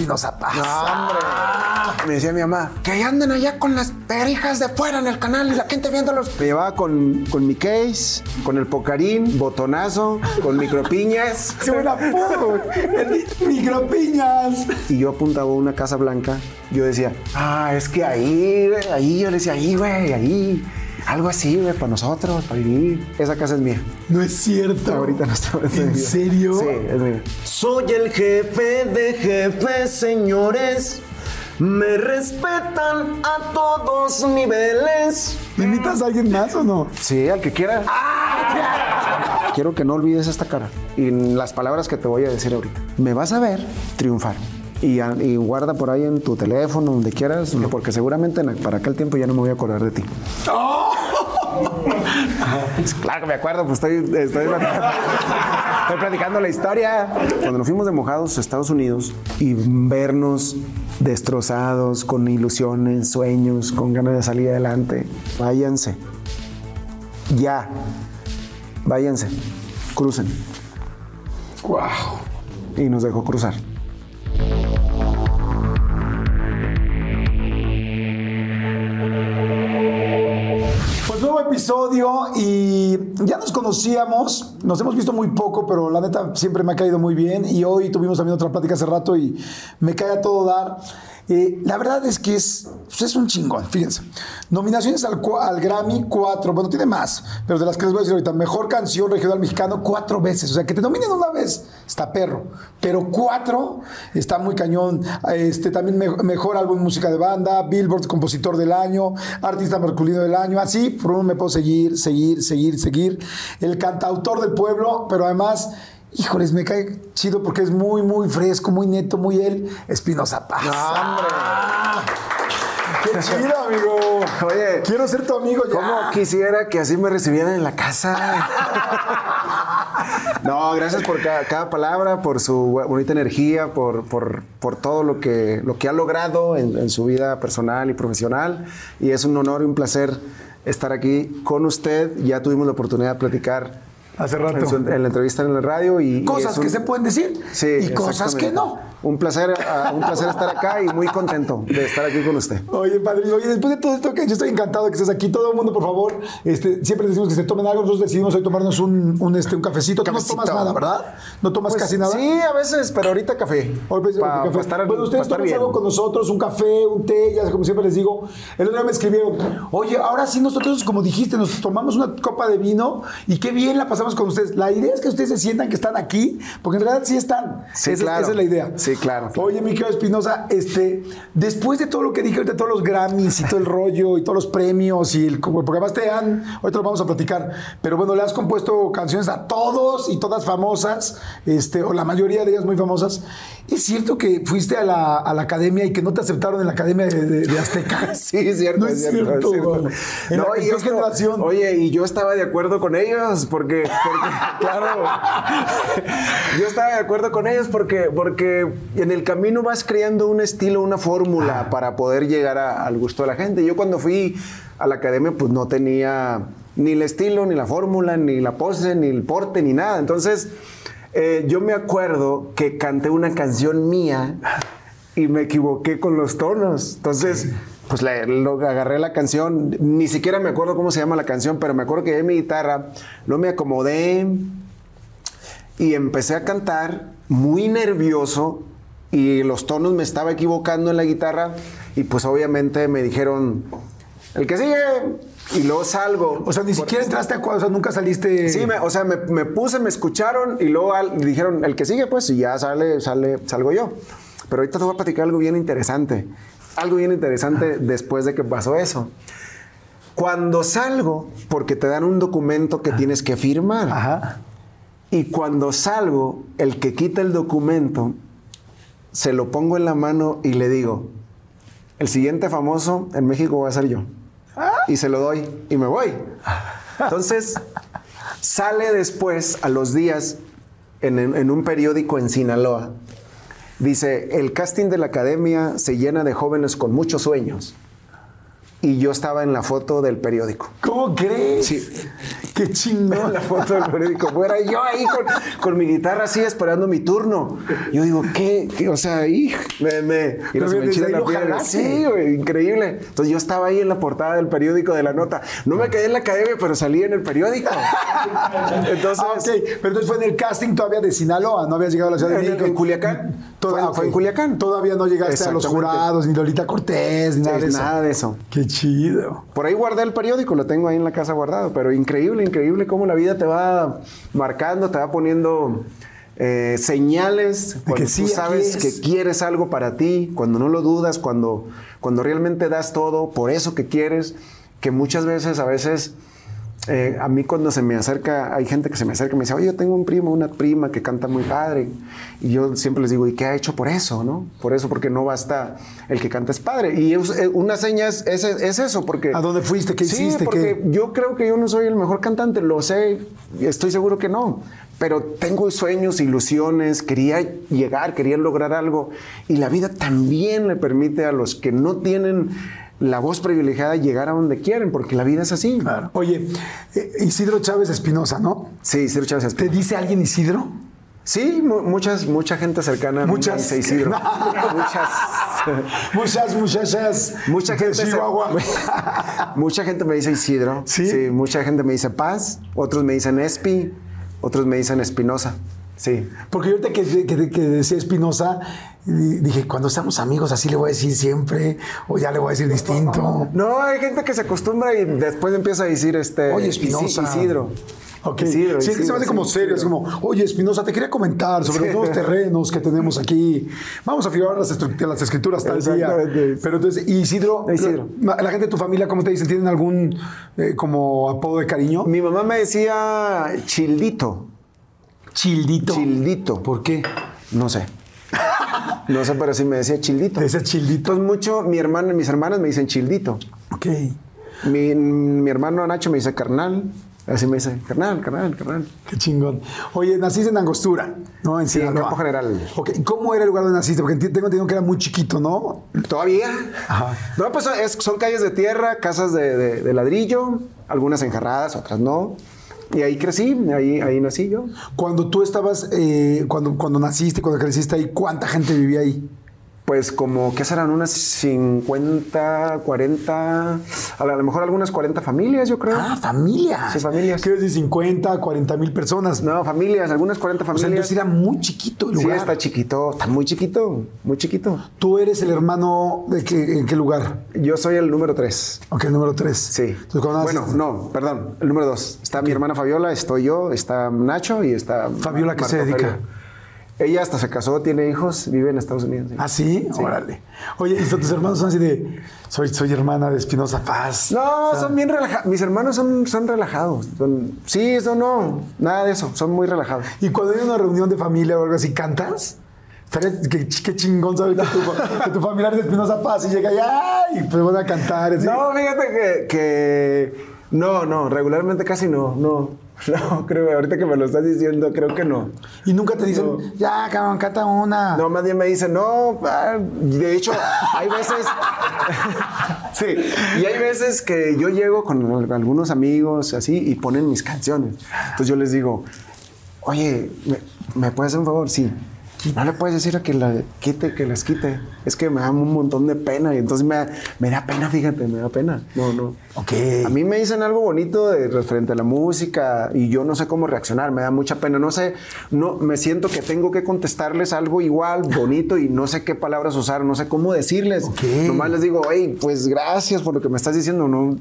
Espinosa Paz. Me decía mi mamá, que anden allá con las perijas de fuera en el canal y la gente viéndolos. Me llevaba con, con mi case, con el pocarín, botonazo, con micropiñas. ¡Qué buen apodo! El Micropiñas. Y yo apuntaba a una casa blanca. Yo decía, ah, es que ahí, ahí. Yo le decía, ahí, güey, ahí. Algo así, güey, para nosotros, para vivir. Esa casa es mía. No es cierto. Ahorita no está. es ¿En serio? Sí, es mía. Soy el jefe de jefes, señores. Me respetan a todos niveles. ¿Me invitas a alguien más o no? Sí, al que quiera. Quiero que no olvides esta cara y las palabras que te voy a decir ahorita. Me vas a ver triunfar. Y, guarda por ahí en tu teléfono, donde quieras, porque seguramente en- para aquel tiempo ya no me voy a acordar de ti. Pues claro que me acuerdo, pues estoy, estoy, estoy platicando la historia. Cuando nos fuimos de mojados a Estados Unidos y vernos destrozados, con ilusiones, sueños, con ganas de salir adelante, váyanse. Ya. Váyanse. Crucen. ¡Wow! Y nos dejó cruzar. Episodio y ya nos conocíamos, nos hemos visto muy poco, pero la neta siempre me ha caído muy bien y hoy tuvimos también otra plática hace rato y me cae a todo dar. Eh, la verdad es que es, pues es un chingón, fíjense. Nominaciones al, Grammy, cuatro, bueno, tiene más, pero de las que les voy a decir ahorita, mejor canción regional mexicano, cuatro veces. O sea, que te nominen una vez, está perro, pero cuatro está muy cañón. Este, también me- mejor álbum música de banda, Billboard compositor del año, artista masculino del año, así, por uno me puedo seguir, seguir, seguir, seguir. El cantautor del pueblo, pero además. Híjoles, me cae chido porque es muy, muy fresco, muy neto, muy él. Espinosa Paz. ¡Qué chido, amigo! Oye. Quiero ser tu amigo ya. ¿Cómo quisiera que así me recibieran en la casa? No, gracias por cada, cada palabra, por su bonita energía, por, por- por todo lo que, lo que ha logrado en, en su vida personal y profesional. Y es un honor y un placer estar aquí con usted. Ya tuvimos la oportunidad de platicar Hace rato. en, su- en la entrevista en la radio. Y, y Cosas es un- que se pueden decir Sí, y cosas que no. Un placer, ah, un placer estar acá y muy contento de estar aquí con usted. Oye, padrino, oye, después de todo esto que yo estoy encantado de que estés aquí, todo el mundo, por favor, este, siempre decimos que se tomen algo, nosotros decidimos hoy tomarnos un, un, este, un cafecito. Tú no Cafecito. tomas nada, ¿verdad? ¿No tomas Pues, casi nada? Sí, a veces, pero ahorita café. Hoy pues, Pa- café. pa estar- bueno, ustedes toman bien. algo con nosotros, un café, un té, ya como siempre les digo. El otro día me escribieron, oye, ahora sí nosotros, como dijiste, nos tomamos una copa de vino y qué bien la pasamos con ustedes. La idea es que ustedes se sientan que están aquí, porque en realidad sí están. Sí, esa, claro. esa es la idea. Sí, claro, claro. Oye, mi querido Espinosa, este, después de todo lo que dije ahorita, todos los Grammys y todo el rollo y todos los premios y el, porque además te han, ahorita lo vamos a platicar, pero bueno, le has compuesto canciones a todos y todas famosas, este, o la mayoría de ellas muy famosas. ¿Es cierto que fuiste a la, a la academia y que no te aceptaron en la academia de, de- de Azteca? Sí, es cierto, No es cierto. es. En No, ¿en y esto- generación? Oye, y yo estaba de acuerdo con ellos porque, porque, claro, yo estaba de acuerdo con ellos porque, porque en el camino vas creando un estilo, una fórmula Ah. para poder llegar a- al gusto de la gente. Yo cuando fui a la academia, pues no tenía ni el estilo, ni la fórmula, ni la pose, ni el porte, ni nada. Entonces, eh, yo me acuerdo que canté una canción mía y me equivoqué con los tonos. Entonces, pues lo, agarré la canción, ni siquiera me acuerdo cómo se llama la canción, pero me acuerdo que llevé mi guitarra, luego me acomodé y empecé a cantar muy nervioso y los tonos me estaba equivocando en la guitarra y pues obviamente me dijeron, el que sigue, Y luego salgo. O sea, ni siquiera entraste a cuadro, o sea, nunca saliste. Sí, me- o sea, me, me puse, me escucharon y luego al- dijeron, el que sigue, pues, y ya sale, sale, salgo yo. Pero ahorita te voy a platicar algo bien interesante. Algo bien interesante después de que pasó eso. Cuando salgo, porque te dan un documento que tienes que firmar. Ajá. Y cuando salgo, el que quita el documento, se lo pongo en la mano y le digo, el siguiente famoso en México va a ser yo. Y se lo doy y me voy. Entonces, sale después, a los días, en, en un periódico en Sinaloa, dice, el casting de la academia se llena de jóvenes con muchos sueños. Y yo estaba en la foto del periódico. ¿Cómo crees? Sí. Qué chingón. la foto del periódico. Fuera yo ahí con, con mi guitarra así esperando mi turno. Yo digo, ¿qué? ¿Qué? O sea, ahí me, me, y se me la jalaste. Sí, güey, increíble. Entonces yo estaba ahí en la portada del periódico de la nota. No me quedé en la academia, pero salí en el periódico. Entonces, Ah, ok. Pero entonces fue en el casting todavía de Sinaloa, no habías llegado a la Ciudad de México. en Culiacán. Toda- Fue- ah, ok. fue en Culiacán. Todavía no llegaste a los jurados, ni Lolita Cortés, ni nada de es eso. nada de eso. Qué chido. Por ahí guardé el periódico, lo tengo ahí en la casa guardado, pero increíble, increíble cómo la vida te va marcando, te va poniendo eh, señales cuando sí, tú sabes es. que quieres algo para ti, cuando no lo dudas, cuando, cuando realmente das todo por eso que quieres, que muchas veces, a veces, eh, a mí cuando se me acerca, hay gente que se me acerca y me dice, oye, yo tengo un primo, una prima que canta muy padre. Y yo siempre les digo, ¿y qué ha hecho por eso? ¿no? Por eso, porque no basta el que canta es padre. Y es- eh, una seña es, es- es eso, porque... ¿A dónde fuiste? ¿Qué Sí, hiciste? porque ¿Qué? yo creo que yo no soy el mejor cantante, lo sé, estoy seguro que no. Pero tengo sueños, ilusiones, quería llegar, quería lograr algo. Y la vida también le permite a los que no tienen la voz privilegiada llegar a donde quieren, porque la vida es así. Claro. Oye, eh, Isidro Chávez Espinosa, ¿no? Sí, Ciro Chávez ¿Te Espinosa. dice alguien Isidro? Sí, mu- muchas, mucha gente cercana. a Muchas. dice Isidro. muchas. Muchas muchachas. Mucha de gente, se- Chihuahua. mucha gente me dice Isidro. ¿Sí? mucha gente me dice Paz. Otros me dicen Espi. Otros me dicen Espinosa. Sí. Porque yo ahorita que, que- que decía Espinosa, di- dije, cuando estamos amigos, así le voy a decir siempre, o ya le voy a decir distinto. No, hay gente que se acostumbra y después empieza a decir este. Oye, Espinosa. Isidro. Ok. Isidro, sí, es que se Isidro, me hace como sí, serio, es Isidro. como, oye, Espinosa, te quería comentar sobre los nuevos terrenos que tenemos aquí. Vamos a figurar las, las escrituras tal día. Pero entonces, Isidro, Isidro. La, la gente de tu familia, ¿cómo te dicen? ¿Tienen algún eh, como apodo de cariño? Mi mamá me decía Childito. Childito. Childito. ¿Por qué? No sé. No sé, pero sí me decía Childito. Decía Childito. Entonces, mucho, mi hermana, mis hermanas me dicen Childito. Ok. Mi, mi hermano Nacho me dice carnal. Así me dice, carnal, carnal, carnal. Qué chingón. Oye, naciste en Angostura, ¿no? En Sí, en. Campo General. Ok, ¿cómo era el lugar donde naciste? Porque tengo entendido que era muy chiquito, ¿no? ¿Todavía? Ajá. No, pues es- son calles de tierra, casas de, de- de ladrillo, algunas enjarradas, otras no. Y ahí crecí, ahí, ahí nací yo. Cuando tú estabas, eh, cuando, cuando naciste, cuando creciste ahí, ¿cuánta gente vivía ahí? Pues como, ¿qué serán? Unas 50, 40, a lo mejor algunas 40 familias, yo creo. Ah, familias. Sí, familias. ¿Qué decir? 50, 40 mil personas. No, familias, algunas 40 o sea, familias. entonces era muy chiquito el sí, lugar. está chiquito, está muy chiquito, muy chiquito. ¿Tú eres el hermano de qué, en qué lugar? Yo soy el número 3. Ok, el número 3. Sí. Entonces, bueno, no, perdón, el número 2. Está mi hermana Fabiola, estoy yo, está Nacho y está... Fabiola, ¿qué se dedica? Ferio. Ella hasta se casó, tiene hijos, vive en Estados Unidos. sí. ¿Ah, sí? Órale. Oye, ¿y tus hermanos son así de, soy, soy hermana de Espinosa Paz? No, son bien relajados. Mis hermanos son, son relajados. Son- sí, eso no, nada de eso. Son muy relajados. Y cuando hay una reunión de familia o algo así, ¿cantas? Qué, qué chingón saber que tu, que tu familiar de Espinosa Paz y llega y ¡ay! Pues van a cantar. así. No, fíjate que, que- No, no, regularmente casi no, no. No, creo, ahorita que me lo estás diciendo, creo que no. Y nunca te dicen, ya, cabrón, canta una. No, más bien me dicen, no, ah, de hecho, hay veces, sí, y hay veces que yo llego con al- algunos amigos así y ponen mis canciones. Entonces yo les digo, oye, ¿me, me puedes hacer un favor? Sí. No le puedes decir a que la quite, que las quite. Es que me da un montón de pena y entonces me, me da pena, fíjate, me da pena. No, no. Ok. A mí me dicen algo bonito de referente a la música y yo no sé cómo reaccionar, me da mucha pena. No sé, no, me siento que tengo que contestarles algo igual, bonito y no sé qué palabras usar, no sé cómo decirles. Ok. Nomás les digo, hey, pues gracias por lo que me estás diciendo. No,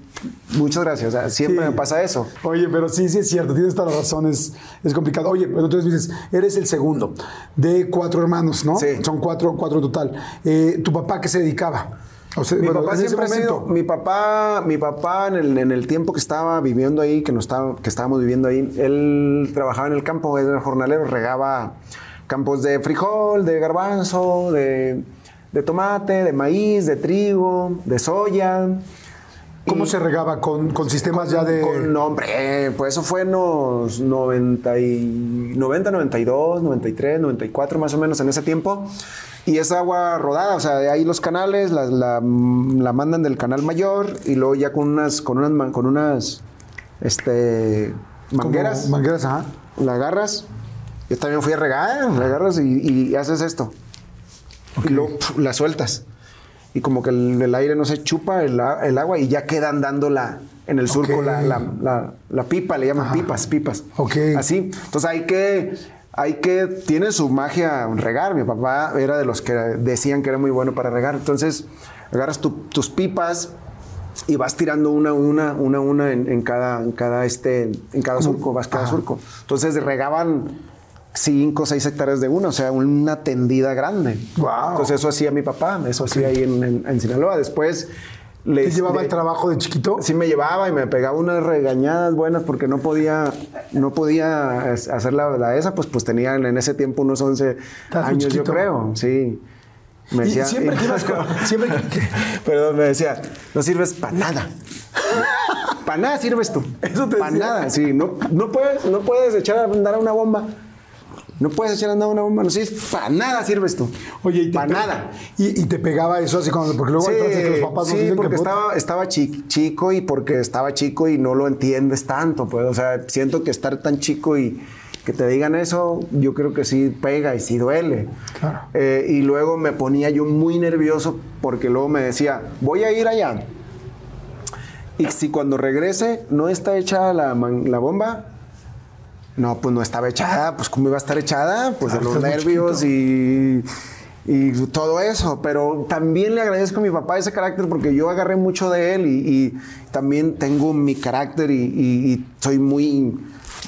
muchas gracias. O sea, siempre Sí. me pasa eso. Oye, pero sí, sí es cierto, tienes toda la razón, es, es complicado. Oye, pero entonces dices, eres el segundo de cuatro hermanos, ¿no? Sí. Son cuatro, cuatro en total. Eh, ¿Tu papá qué se dedicaba? O sea, Mi bueno, papá siempre ha sido, mi papá, mi papá en el, en el tiempo que estaba viviendo ahí, que, no estaba, que estábamos viviendo ahí, él trabajaba en el campo, era jornalero, regaba campos de frijol, de garbanzo, de, de tomate, de maíz, de trigo, de soya. ¿Cómo Y- se regaba? ¿Con, con sistemas ya de...? Con, no, hombre, pues eso fue en los 90, y, 90, 92, 93, 94 más o menos en ese tiempo. Y es agua rodada, o sea, de ahí los canales la, la- la mandan del canal mayor y luego ya con unas, con unas, con unas este, como mangueras, Mangueras, ajá. la agarras. Yo también fui a regar, la agarras y, y haces esto. Y luego la sueltas. Y como que el, el aire no se chupa el, el agua y ya quedan dando la, en el surco la, la- la- la pipa, le llaman pipas, pipas. Ok. Así. Entonces hay que, hay que, tiene su magia regar. Mi papá era de los que decían que era muy bueno para regar. Entonces agarras tu- tus pipas y vas tirando una, una, una, una en, en cada, en cada, este, en cada surco, vas cada Ajá. surco. Entonces regaban 5 o 6 hectáreas de una, o sea, una tendida grande. Guau. Entonces eso hacía mi papá, eso hacía ahí en, en- en Sinaloa. Después le ¿Te llevaba le- el trabajo de chiquito? Sí me llevaba y me pegaba unas regañadas buenas porque no podía, no podía hacer la, la esa, pues pues tenía en ese tiempo unos 11 Estás muy años, yo creo, sí. Me Y decía, siempre que ibas con- siempre que- Perdón, me decía, no sirves para nada. para nada sirves tú. Eso te Para nada, sí. No, no, puedes, no puedes echar a andar a una bomba. No puedes echar a andar una bomba. No sirves, para nada sirves tú. Oye, y te para nada. Y, y te pegaba eso así como... Porque luego hay frases que los papás nos sí, dicen porque que... estaba, estaba chi- chico y porque estaba chico y no lo entiendes tanto, pues, o sea, siento que estar tan chico y que te digan eso, yo creo que sí pega y sí duele. Claro. Eh, y luego me ponía yo muy nervioso porque luego me decía, voy a ir allá. Y si cuando regrese no está hecha la, la bomba, no, pues no estaba echada, pues cómo iba a estar echada, pues de Claro, los nervios y, y todo eso. Pero también le agradezco a mi papá ese carácter porque yo agarré mucho de él y, y también tengo mi carácter y soy muy,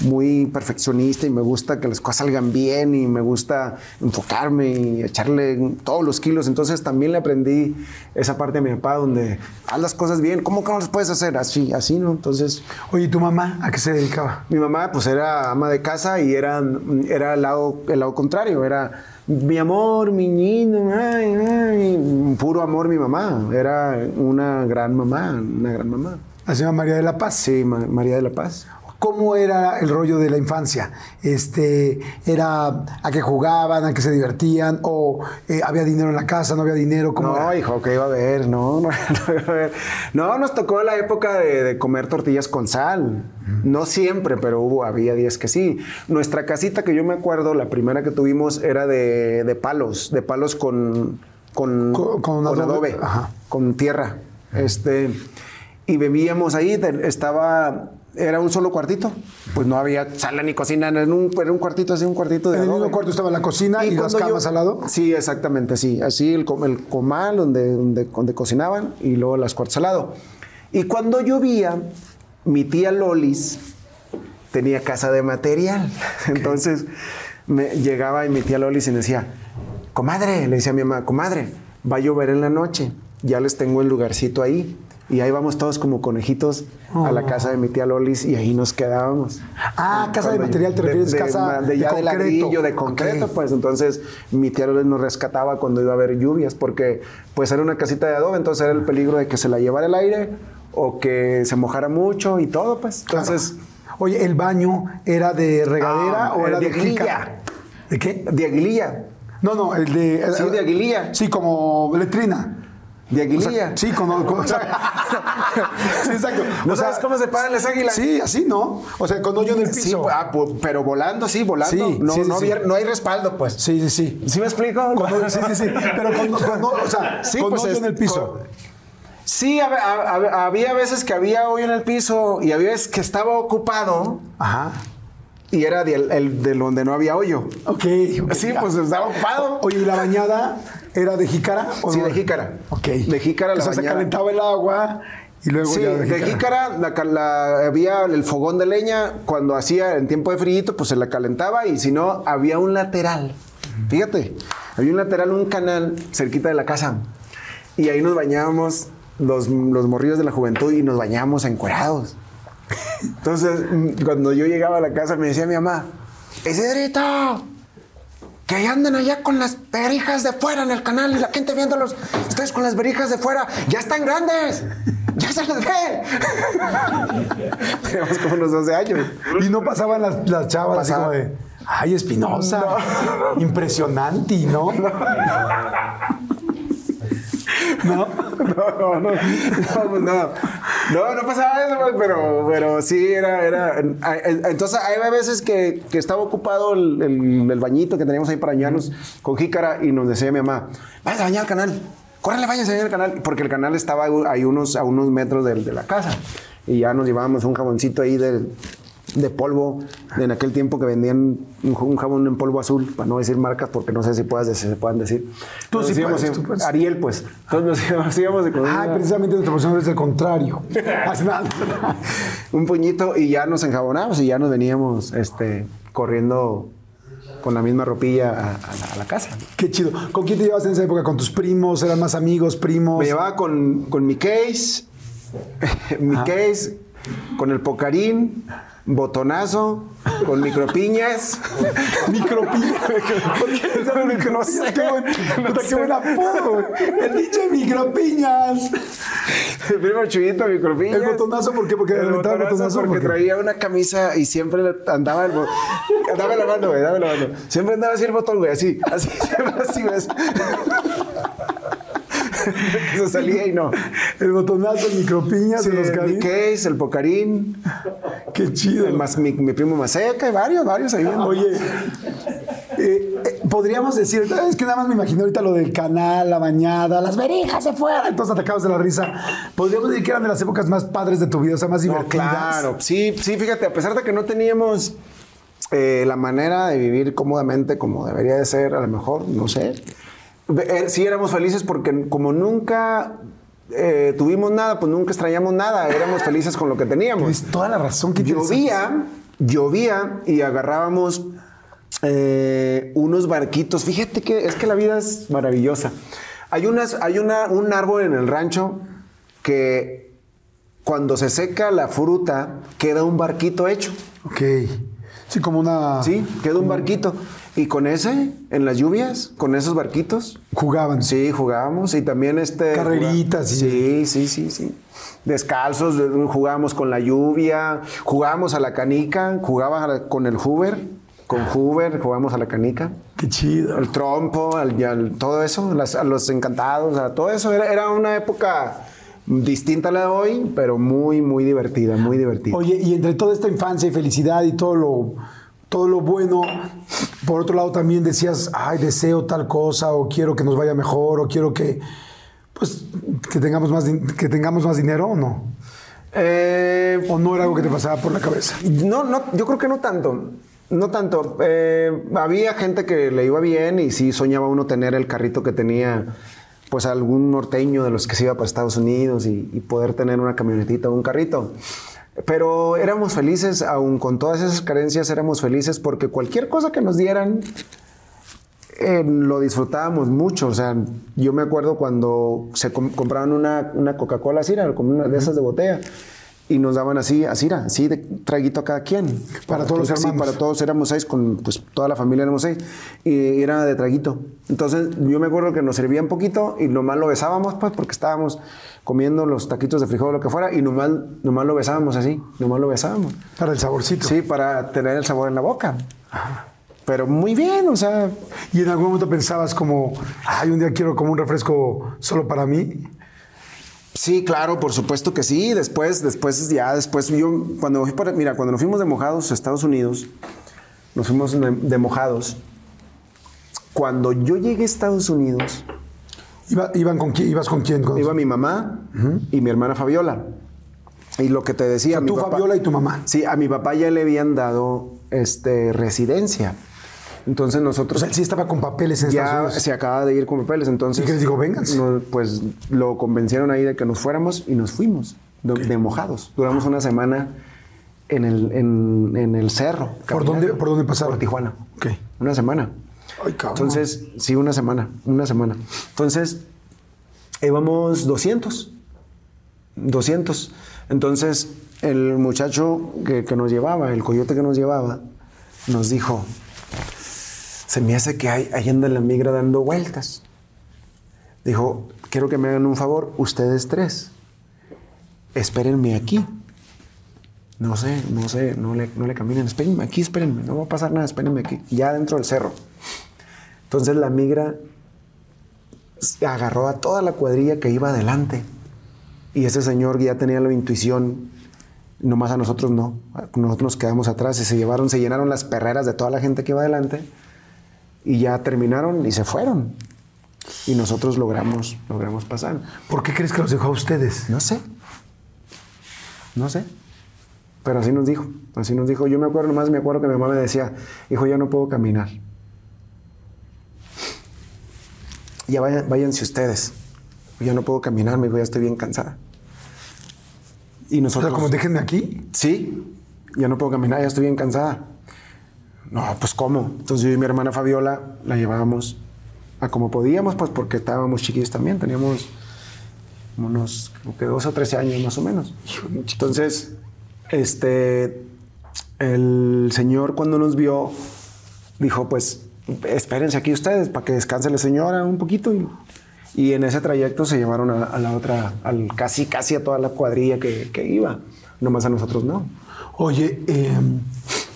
muy perfeccionista y me gusta que las cosas salgan bien y me gusta enfocarme y echarle todos los kilos. Entonces también le aprendí esa parte a mi papá donde haz las cosas bien. ¿Cómo que no las puedes hacer? Así, así, ¿no? Entonces... Oye, ¿y tu mamá a qué se dedicaba? Mi mamá pues era ama de casa y era, era el, lado, el lado contrario, era mi amor, mi niño, ay, ay, puro amor mi mamá, era una gran mamá, una gran mamá. Señora María de la Paz. Sí, Ma- María de la Paz. ¿Cómo era el rollo de la infancia? Este, ¿Era a qué jugaban, a qué se divertían? ¿O eh, había dinero en la casa, no había dinero? ¿Cómo No, era? hijo, que iba a haber, no, no, no iba a haber. No, nos tocó la época de, de comer tortillas con sal. No siempre, pero hubo, había días que sí. Nuestra casita que yo me acuerdo, la primera que tuvimos era de, de palos, de palos con, con, Con- adobe. adobe, Ajá. con tierra. Este, y bebíamos ahí, estaba, era un solo cuartito. Pues no había sala ni cocina, era un, era un cuartito así, un cuartito de En el mismo cuarto estaba la cocina y, las cuando camas yo- al lado. Sí, exactamente, sí. Así el, com- el comal donde, donde, donde cocinaban y luego las cuartos al lado. Y cuando llovía, mi tía Lolis tenía casa de material. Entonces me llegaba y mi tía Lolis y me decía, comadre, le decía a mi mamá, comadre, va a llover en la noche, ya les tengo el lugarcito ahí. Y ahí vamos todos como conejitos a la casa de mi tía Lolis y ahí nos quedábamos. Ah, casa de material, ¿te refieres? casa de, ya de concreto. ladrillo, de concreto, Ok. pues entonces mi tía Loles nos rescataba cuando iba a haber lluvias, porque pues era una casita de adobe, entonces era el peligro de que se la llevara el aire o que se mojara mucho y todo, pues. Claro. Entonces, Oye, ¿el baño era de regadera Ah, o era de de aguililla. ¿De qué? de aguililla. No, no, el de... Sí, de aguililla. Sí, como letrina. De aguililla. sí, con, con- o sea, sí, exacto. ¿No O sea, sabes cómo se paran las águilas? Sí, así, ¿no? O sea, con hoyo en el Sí, piso. ah, pu- pero volando, sí, volando. Sí, no, sí, sí, no, sí. había- no hay respaldo, pues. Sí, sí, sí. ¿Sí me explico? Con- sí, sí, sí. Pero con, con- o sea, Sí, con pues, hoyo es- en el piso. Sí, hab- hab- había veces que había hoyo en el piso y había veces que estaba ocupado Ajá. y era de, el, de donde no había hoyo. Ok. Sí, ya. pues estaba ocupado. Oye, ¿y la bañada era de jícara? o Sí, no? de jícara. Ok. De jícara la O sea, se calentaba el agua y luego Sí, ya de jícara, la- había el fogón de leña, cuando hacía en tiempo de frío, pues se la calentaba y si no, había un lateral. Fíjate, había un lateral, un canal cerquita de la casa. Y ahí nos bañábamos los, los morrillos de la juventud y nos bañábamos encuerados. Entonces, mm, cuando yo llegaba a la casa, me decía mi mamá, Isidrito, que ahí andan allá con las verijas de fuera en el canal y la gente viéndolos. Ustedes con las verijas de fuera, ya están grandes. Ya se les ve. Teníamos como unos 12 años. Y no pasaban las, las chavas así Pasaba. como de, ay, Espinosa, impresionante, ¿no? ¿No? No, no, no. No, pues no. No, no pasaba eso, pero, pero sí, era, era. Entonces, hay veces que, que estaba ocupado el, el- el bañito que teníamos ahí para bañarnos con jícara y nos decía mi mamá, váyanse a bañar al canal. Córrele, váyanse a bañar al canal. Porque el canal estaba ahí unos, a unos metros del- de, la casa. Y ya nos llevábamos un jaboncito ahí de, de polvo. En aquel tiempo que vendían un, jabón en polvo azul, para no decir marcas, porque no sé si, puedas, si se puedan decir. Tú Nos sí íbamos puedes, en- tú puedes. Ariel, pues. Entonces nos íbamos, nos íbamos de con Ay, precisamente nuestra profesión es el contrario. Un puñito y ya nos enjabonábamos y ya nos veníamos este, corriendo con la misma ropilla a, a la, a la casa. Qué chido. ¿Con quién te llevas en esa época? ¿Con tus primos? ¿Eran más amigos, primos? Me llevaba con, con mi case, mi case, con el pocarín, botonazo, con micropiñas. Micropiñas. no sé. Qué buen, puta, qué buen apodo. El dicho de micropiñas. El primo chuyito, micropiñas. El botonazo, ¿por qué? Porque el aventaba el botonazo botonazo, porque porque- traía una camisa y siempre andaba el bo- Dame la mano, güey, dame la mano. Siempre andaba así el botón, güey, así, así, siempre así, güey. Se salía y no. El botonazo, el micropiñas, Sí, el mi Oscarín. case, el pocarín, Qué chido. el más, mi, mi primo Maseca y varios, varios ahí. Oye, eh, eh, podríamos decir, es que nada más me imagino ahorita lo del canal, la bañada, las verijas de fuera, entonces atacados de la risa. Podríamos decir que eran de las épocas más padres de tu vida, o sea, más No, divertidas. claro, sí, sí, fíjate, a pesar de que no teníamos eh, la manera de vivir cómodamente como debería de ser, a lo mejor, no sé. Eh, sí éramos felices porque como nunca eh, tuvimos nada, pues nunca extrañamos nada, éramos felices con lo que teníamos. Tienes toda la razón que Llovía, llovía y agarrábamos eh, unos barquitos. Fíjate que es que la vida es maravillosa. Hay, unas, hay una, un árbol en el rancho que cuando se seca la fruta queda un barquito hecho. Ok. Sí, como una. Sí, queda un barquito. Y con ese, en las lluvias, con esos barquitos, Jugaban. Sí, jugábamos y también este. Carreritas Sí, sí, sí, sí. Descalzos, de- jugábamos con la lluvia, jugábamos a la canica, jugábamos con el Hoover, con Hoover jugábamos a la canica. Qué chido. El trompo, al- todo eso, las- a los encantados, a todo eso. Era, era una época distinta a la de hoy, pero muy, muy divertida, muy divertida. Oye, y entre toda esta infancia y felicidad y todo lo, todo lo bueno, por otro lado también decías, ay, deseo tal cosa, o quiero que nos vaya mejor, o quiero que, pues, que tengamos más, que tengamos más dinero, ¿o no? Eh, ¿O no era algo que te pasaba por la cabeza? No, no, yo creo que no tanto. No tanto. Eh, había gente que le iba bien y sí soñaba uno tener el carrito que tenía pues algún norteño de los que se iba para Estados Unidos y, y poder tener una camionetita o un carrito. Pero éramos felices, aun con todas esas carencias, éramos felices porque cualquier cosa que nos dieran, eh, lo disfrutábamos mucho. O sea, yo me acuerdo cuando se com- compraban una, una Coca-Cola Cira, como una de esas de botella, y nos daban así, así, era, así de traguito a cada quien. Para todos los Sí, hermanos. para todos éramos seis, con pues toda la familia éramos seis, y era de traguito. Entonces yo me acuerdo que nos servían poquito y nomás lo besábamos, pues, porque estábamos comiendo los taquitos de frijol o lo que fuera, y nomás, nomás lo besábamos así, nomás lo besábamos. Para el saborcito. Sí, para tener el sabor en la boca. Pero muy bien, o sea, Y en algún momento pensabas como, ay, un día quiero como un refresco solo para mí. Sí, claro, por supuesto que sí. Después, después, ya después, yo, cuando fui para, mira, cuando nos fuimos de mojados a Estados Unidos, nos fuimos de, mojados. Cuando yo llegué a Estados Unidos, Iba- iban con quién, ¿Ibas con quién? Con- iba mi mamá y mi hermana Fabiola. Y lo que te decía, O sea, mi tú, papá- Fabiola, y tu mamá. Sí, a mi papá ya le habían dado este, residencia. Entonces O nosotros sea, él sí estaba con papeles en ya se acaba de ir con papeles. Entonces, ¿Y qué les digo? Vénganse. no, pues lo convencieron ahí de que nos fuéramos y nos fuimos, de, de mojados. Duramos una semana en el, en, en el cerro. ¿Por dónde, ¿Por dónde pasaron? Por Tijuana. Ok. Una semana. Ay, cabrón. Entonces, sí, una semana, una semana. Entonces, íbamos 200. 200. Entonces, el muchacho que, que nos llevaba, el coyote que nos llevaba, nos dijo, se me hace que hay, ahí anda la migra dando vueltas. Dijo, quiero que me hagan un favor, ustedes tres, espérenme aquí. No sé, no sé, no le, no le caminen, espérenme aquí, espérenme, no va a pasar nada, espérenme aquí, ya dentro del cerro. Entonces la migra agarró a toda la cuadrilla que iba adelante. Y ese señor ya tenía la intuición, nomás a nosotros no. Nosotros nos quedamos atrás y se llevaron, se llenaron las perreras de toda la gente que iba adelante. Y ya terminaron y se fueron. Y nosotros logramos, logramos pasar. ¿Por qué crees que los dejó a ustedes? No sé. No sé. Pero así nos dijo. Así nos dijo. Yo me acuerdo nomás, me acuerdo que mi mamá me decía, hijo, ya no puedo caminar. Ya vayan, váyanse ustedes. Ya no puedo caminar, me dijo, ya estoy bien cansada. Y O sea, nosotros. como déjenme aquí. Sí, ya no puedo caminar, ya estoy bien cansada. No, pues ¿cómo? Entonces yo y mi hermana Fabiola la llevábamos a como podíamos, pues porque estábamos chiquillos también, teníamos unos como que 12 o 13 años más o menos. Entonces, este, el señor cuando nos vio dijo, pues espérense aquí ustedes para que descanse la señora un poquito y, y en ese trayecto se llevaron a, a la otra, al, casi casi a toda la cuadrilla que, que iba, nomás a nosotros no. Oye, eh,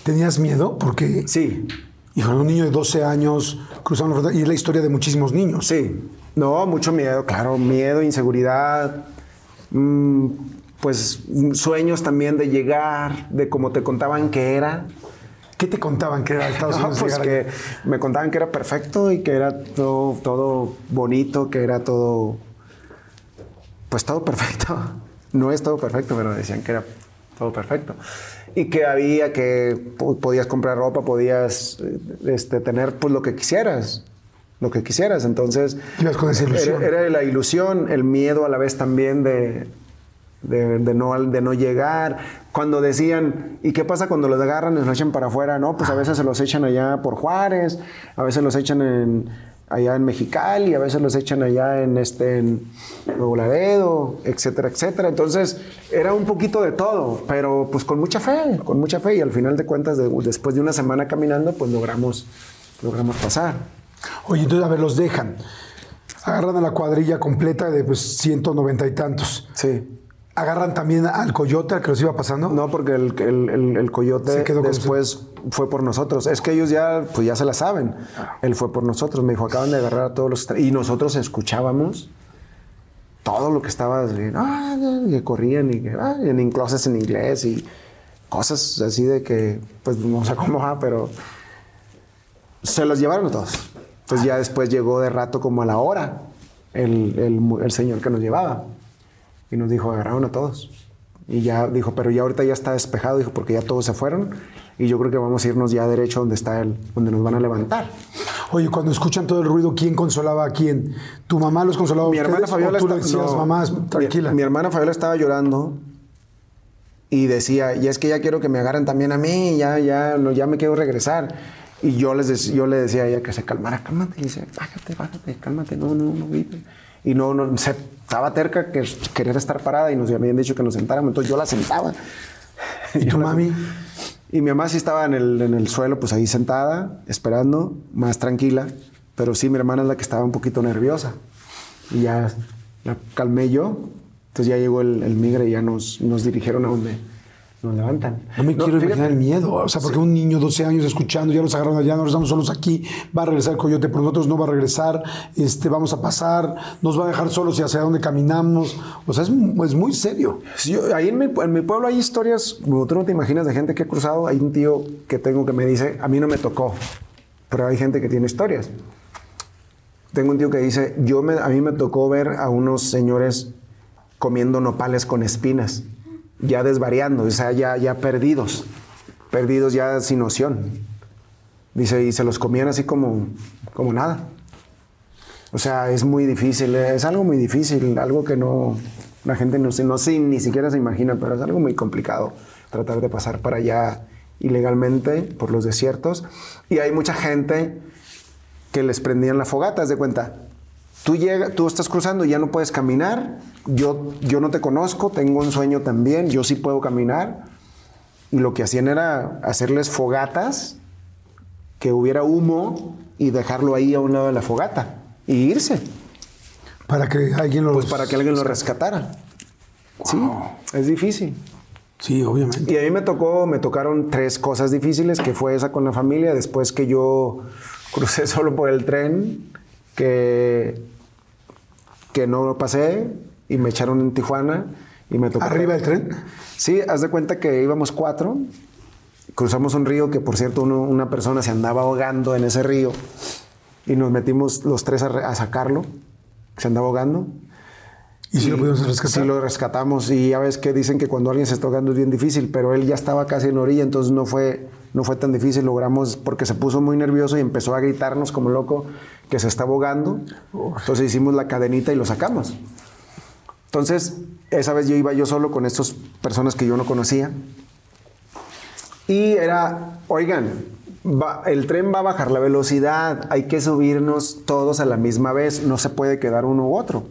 ¿tenías miedo? Porque, Sí, hijo, un niño de 12 años cruzando la frontera y es la historia de muchísimos niños. Sí, no, mucho miedo, claro, miedo, inseguridad, mm, pues sueños también de llegar, de como te contaban que era. ¿Qué te contaban que era Estados No, Unidos? pues llegar que allá? me contaban que era perfecto y que era todo, todo bonito, que era todo, pues todo perfecto. No es todo perfecto, pero decían que era todo perfecto. Y que había que po- podías comprar ropa, podías este, tener pues lo que quisieras, lo que quisieras. Entonces Ibas con esa ilusión. Era, era la ilusión, el miedo a la vez también de, de, de no, de no llegar. Cuando decían, ¿y qué pasa cuando los agarran y los echan para afuera? No, pues a veces se los echan allá por Juárez, a veces los echan en, allá en Mexicali, a veces los echan allá en, este, en Nuevo Laredo, etcétera, etcétera. Entonces era un poquito de todo, pero pues con mucha fe, con mucha fe. Y al final de cuentas, de- después de una semana caminando, pues logramos, logramos pasar. Oye, entonces, a ver, los dejan. Agarran a la cuadrilla completa de pues 190 y tantos. Sí. ¿Agarran también al coyote al que los iba pasando? No, porque el, el- el- el coyote con después fue por nosotros. Es que ellos ya, pues ya se la saben. Él fue por nosotros. Me dijo, acaban de agarrar a todos los... tra-". Y nosotros escuchábamos todo lo que estaba... "Ah", que corrían y que... "Ah", en cosas en inglés y cosas así de que... Pues no sé cómo va, pero... Se los llevaron a todos. Entonces ya después llegó de rato como a la hora el, el señor que nos llevaba. Y nos dijo, agarraron a todos. Y ya dijo, pero ya ahorita ya está despejado, dijo, porque ya todos se fueron. Y yo creo que vamos a irnos ya derecho donde está él, donde nos van a levantar. Oye, cuando escuchan todo el ruido, ¿quién consolaba a quién? ¿Tu mamá los consolaba Mi hermana Fabiola tú está- decías, no, mamá, mi- tranquila? Mi, hermana Fabiola estaba llorando y decía, y es que ya quiero que me agarren también a mí, ya, ya, no, ya me quiero regresar. Y yo, les yo le decía a ella que se calmara, cálmate, y dice, bájate, bájate, cálmate, no, no, no, grite". Y no, no, se, estaba terca que querer estar parada y nos habían dicho que nos sentáramos, entonces yo la sentaba. ¿Y tu mami? Y mi mamá sí estaba en el, en el suelo, pues ahí sentada, esperando, más tranquila. Pero sí, mi hermana es la que estaba un poquito nerviosa. Y ya la calmé yo. Entonces ya llegó el, el migre y ya nos, nos dirigieron a donde, nos levantan. No me quiero fíjate- imaginar el miedo. O sea, porque un niño, 12 años, escuchando, ya los agarraron allá, nos estamos solos aquí, va a regresar el coyote, pero nosotros no va a regresar, este, vamos a pasar, nos va a dejar solos y hacia dónde caminamos. O sea, es, es muy serio. Sí, yo- ahí en mi, en mi pueblo hay historias, como tú no te imaginas, de gente que ha cruzado. Hay un tío que tengo que me dice, a mí no me tocó, pero hay gente que tiene historias. Tengo un tío que dice, yo me, a mí me tocó ver a unos señores comiendo nopales con espinas, ya desvariando, o sea, ya, ya perdidos, perdidos ya sin noción. Dice, y se los comían así como, como nada. O sea, es muy difícil, es algo muy difícil, algo que no, la gente no, no se, ni siquiera se imagina, pero es algo muy complicado tratar de pasar para allá ilegalmente por los desiertos. Y hay mucha gente que les prendían la fogata, haz de cuenta. Tú, llega, tú estás cruzando y ya no puedes caminar, yo, yo no te conozco, tengo un sueño también, yo sí puedo caminar. Y lo que hacían era hacerles fogatas, que hubiera humo y dejarlo ahí a un lado de la fogata y irse. Para que alguien lo... Pues para que alguien lo rescatara. Sí, es difícil. Sí, obviamente. Y a mí me tocó, me tocaron tres cosas difíciles, que fue esa con la familia, después que yo crucé solo por el tren, que, que no pasé y me echaron en Tijuana y me tocó... ¿Arriba del tren? Sí, haz de cuenta que íbamos cuatro, cruzamos un río que por cierto uno- una persona se andaba ahogando en ese río y nos metimos los tres a, re- a sacarlo, se andaba ahogando. ¿Y si lo pudimos rescatar? Sí, lo rescatamos. Y ya ves que dicen que cuando alguien se está ahogando es bien difícil, pero él ya estaba casi en orilla, entonces no fue, no fue tan difícil. Logramos, porque se puso muy nervioso y empezó a gritarnos como loco que se estaba ahogando. Entonces hicimos la cadenita y lo sacamos. Entonces, esa vez yo iba yo solo con estas personas que yo no conocía. Y era, oigan, va- el tren va a bajar la velocidad, hay que subirnos todos a la misma vez, no se puede quedar uno u otro.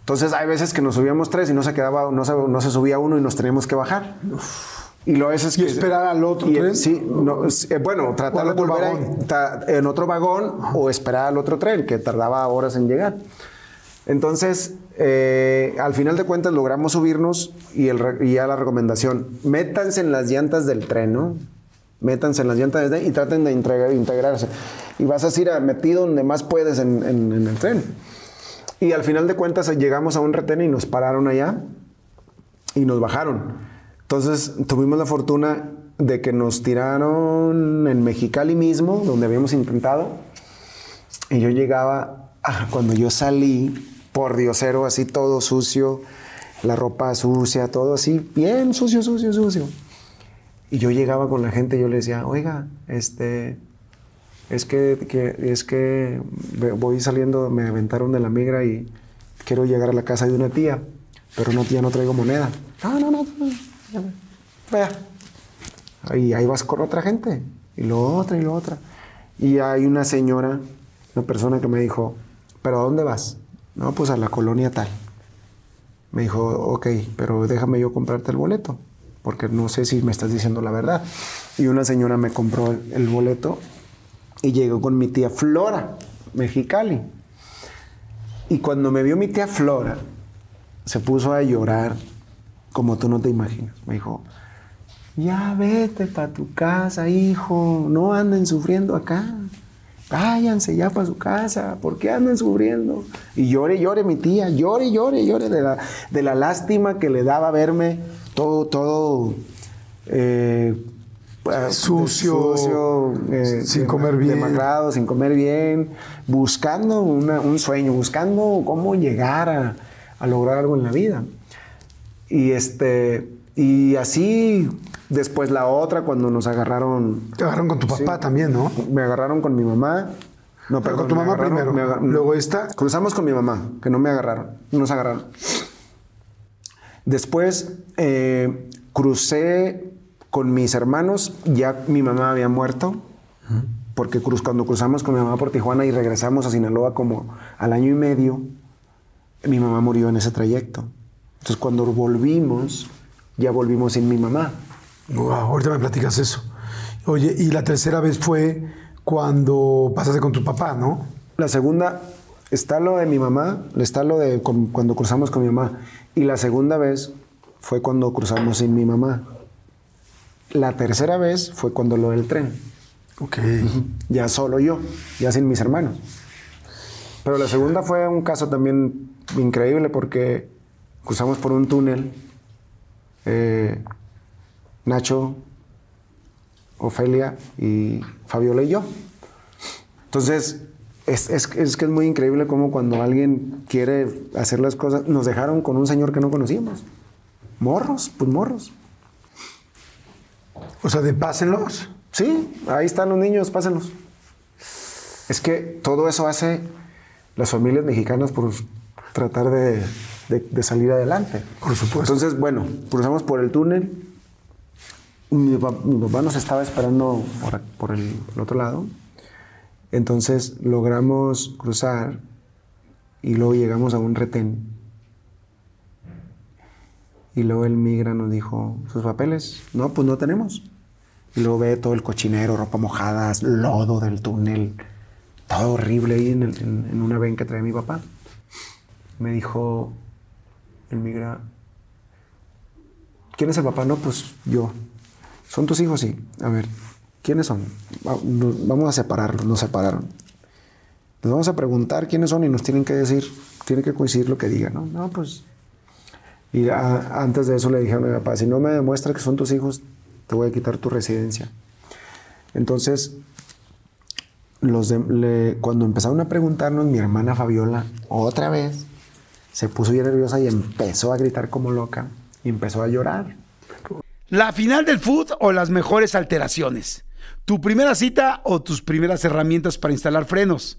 Entonces hay veces que nos subíamos tres y no se quedaba, no se, no se subía uno y nos teníamos que bajar. Y lo veces ¿Y que esperar al otro y, tren? Sí, no, es- eh, bueno, tratar de volver a- vagón? ta- en otro vagón o esperar al otro tren que tardaba horas en llegar. Entonces, eh, al final de cuentas logramos subirnos y, el, y ya la recomendación, métanse en las llantas del tren, ¿no? Métanse en las llantas del tren y traten de integra- integrarse. Y vas a ir a- metido donde más puedes en, en- en el tren. Y al final de cuentas llegamos a un retén y nos pararon allá y nos bajaron. Entonces tuvimos la fortuna de que nos tiraron en Mexicali mismo, donde habíamos intentado. Y yo llegaba, ah, cuando yo salí, por diosero, así todo sucio, la ropa sucia, todo así, bien sucio, sucio, sucio. Y yo llegaba con la gente y yo le decía, oiga, este, es que, es que voy saliendo, me aventaron de la migra y quiero llegar a la casa de una tía, pero una tía no traigo moneda. No, no, no, no, vea. Y ahí vas con otra gente, y lo otra, y lo otra. Y hay una señora, una persona que me dijo, ¿pero a dónde vas? No, pues a la colonia tal. Me dijo, ok, pero déjame yo comprarte el boleto, porque no sé si me estás diciendo la verdad. Y una señora me compró el, el boleto y llegó con mi tía Flora, Mexicali. Y cuando me vio mi tía Flora, se puso a llorar como tú no te imaginas. Me dijo, ya vete para tu casa, hijo, no anden sufriendo acá. Váyanse ya para su casa, ¿por qué andan sufriendo? Y llore, llore mi tía, llore, llore, llore de la, de la lástima que le daba verme todo, todo eh, pues, Sucio, sucio, eh, sin comer bien. demacrado, sin comer bien, buscando una- un sueño, buscando cómo llegar a, a lograr algo en la vida. Y este y así después la otra cuando nos agarraron Te agarraron con tu papá Sí. también, ¿no? me agarraron con mi mamá. No, Pero con tu mamá primero. Luego esta. Cruzamos con mi mamá, que no me agarraron, no nos agarraron. Después eh, crucé con mis hermanos, ya mi mamá había muerto, porque cruz, cuando cruzamos con mi mamá por Tijuana y regresamos a Sinaloa como al año y medio, mi mamá murió en ese trayecto. Entonces cuando volvimos, ya volvimos sin mi mamá. Wow, ahorita me platicas eso. Oye, y la tercera vez fue cuando pasaste con tu papá, ¿no? La segunda, está lo de mi mamá, está lo de con- cuando cruzamos con mi mamá. Y la segunda vez fue cuando cruzamos sin mi mamá. La tercera vez fue cuando lo del tren. Ok. Ya solo yo, ya sin mis hermanos. Pero la segunda fue un caso también increíble porque cruzamos por un túnel. eh, Nacho, Ofelia y Fabiola y yo. Entonces, es, es- es que es muy increíble cómo cuando alguien quiere hacer las cosas, nos dejaron con un señor que no conocíamos. Morros, pues morros. O sea, de pásenlos. Sí, ahí están los niños, pásenlos. Es que todo eso hace las familias mexicanas por tratar de, de- de salir adelante. Por supuesto. Entonces, bueno, cruzamos por el túnel. Mi, mi papá nos estaba esperando por, por el, el otro lado. Entonces logramos cruzar y luego llegamos a un retén. Y luego el migra nos dijo, ¿sus papeles? No, pues no tenemos. Y luego ve todo el cochinero, ropa mojada, lodo del túnel, todo horrible ahí en, el- en- en una ven que trae mi papá. Me dijo el migra, ¿quién es el papá? No, pues yo. ¿Son tus hijos? Sí. A ver, ¿quiénes son? Vamos a separarlos, nos separaron. Nos vamos a preguntar quiénes son y nos tienen que decir, tiene que coincidir lo que digan, ¿no? No, pues y antes de eso le dije a mi papá, si no me demuestra que son tus hijos, te voy a quitar tu residencia. Entonces, cuando empezaron a preguntarnos, mi hermana Fabiola, otra vez, se puso bien nerviosa y empezó a gritar como loca y empezó a llorar. La final del food o las mejores alteraciones. Tu primera cita o tus primeras herramientas para instalar frenos.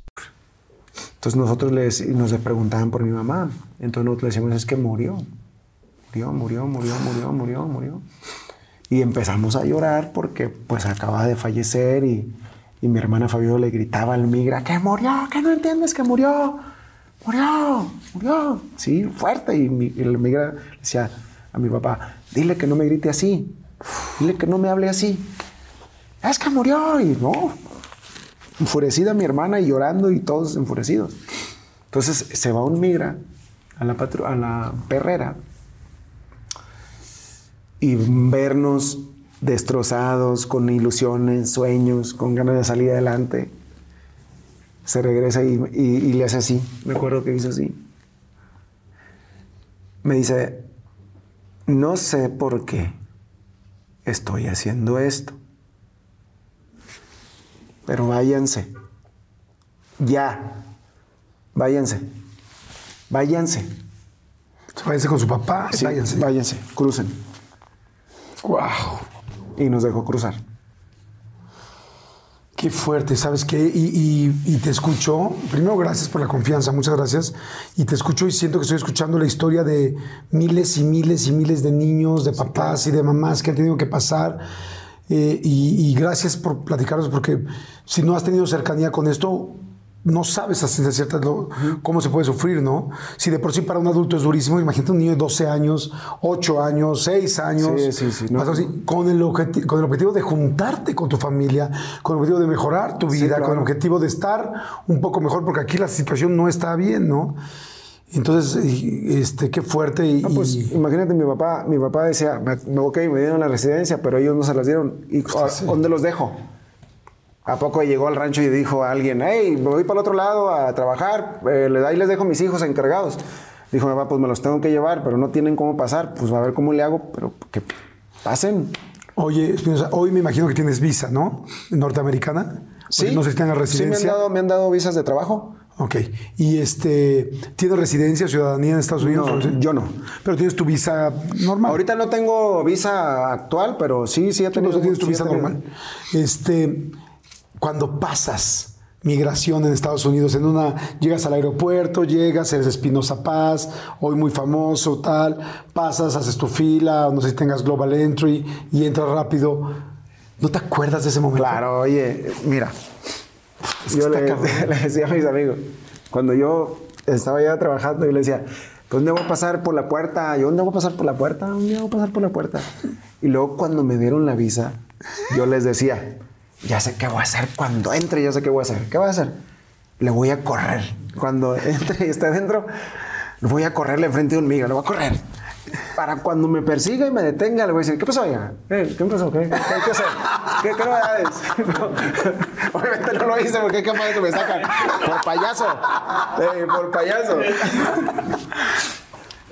Entonces nosotros les, nos preguntaban por mi mamá. Entonces nosotros le decíamos, es que murió. Murió, murió, murió, murió, murió, murió. Y empezamos a llorar porque pues acaba de fallecer y, y mi hermana Fabio le gritaba al migra, que murió, que no entiendes que murió, murió, murió. Sí, fuerte. Y, y el migra decía a mi papá, dile que no me grite así, dile que no me hable así. Es que murió y no, enfurecida mi hermana y llorando y todos enfurecidos. Entonces se va un migra a la, a la perrera y vernos destrozados, con ilusiones, sueños, con ganas de salir adelante. Se regresa y, y- y le hace así. Me acuerdo que hizo así. Me dice, no sé por qué estoy haciendo esto. Pero váyanse. Ya. Váyanse. Váyanse. Váyanse con su papá. Sí, váyanse. váyanse. Crucen. Wow. Y nos dejó cruzar. Qué fuerte, ¿sabes qué? Y, y- y te escucho. Primero, gracias por la confianza, muchas gracias. Y te escucho y siento que estoy escuchando la historia de miles y miles y miles de niños, de papás y de mamás que han tenido que pasar. Eh, y, y gracias por platicarnos, porque si no has tenido cercanía con esto, no sabes a ciencia cierta lo- cómo se puede sufrir, ¿no? Si de por sí para un adulto es durísimo, imagínate un niño de 12 años, 8 años, 6 años. Sí, sí, sí, no. así, con, el con el objetivo de juntarte con tu familia, con el objetivo de mejorar tu vida, claro. con el objetivo de estar un poco mejor, porque aquí la situación no está bien, ¿no? Entonces, este, qué fuerte y... Ah, pues y- imagínate, mi papá, mi papá decía, ok, me dieron la residencia, pero ellos no se las dieron. ¿Y a- dónde los dejo? ¿A poco llegó al rancho y dijo a alguien, hey, me voy para el otro lado a trabajar, eh, ahí les dejo mis hijos encargados? Dijo mi papá, pues me los tengo que llevar, pero no tienen cómo pasar, pues a ver cómo le hago, pero que pasen. Oye, hoy me imagino que tienes visa, ¿no? Norteamericana. Porque No sé si tienes Sí, me residencia. han, dado, me han dado visas de trabajo. Ok. ¿Y este, tienes residencia, ciudadanía en Estados Unidos? No, yo no. Pero tienes tu visa normal. Ahorita no tengo visa actual, pero sí, sí he tenido. Tienes tu sí visa normal. Este, cuando pasas migración en Estados Unidos, en una, llegas al aeropuerto, llegas, eres Espinosa Paz, hoy muy famoso, tal, pasas, haces tu fila, no sé si tengas Global Entry y entras rápido. ¿No te acuerdas de ese momento? Claro, oye, mira. Es yo le, le decía a mis amigos, cuando yo estaba ya trabajando, yo le decía, pues ¿dónde voy a pasar por la puerta? Yo, ¿dónde voy a pasar por la puerta? ¿Dónde voy a pasar por la puerta? Y luego cuando me dieron la visa, yo les decía, ya sé qué voy a hacer cuando entre, ya sé qué voy a hacer. ¿Qué voy a hacer? Le voy a correr. Cuando entre y esté adentro, voy a correrle enfrente de un miga, le voy a correr. Para cuando me persiga y me detenga, le voy a decir, ¿qué pasó ya? ¿Qué, ¿Qué pasó? ¿Qué, qué, hay que hacer? ¿Qué, qué novedades? No, obviamente no lo hice porque es capaz de que me sacan por payaso. Eh, por payaso.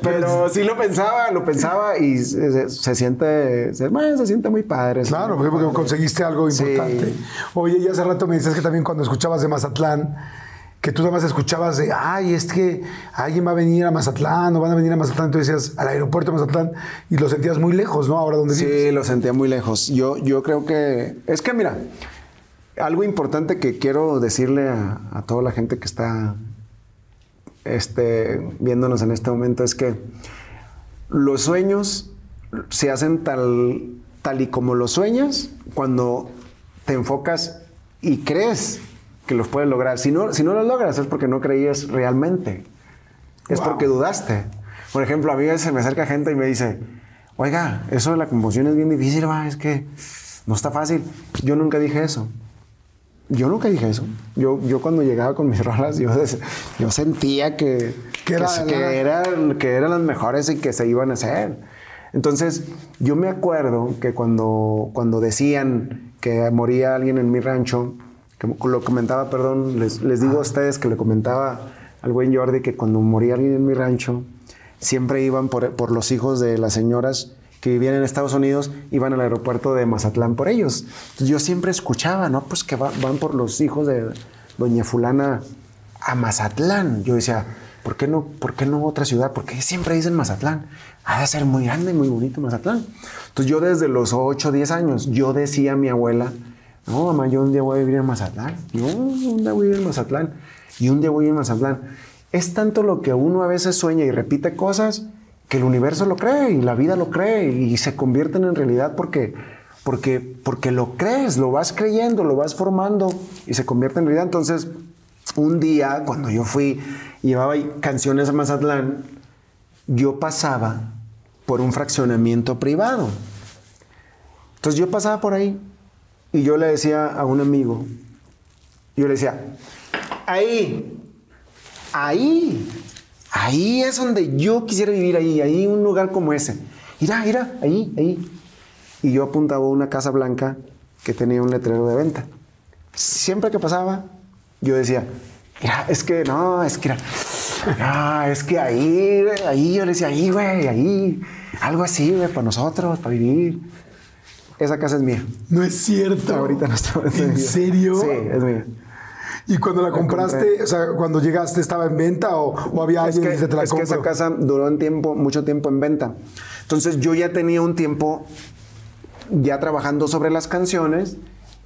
Pero sí lo pensaba, lo pensaba y se, se- se siente, se, siente muy padre. Claro, porque padre. conseguiste algo Sí. importante. Oye, y hace rato me decías que también cuando escuchabas de Mazatlán, que tú nada más escuchabas de, ay, es que alguien va a venir a Mazatlán o van a venir a Mazatlán, tú decías al aeropuerto de Mazatlán y lo sentías muy lejos, ¿no? Ahora donde vives. Sí, lo sentía muy lejos. Yo, yo creo que. Es que, mira, algo importante que quiero decirle a, a toda la gente que está este, viéndonos en este momento es que los sueños se hacen tal, tal y como los sueñas cuando te enfocas y crees que los puedes lograr. Si no, si no los logras es porque no creías realmente. Es Wow. porque dudaste. Por ejemplo, a mí a veces se me acerca gente y me dice, oiga, eso de la composición es bien difícil, va, es que no está fácil. Yo nunca dije eso. Yo nunca dije eso. Yo, yo cuando llegaba con mis rolas, yo, yo sentía que, Que era que eran, que eran las mejores y que se iban a hacer. Entonces, yo me acuerdo que cuando, cuando decían que moría alguien en mi rancho, que lo comentaba, perdón, les, les digo a ustedes que le comentaba al buen Jordi que cuando moría alguien en mi rancho, siempre iban por, por los hijos de las señoras que vivían en Estados Unidos, iban al aeropuerto de Mazatlán por ellos. Entonces, yo siempre escuchaba, ¿no? Pues que va- van por los hijos de doña fulana a Mazatlán. Yo decía, ¿por qué no, por qué no otra ciudad? ¿Por qué siempre dicen Mazatlán? Ha de ser muy grande y muy bonito Mazatlán. Entonces yo desde los 8, 10 años, yo decía a mi abuela, no, mamá, yo un día voy a vivir en Mazatlán. Yo un día voy a vivir en Mazatlán. Y un día voy a ir en Mazatlán. Es tanto lo que uno a veces sueña y repite cosas que el universo lo cree y la vida lo cree y se convierten en realidad porque, porque, porque lo crees, lo vas creyendo, lo vas formando y se convierte en realidad. Entonces, un día cuando yo fui llevaba canciones a Mazatlán, yo pasaba por un fraccionamiento privado. Entonces yo pasaba por ahí y yo le decía a un amigo, yo le decía, ahí, ahí, ahí es donde yo quisiera vivir, ahí, ahí un lugar como ese. Mira, mira, ahí, ahí. Y yo apuntaba a una casa blanca que tenía un letrero de venta. Siempre que pasaba, yo decía, mira, es que no, es que, no, es que ahí, ahí, yo le decía, ahí, güey, ahí, algo así, güey, para nosotros, para vivir. Esa casa es mía. No es cierto. Ahorita no está. es ¿En serio? Sí, es mía. Y cuando la compraste, compré. o sea, cuando llegaste, ¿estaba en venta o, o había Es alguien que, que, te la es que esa compro"? casa duró en tiempo, mucho tiempo en venta. Entonces yo ya tenía un tiempo ya trabajando sobre las canciones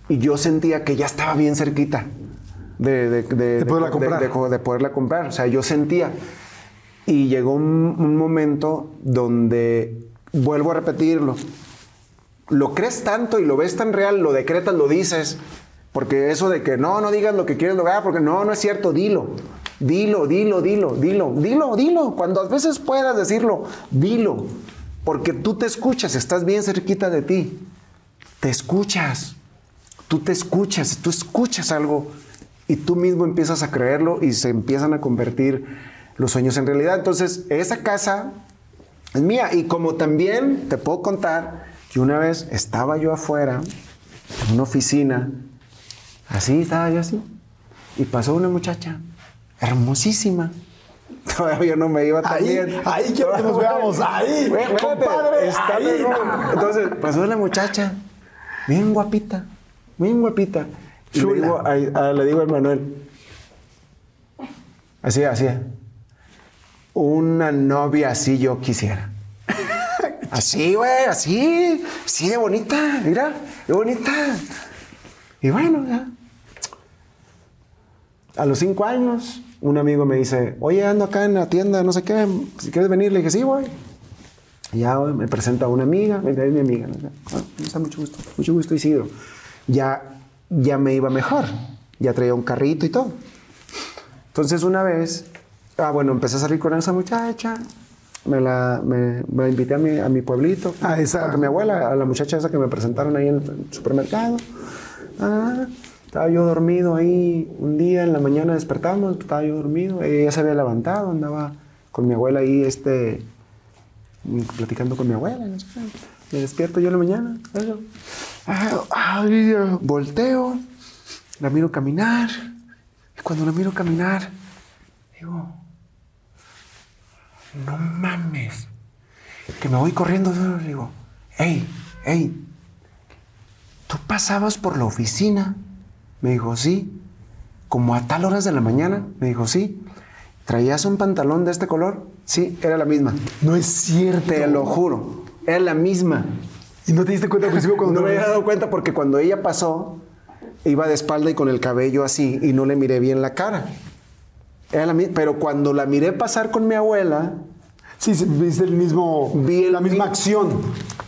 y yo sentía que ya estaba bien cerquita de, de, de- poderla de- comprar. de- de poderla comprar. O sea, yo sentía. Y llegó un, un momento donde, vuelvo a repetirlo, lo crees tanto y lo ves tan real, lo decretas, lo dices, Porque eso de que no, no digas lo que quieres lograr, porque no, no es cierto, dilo. Dilo, dilo, dilo, dilo, dilo, dilo. Cuando a veces puedas decirlo, dilo. Porque tú te escuchas, estás bien cerquita de ti. Te escuchas. Tú te escuchas, tú escuchas algo y tú mismo empiezas a creerlo y se empiezan a convertir los sueños en realidad. Entonces, esa casa es mía. Y como también te puedo contar que una vez estaba yo afuera, en una oficina, así estaba yo así, y pasó una muchacha hermosísima. Todavía no me iba tan Ahí, bien. ahí quiero que nos veamos. Ahí, Güey, compadre. está ahí. bien. Entonces pasó la muchacha, bien guapita, bien guapita. Y le digo, a, a- le digo a Manuel, así, así, una novia así yo quisiera. Así, güey, así, así de bonita, mira, de bonita. Y bueno, ya. A los cinco años, un amigo me dice, oye, ando acá en la tienda, no sé qué, si quieres venir, le dije, sí, voy. Y ya güey, me presenta una amiga, es mi amiga. ¿no? Ah, está mucho gusto, mucho gusto, Isidro. Ya, ya me iba mejor, ya traía un carrito y todo. Entonces una vez, ah, bueno, empecé a salir con esa muchacha, me la, me, me la invité a mi, a mi pueblito, A esa- con mi abuela, a la muchacha esa que me presentaron ahí en el supermercado. Ah, estaba yo dormido ahí un día, en la mañana despertamos, estaba yo dormido, ella se había levantado, andaba con mi abuela ahí, este, platicando con mi abuela, no sé qué. Me despierto yo en la mañana, eso. Ah, ay, volteo, la miro caminar, y cuando la miro caminar, digo, no mames, que me voy corriendo, le digo, hey, hey, ¿tú pasabas por la oficina? Me dijo, sí. Como a tal horas de la mañana, me dijo, sí. ¿Traías un pantalón de este color? Sí, era la misma. No es cierto. Te lo juro, era la misma. ¿Y no te diste cuenta al principio cuando No me había dado cuenta porque cuando ella pasó, iba de espalda y con el cabello así y no le miré bien la cara. Era la pero cuando la miré pasar con mi abuela, Sí, sí, viste el mismo. Vi el la misma mi- acción.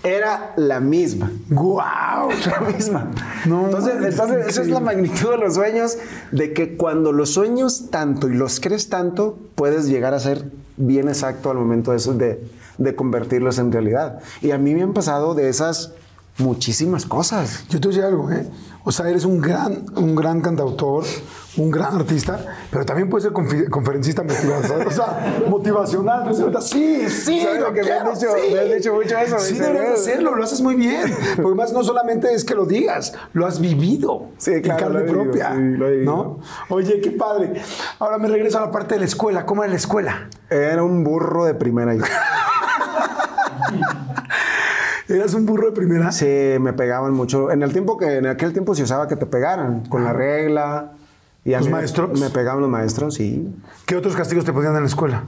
era la misma. ¡Guau! La misma. No, entonces, entonces esa es la magnitud de los sueños, de que cuando los sueños tanto y los crees tanto, puedes llegar a ser bien exacto al momento de, eso, de, de convertirlos en realidad. Y a mí me han pasado de esas muchísimas cosas. Yo te voy a decir algo, ¿eh? O sea, eres un gran, un gran cantautor, un gran artista, pero también puedes ser conferencista motivacional. O sea, motivacional. ¿no es cierto? Sí, sí, ¿Sabes lo que me han dicho? sí. Me han dicho mucho eso, Sí, deberías de hacerlo, lo haces muy bien. Porque más no solamente es que lo digas, lo has vivido. Sí, claro, En carne lo he vivido, propia. sí, lo he vivido. ¿no? Oye, qué padre. Ahora me regreso a la parte de la escuela. ¿Cómo era la escuela? Era un burro de primera. ¿Eras un burro de primera? Sí, me pegaban mucho. En el tiempo que, en aquel tiempo se usaba que te pegaran con la regla. Y ¿Los maestros? Me pegaban los maestros, sí. ¿Qué otros castigos te ponían en la escuela?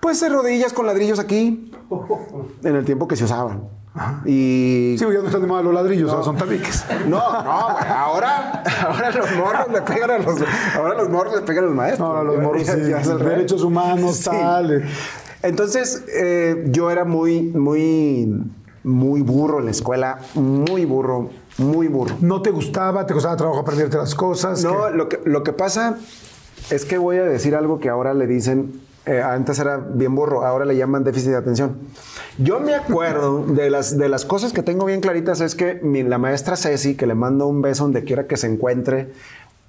Pues de rodillas con ladrillos aquí. En el tiempo que se usaban. Y. Sí, ya no están de moda los ladrillos, ahora son tabiques. No, no, güey, ahora, ahora los morros le pegan a los, ahora los morros le pegan a los maestros. No, ahora los morros, sí, derechos humanos, tal. eh. Entonces, eh, yo era muy, muy, muy burro en la escuela, muy burro, muy burro. ¿No te gustaba? ¿Te costaba trabajo aprenderte las cosas? No, lo que, lo que pasa es que voy a decir algo que ahora le dicen, eh, antes era bien burro, ahora le llaman déficit de atención. Yo me acuerdo de las, de las cosas que tengo bien claritas es que mi- la maestra Ceci, que le mando un beso donde quiera que se encuentre,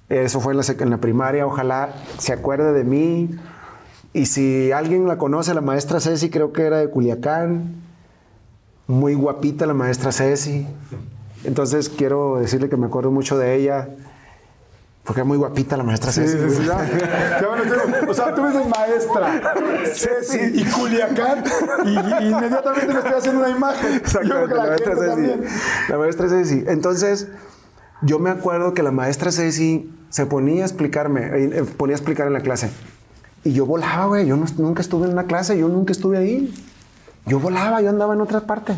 eso fue en la, en la primaria, ojalá se acuerde de mí. Y si alguien la conoce, la maestra Ceci creo que era de Culiacán, muy guapita la maestra Ceci. Entonces quiero decirle que me acuerdo mucho de ella. Porque es muy guapita la maestra Ceci. sí, sí, ya. Ya lo tengo. O sea, tú eres maestra, Ceci y Culiacán, y, y inmediatamente me estoy haciendo una imagen. Yo creo Exactamente, que la, la, maestra Ceci. también. La maestra Ceci. Entonces, yo me acuerdo que la maestra Ceci se ponía a explicarme, eh, eh, ponía a explicar en la clase. Y yo volaba, güey. Yo no- nunca estuve en una clase, yo nunca estuve ahí. Yo volaba, yo andaba en otra parte.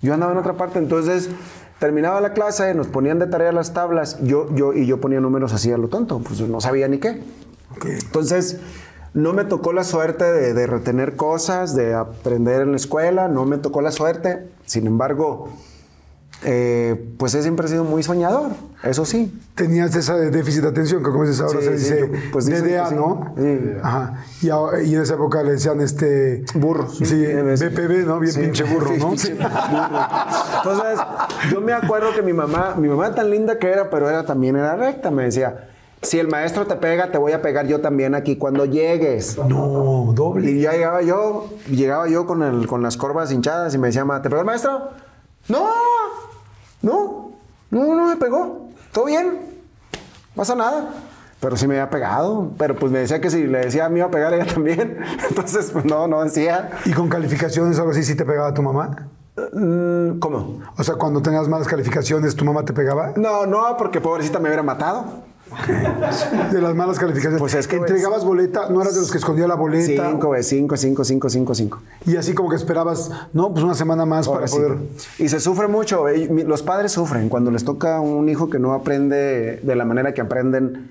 Yo andaba en otra parte. Entonces, terminaba la clase, nos ponían de tarea las tablas. Yo, yo, y yo ponía números así a lo tonto, pues no sabía ni qué. Entonces, no me tocó la suerte de, de retener cosas, de aprender en la escuela, no me tocó la suerte. Sin embargo, eh, pues he siempre sido muy soñador, eso sí. Tenías esa déficit de atención, que como dices ahora Sí, se sí, yo, pues, DDA, que sí. ¿no? Ajá. Y, en esa época le decían este... Burro. Sí, BPB, ¿no? Bien pinche burro, ¿no? pinche burro. Entonces, yo me acuerdo que mi mamá, mi mamá tan linda que era, pero era también era recta, me decía, si el maestro te pega, te voy a pegar yo también aquí cuando llegues. No, doble. Y ya llegaba yo, llegaba yo con, el, con las corvas hinchadas y me decía, "Ma, ¿te pegó el maestro? No, no, no, no me pegó. ¿Todo bien? No pasa nada. Pero sí me había pegado. Pero pues me decía que si le decía a mí iba a pegar ella también. Entonces, pues no, no decía. ¿Y con calificaciones algo así sí te pegaba tu mamá? Mm, ¿Cómo? O sea, cuando tenías malas calificaciones, ¿tu mamá te pegaba? No, no, porque pobrecita me hubiera matado. De las malas calificaciones. Pues es que, ¿Entregabas boleta? ¿No eras de los que escondía la boleta? Cinco, cinco, cinco, cinco, cinco, cinco. Y así como que esperabas, no, pues una semana más para poder... Y se sufre mucho. Los padres sufren cuando les toca un hijo que no aprende de la manera que aprenden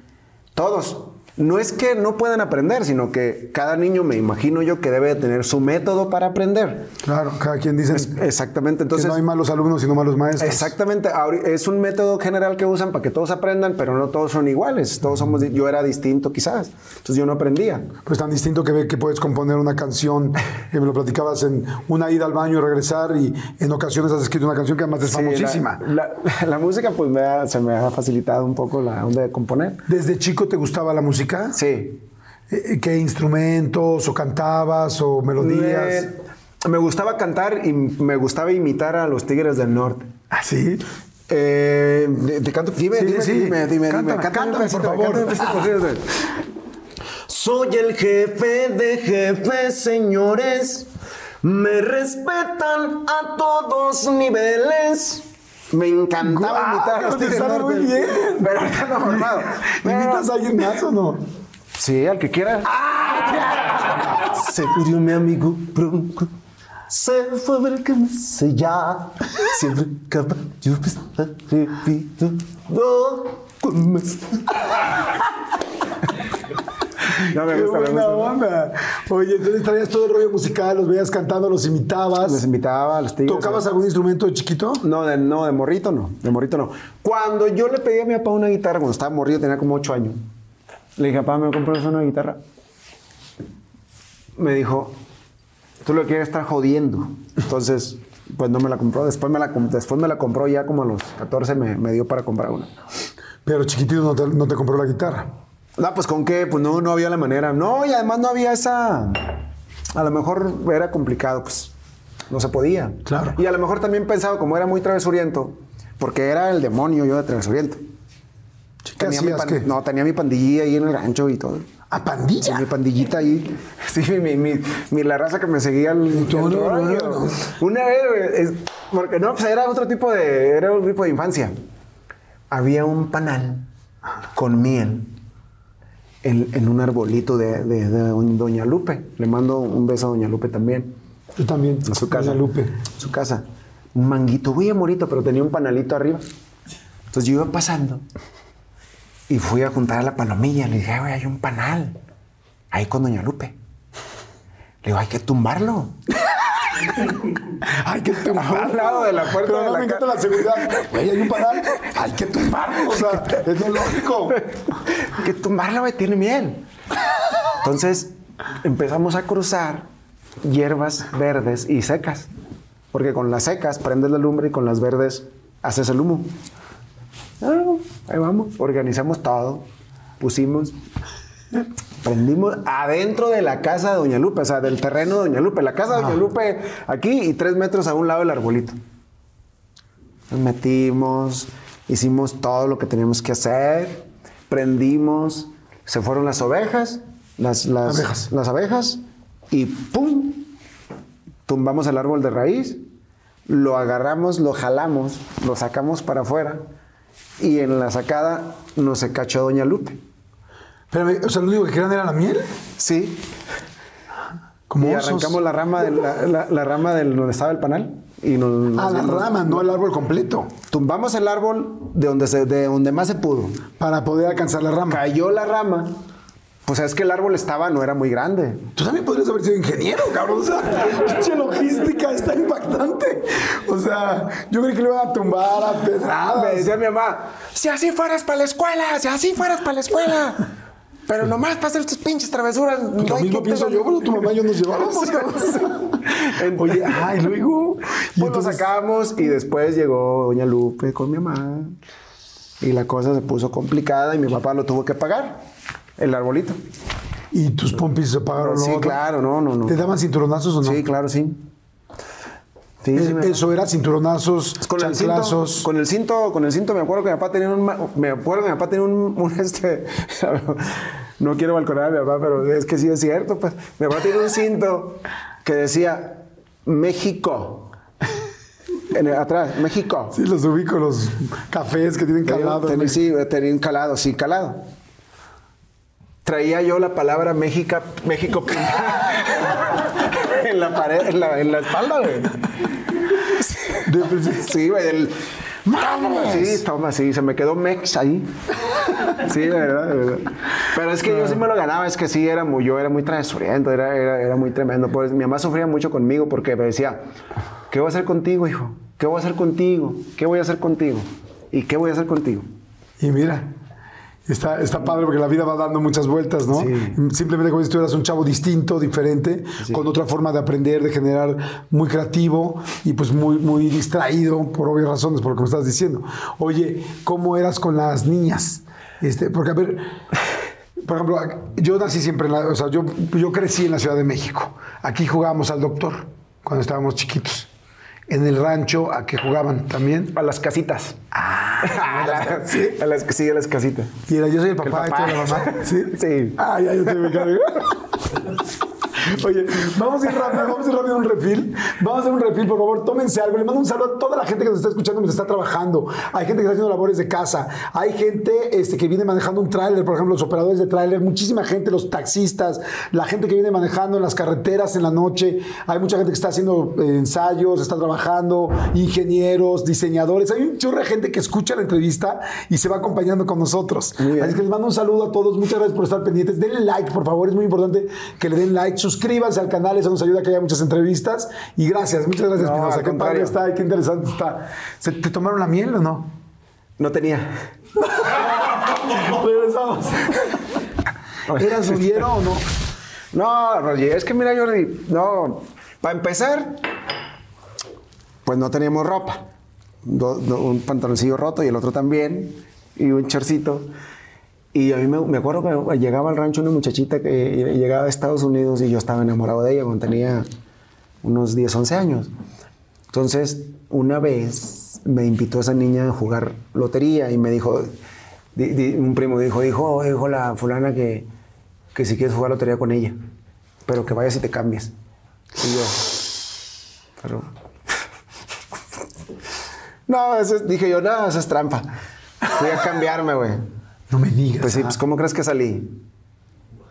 todos. No es que no puedan aprender, sino que cada niño, me imagino yo, que debe de tener su método para aprender. Claro, cada quien dice Exactamente. Entonces, que no hay malos alumnos, sino malos maestros. Exactamente, es un método general que usan para que todos aprendan, pero no todos son iguales. Todos somos, yo era distinto quizás, entonces yo no aprendía. Pues tan distinto que ve que puedes componer una canción, me lo platicabas en una ida al baño y regresar, y en ocasiones has escrito una canción que además es Sí, famosísima. La, la- la música pues me ha- se me ha facilitado un poco la onda de componer. ¿Desde chico te gustaba la música? Sí. Eh, ¿Qué instrumentos, o cantabas, o melodías? Me, me gustaba cantar y me gustaba imitar a los Tigres del Norte. ¿Ah, sí? Eh, te, canto, dime, Sí, dime, sí. dime, dime, Cántame, dime, cántame favor. por favor. Soy el jefe de jefes, señores. Me respetan a todos niveles. Me encantaba Guau, imitar a los Tigres Norte. muy bien. Pero ahorita no formado. ¿Imitas a alguien más o no? Sí, al que quiera. Se murió mi amigo Bronco. Se fue a ver que me ya. Siempre caballo repito. No, con más. No me Qué gusta, me buena gusta. onda. Oye, entonces traías todo el rollo musical, los veías cantando, los imitabas. Les invitaba los tigres. ¿Tocabas algún instrumento de chiquito? No, de, no, de morrito no. De morrito no. Cuando yo le pedí a mi papá una guitarra, cuando estaba morrido, tenía como ocho años. Le dije, papá, ¿me compras una guitarra? Me dijo, tú lo quieres estar jodiendo. Entonces, pues no me la compró. Después me la, después me la compró ya como a los 14 me, me dio para comprar una. Pero chiquitito no te, no te compró la guitarra. No, pues con qué, pues no, no había la manera. No, y además no había esa. A lo mejor era complicado, pues no se podía. Claro. Y a lo mejor también pensaba, como era muy travesuriento, porque era el demonio yo de travesuriento. ¿Qué Tenía mi. No, tenía mi pandilla ahí en el rancho y todo. ¿A Sí, pandilla? mi pandillita ahí. Sí, mi, mi, mi- la raza que me seguía al, no, rollo. no. Una vez, güey, es- porque no, pues era otro tipo de, era un tipo de infancia. Había un panal con miel en, en un arbolito de, de- de Doña Lupe. Le mando un beso a Doña Lupe también. Yo también. A su casa. Doña Lupe. Su casa. Un manguito, muy amorito, pero tenía un panalito arriba. Entonces yo iba pasando y fui a juntar a la palomilla. Le dije, "Ay, güey, hay un panal ahí con Doña Lupe. Le digo, hay que tumbarlo. Hay que tumbarlo. lado de la puerta Pero de no la me encanta ca- la seguridad. Güey, hay un panal. Hay que tumbarlo. O sea, es lo lógico. Hay que tumbarlo, güey, tiene miel. Entonces empezamos a cruzar hierbas verdes y secas. Porque con las secas prendes la lumbre y con las verdes haces el humo. Ah, ahí vamos, organizamos todo, pusimos, prendimos adentro de la casa de Doña Lupe, o sea, del terreno de Doña Lupe. La casa de Doña Lupe aquí y tres metros a un lado del arbolito. Nos metimos, hicimos todo lo que teníamos que hacer, prendimos, se fueron las ovejas, las, las Abejas. las abejas y ¡pum! Tumbamos el árbol de raíz, lo agarramos, lo jalamos, lo sacamos para afuera y en la sacada nos se cachó Doña Lupe. Pero, o sea, lo único que querían era la miel. Sí, Como y osos. arrancamos la rama, de la, la- la rama del donde estaba el panal y nos, A la nos- rama, no al árbol completo. tumbamos el árbol de donde, se, de donde más se pudo. Para poder alcanzar la rama. Cayó la rama, pues es que el árbol estaba, no era muy grande. Tú también podrías haber sido ingeniero, cabrón. O sea, pinche logística está impactante. O sea, yo creí que le iban a tumbar a Me pedradas. decía mi mamá, si así fueras para la escuela, si así fueras para la escuela. Pero nomás para hacer tus pinches travesuras. Lo no hay mismo que pienso te- yo, pero tu mamá y yo nos llevábamos. Oye, ay, luego. Y Pues lo entonces, sacamos y después llegó Doña Lupe con mi mamá. Y la cosa se puso complicada y mi papá lo tuvo que pagar. El arbolito. ¿Y tus pompis se pagaron Sí, luego? claro, no, no, no. ¿Te daban cinturonazos o no? Sí, claro, sí. Sí, sí, me- Eso era cinturonazos, con el cinto, chanclazos. con el cinto, con el cinto me acuerdo que mi papá tenía un, me acuerdo que mi papá tenía un, un, este, no quiero balconar a mi papá, pero es que sí es cierto, pues. Mi papá tenía un cinto que decía México. En el- atrás, México. Sí, los ubico, los cafés que tienen calado. Sí, tenía un calado, sí, calado. Traía yo la palabra México, México en la pared, en la, en la espalda, güey. Sí, güey, el... Sí, toma, sí, se me quedó Mex ahí. Sí, de verdad, de verdad. Pero es que yo sí me lo ganaba, es que sí, era muy, yo era muy travesuriento, era, era, era muy tremendo. Pues, mi mamá sufría mucho conmigo porque me decía, ¿qué voy a hacer contigo, hijo? ¿Qué voy a hacer contigo? ¿Qué voy a hacer contigo? ¿Y qué voy a hacer contigo? Y mira, está, está padre porque la vida va dando muchas vueltas, ¿no? Sí. Simplemente como si tú eras un chavo distinto, diferente, con otra forma de aprender, de generar, muy creativo y pues muy, muy distraído por obvias razones, por lo que me estás diciendo. Oye, ¿cómo eras con las niñas? Este, porque a ver, por ejemplo, yo nací siempre en la, o sea, yo, yo crecí en la Ciudad de México. Aquí jugábamos al doctor cuando estábamos chiquitos. En el rancho, ¿a qué jugaban también? A las casitas. Ah, ¿sí? A las, sí, a las casitas. Y era yo soy el papá, El papá. la mamá. ¿Sí? Sí. Ah, ya, yo te me cargo. Oye, vamos a ir rápido, vamos a ir rápido a un refil. Vamos a hacer un refil, por favor, tómense algo. Le mando un saludo a toda la gente que nos está escuchando mientras está trabajando. Hay gente que está haciendo labores de casa. Hay gente este, que viene manejando un tráiler, por ejemplo, los operadores de tráiler. Muchísima gente, los taxistas, la gente que viene manejando en las carreteras en la noche. Hay mucha gente que está haciendo eh, ensayos, está trabajando, ingenieros, diseñadores. Hay un chorro de gente que escucha la entrevista y se va acompañando con nosotros. Así que les mando un saludo a todos. Muchas gracias por estar pendientes. Denle like, por favor. Es muy importante que le den like. Suscríbanse al canal. Eso nos ayuda a que haya muchas entrevistas. Y gracias. Muchas gracias, No, Pinoza. Qué padre está y qué interesante está. ¿Se- ¿Te tomaron la miel o no? No tenía. Regresamos. ¿Eras rubiero o no? No, Roger, es que mira, Jordi, no. Para empezar, pues no teníamos ropa. Do- do- un pantaloncillo roto y el otro también, y un chorcito. Y a mí me, me acuerdo que llegaba al rancho una muchachita que llegaba de Estados Unidos y yo estaba enamorado de ella cuando tenía unos 10, 11 años. Entonces, una vez me invitó esa niña a jugar lotería y me dijo, di- di- un primo dijo, dijo, dijo la fulana que, que si quieres jugar lotería con ella, pero que vayas y te cambies. Y yo, pero... No, eso es- dije yo, no, eso es trampa. Fui a cambiarme, güey. No me digas. Pues sí, ah. pues ¿cómo crees que salí?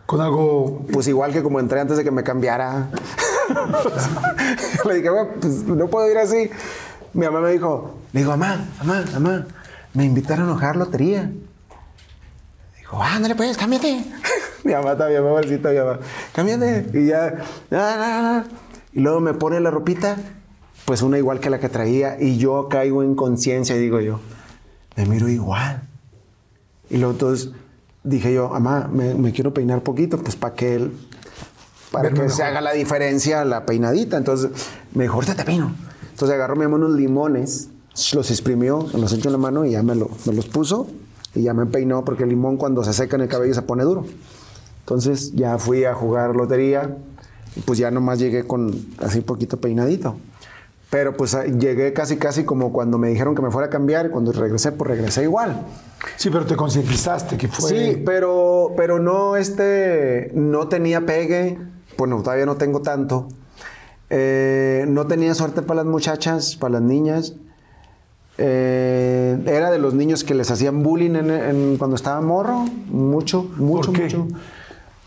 Con algo. Pues igual que como entré antes de que me cambiara. le dije, pues no puedo ir así. Mi mamá me dijo, le digo, mamá, mamá, mamá, me invitaron a jugar lotería. Dijo, ándale pues, cámbiate. mi mamá también, mamacita, mi mamá, cámbiate. Y ya, "Ah, ah, ah". y luego me pone la ropita, pues una igual que la que traía, y yo caigo en conciencia y digo yo, me miro igual. Y luego entonces dije yo, mamá, me, me quiero peinar poquito, pues para que él, para Verme que se mejor. haga la diferencia la peinadita. Entonces me dijo, ahorita te peino. Entonces agarró mi mamá unos limones, los exprimió, los echó en la mano y ya me, lo- me los puso y ya me peinó porque el limón cuando se seca en el cabello se pone duro. Entonces ya fui a jugar lotería pues ya nomás llegué con así poquito peinadito. Pero pues ah, llegué casi casi como cuando me dijeron que me fuera a cambiar y cuando regresé pues regresé igual. Sí, pero te concientizaste que fue. Sí, pero, pero no, este, no tenía pegue. Bueno, todavía no tengo tanto. Eh, no tenía suerte para las muchachas, para las niñas. Eh, era de los niños que les hacían bullying en- en- cuando estaba morro. Mucho, mucho, qué? mucho.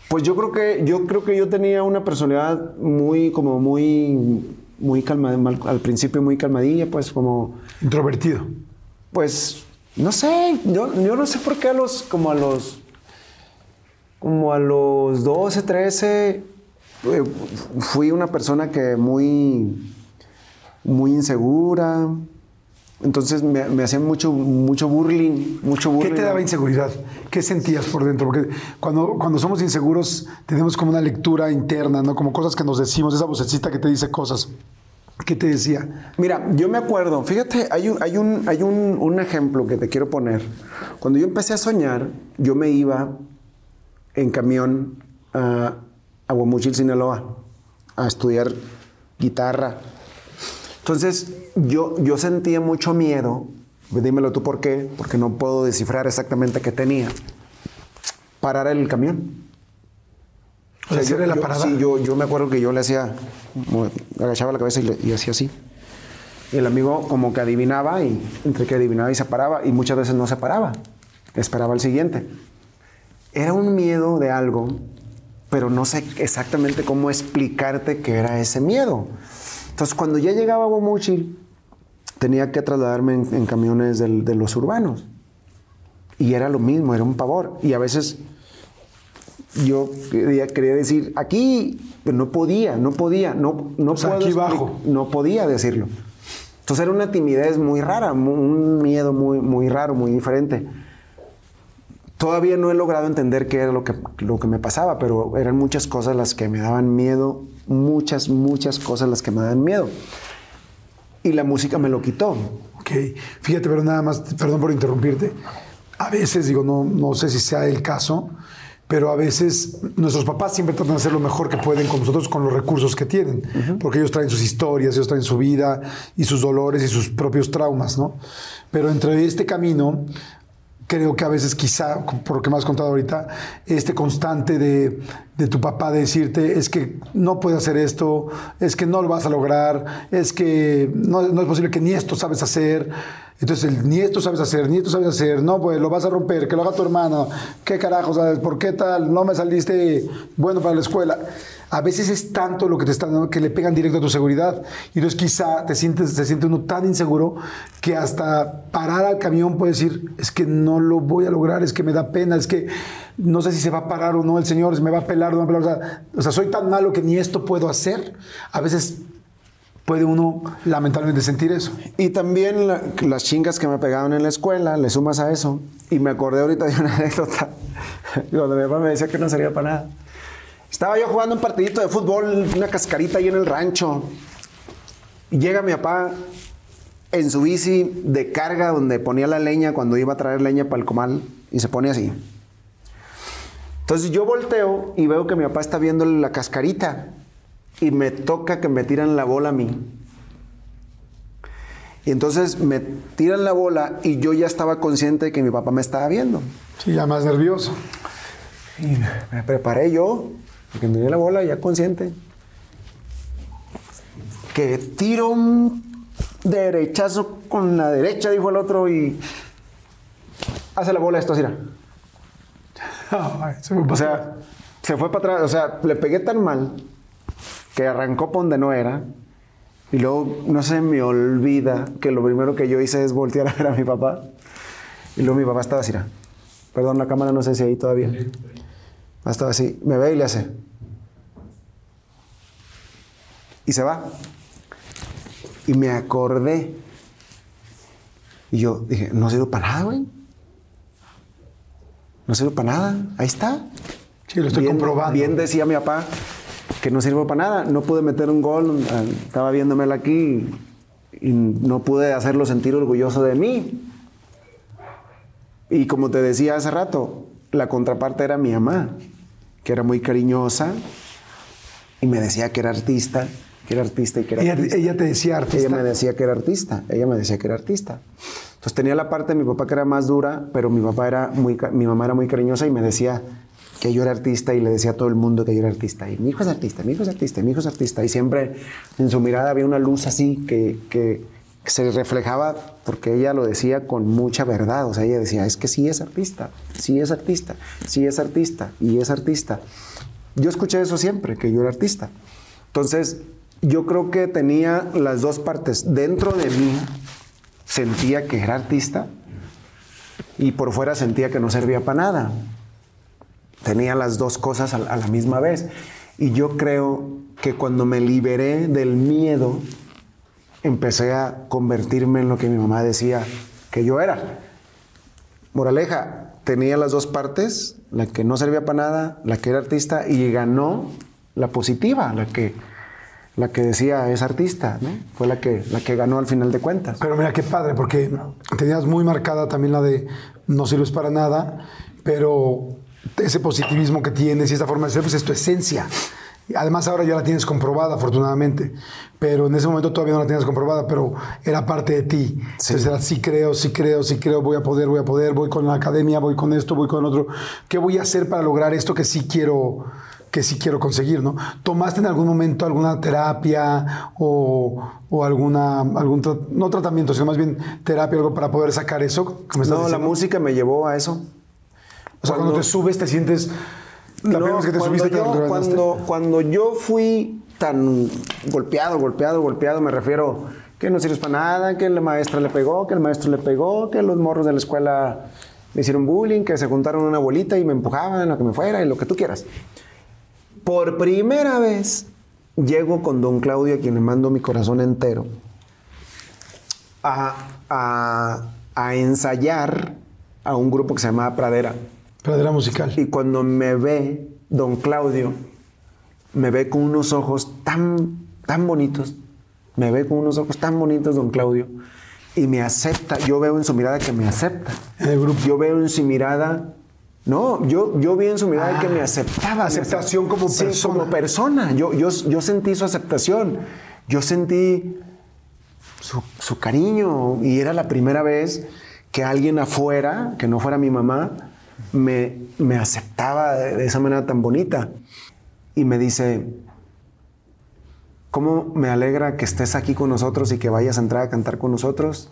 Pues yo creo que yo creo que yo tenía una personalidad muy como muy muy calmada al principio muy calmadilla, pues como Introvertido. pues no sé, yo, yo no sé por qué a los como a los como a los 12, 13 eh, fui una persona que muy muy insegura. Entonces me, me hacían mucho, mucho burling, mucho ¿Qué burling. te daba inseguridad? ¿Qué sentías por dentro? Porque cuando, cuando somos inseguros tenemos como una lectura interna, ¿no? Como cosas que nos decimos, esa vocecita que te dice cosas. ¿Qué te decía? Mira, yo me acuerdo, fíjate, hay un, hay un, hay un, un ejemplo que te quiero poner. Cuando yo empecé a soñar, yo me iba en camión a Aguamuchil, Sinaloa, a estudiar guitarra. Entonces, yo, yo sentía mucho miedo, dímelo tú por qué, porque no puedo descifrar exactamente qué tenía, parar el camión. O sea, hacerle la yo- parada. Sí, yo, yo me acuerdo que yo le hacía, agachaba la cabeza y, le- y hacía así. El amigo como que adivinaba y entre que adivinaba y se paraba y muchas veces no se paraba. Esperaba el siguiente. Era un miedo de algo, pero no sé exactamente cómo explicarte qué era ese miedo. Entonces cuando ya llegaba a Guamuchil, tenía que trasladarme en, en camiones del- de los urbanos. Y era lo mismo, era un pavor. Y a veces yo quería, quería decir aquí, pero no podía, no podía, no, no O sea, puedo aquí bajo. No podía decirlo. Entonces era una timidez muy rara, mu- un miedo muy, muy raro, muy diferente. Todavía no he logrado entender qué era lo que, lo que me pasaba, pero eran muchas cosas las que me daban miedo, muchas, muchas cosas las que me daban miedo. Y la música me lo quitó. Ok, fíjate, pero nada más, perdón por interrumpirte. A veces, digo, no, no sé si sea el caso, pero a veces nuestros papás siempre tratan de hacer lo mejor que pueden con nosotros con los recursos que tienen, porque ellos traen sus historias, ellos traen su vida y sus dolores y sus propios traumas, ¿no? Pero entre este camino, creo que a veces quizá, por lo que me has contado ahorita, este constante de, de tu papá de decirte es que no puedes hacer esto, es que no lo vas a lograr, es que no, no es posible que ni esto sabes hacer. Entonces, el, ni esto sabes hacer, ni esto sabes hacer, no, pues lo vas a romper, que lo haga tu hermano, qué carajo, ¿sabes? ¿Por qué tal? No me saliste bueno para la escuela. A veces es tanto lo que te están dando que le pegan directo a tu seguridad. Y entonces quizá te sientes, se siente uno tan inseguro que hasta parar al camión puede decir, es que no lo voy a lograr, es que me da pena, es que no sé si se va a parar o no el señor, si me va a pelar o no va a pelar. O sea, soy tan malo que ni esto puedo hacer. A veces puede uno lamentablemente sentir eso. Y también la- las chingas que me pegaban en la escuela, le sumas a eso. Y me acordé ahorita de una anécdota. Cuando mi papá me decía que no servía para nada. Estaba yo jugando un partidito de fútbol, una cascarita ahí en el rancho. Y llega mi papá en su bici de carga donde ponía la leña cuando iba a traer leña para el comal. Y se pone así. Entonces yo volteo y veo que mi papá está viendo la cascarita. Y me toca que me tiran la bola a mí. Y entonces me tiran la bola y yo ya estaba consciente de que mi papá me estaba viendo. Sí, ya más nervioso. Y me preparé yo, porque me dio la bola ya consciente. Que tiro un derechazo con la derecha, dijo el otro, y hace la bola esto así. O sea, se fue para atrás. O sea, le pegué tan mal que arrancó por donde no era. Y luego no se me olvida que lo primero que yo hice es voltear a ver a mi papá. Y luego mi papá estaba así. Perdón, la cámara no sé si ahí todavía. Estaba así. Me ve y le hace. Y se va. Y me acordé. Y yo dije, no sirve para nada, güey. No sirve para nada. Ahí está. Sí, lo estoy Bien- comprobando. Bien decía mi papá que no sirve para nada. No pude meter un gol. eh, Estaba viéndomela aquí y no pude hacerlo sentir orgulloso de mí. Y como te decía hace rato, la contraparte era mi mamá, que era muy cariñosa y me decía que era artista, que era artista y que era ella, artista. ella te decía artista. Ella me decía que era artista, ella me decía que era artista. Entonces tenía la parte de mi papá que era más dura, pero mi papá era muy, mi mamá era muy cariñosa y me decía que yo era artista y le decía a todo el mundo que yo era artista. Y mi hijo es artista, mi hijo es artista, mi hijo es artista. Y siempre en su mirada había una luz así que, que- que se reflejaba porque ella lo decía con mucha verdad. O sea, ella decía, es que sí es artista, sí es artista, sí es artista y es artista. Yo escuché eso siempre, que yo era artista. Entonces, yo creo que tenía las dos partes. Dentro de mí sentía que era artista y por fuera sentía que no servía para nada. Tenía las dos cosas a, a la misma vez. Y yo creo que cuando me liberé del miedo, empecé a convertirme en lo que mi mamá decía que yo era. Moraleja, tenía las dos partes, la que no servía para nada, la que era artista, y ganó la positiva, la que, la que decía es artista, ¿no? Fue la que, la que ganó al final de cuentas. Pero mira qué padre, porque tenías muy marcada también la de no sirves para nada, pero ese positivismo que tienes y esa forma de ser, pues es tu esencia. Además ahora ya la tienes comprobada, afortunadamente, pero en ese momento todavía no la tenías comprobada, pero era parte de ti. Entonces era, sí creo, sí creo, sí creo, voy a poder, voy a poder, voy con la academia, voy con esto, voy con otro. ¿Qué voy a hacer para lograr esto que sí quiero, que sí quiero conseguir, ¿no? ¿Tomaste en algún momento alguna terapia o, o alguna, algún, tra- no tratamiento, sino más bien terapia, algo para poder sacar eso? No, la diciendo? música me llevó a eso. O sea, cuando, te subes te sientes... La No, que te cuando subiste te yo, te cuando, cuando yo fui tan golpeado, golpeado, golpeado, me refiero que no sirves para nada, que la maestra le pegó, que el maestro le pegó, que los morros de la escuela me hicieron bullying, que se juntaron una bolita y me empujaban a que me fuera y lo que tú quieras. Por primera vez llego con don Claudio, a quien le mando mi corazón entero, a, a- a ensayar a un grupo que se llamaba Pradera. Pradera musical. Y cuando me ve don Claudio, me ve con unos ojos tan, tan bonitos, me ve con unos ojos tan bonitos don Claudio, y me acepta, yo veo en su mirada que me acepta. El grupo. Yo veo en su mirada, no, yo, yo vi en su mirada que me aceptaba. Ah, aceptación como Sí, persona. como persona. Yo, yo, yo sentí su aceptación. Yo sentí su, su cariño. Y era la primera vez que alguien afuera, que no fuera mi mamá, me, me aceptaba de, de esa manera tan bonita. Y me dice, ¿cómo me alegra que estés aquí con nosotros y que vayas a entrar a cantar con nosotros?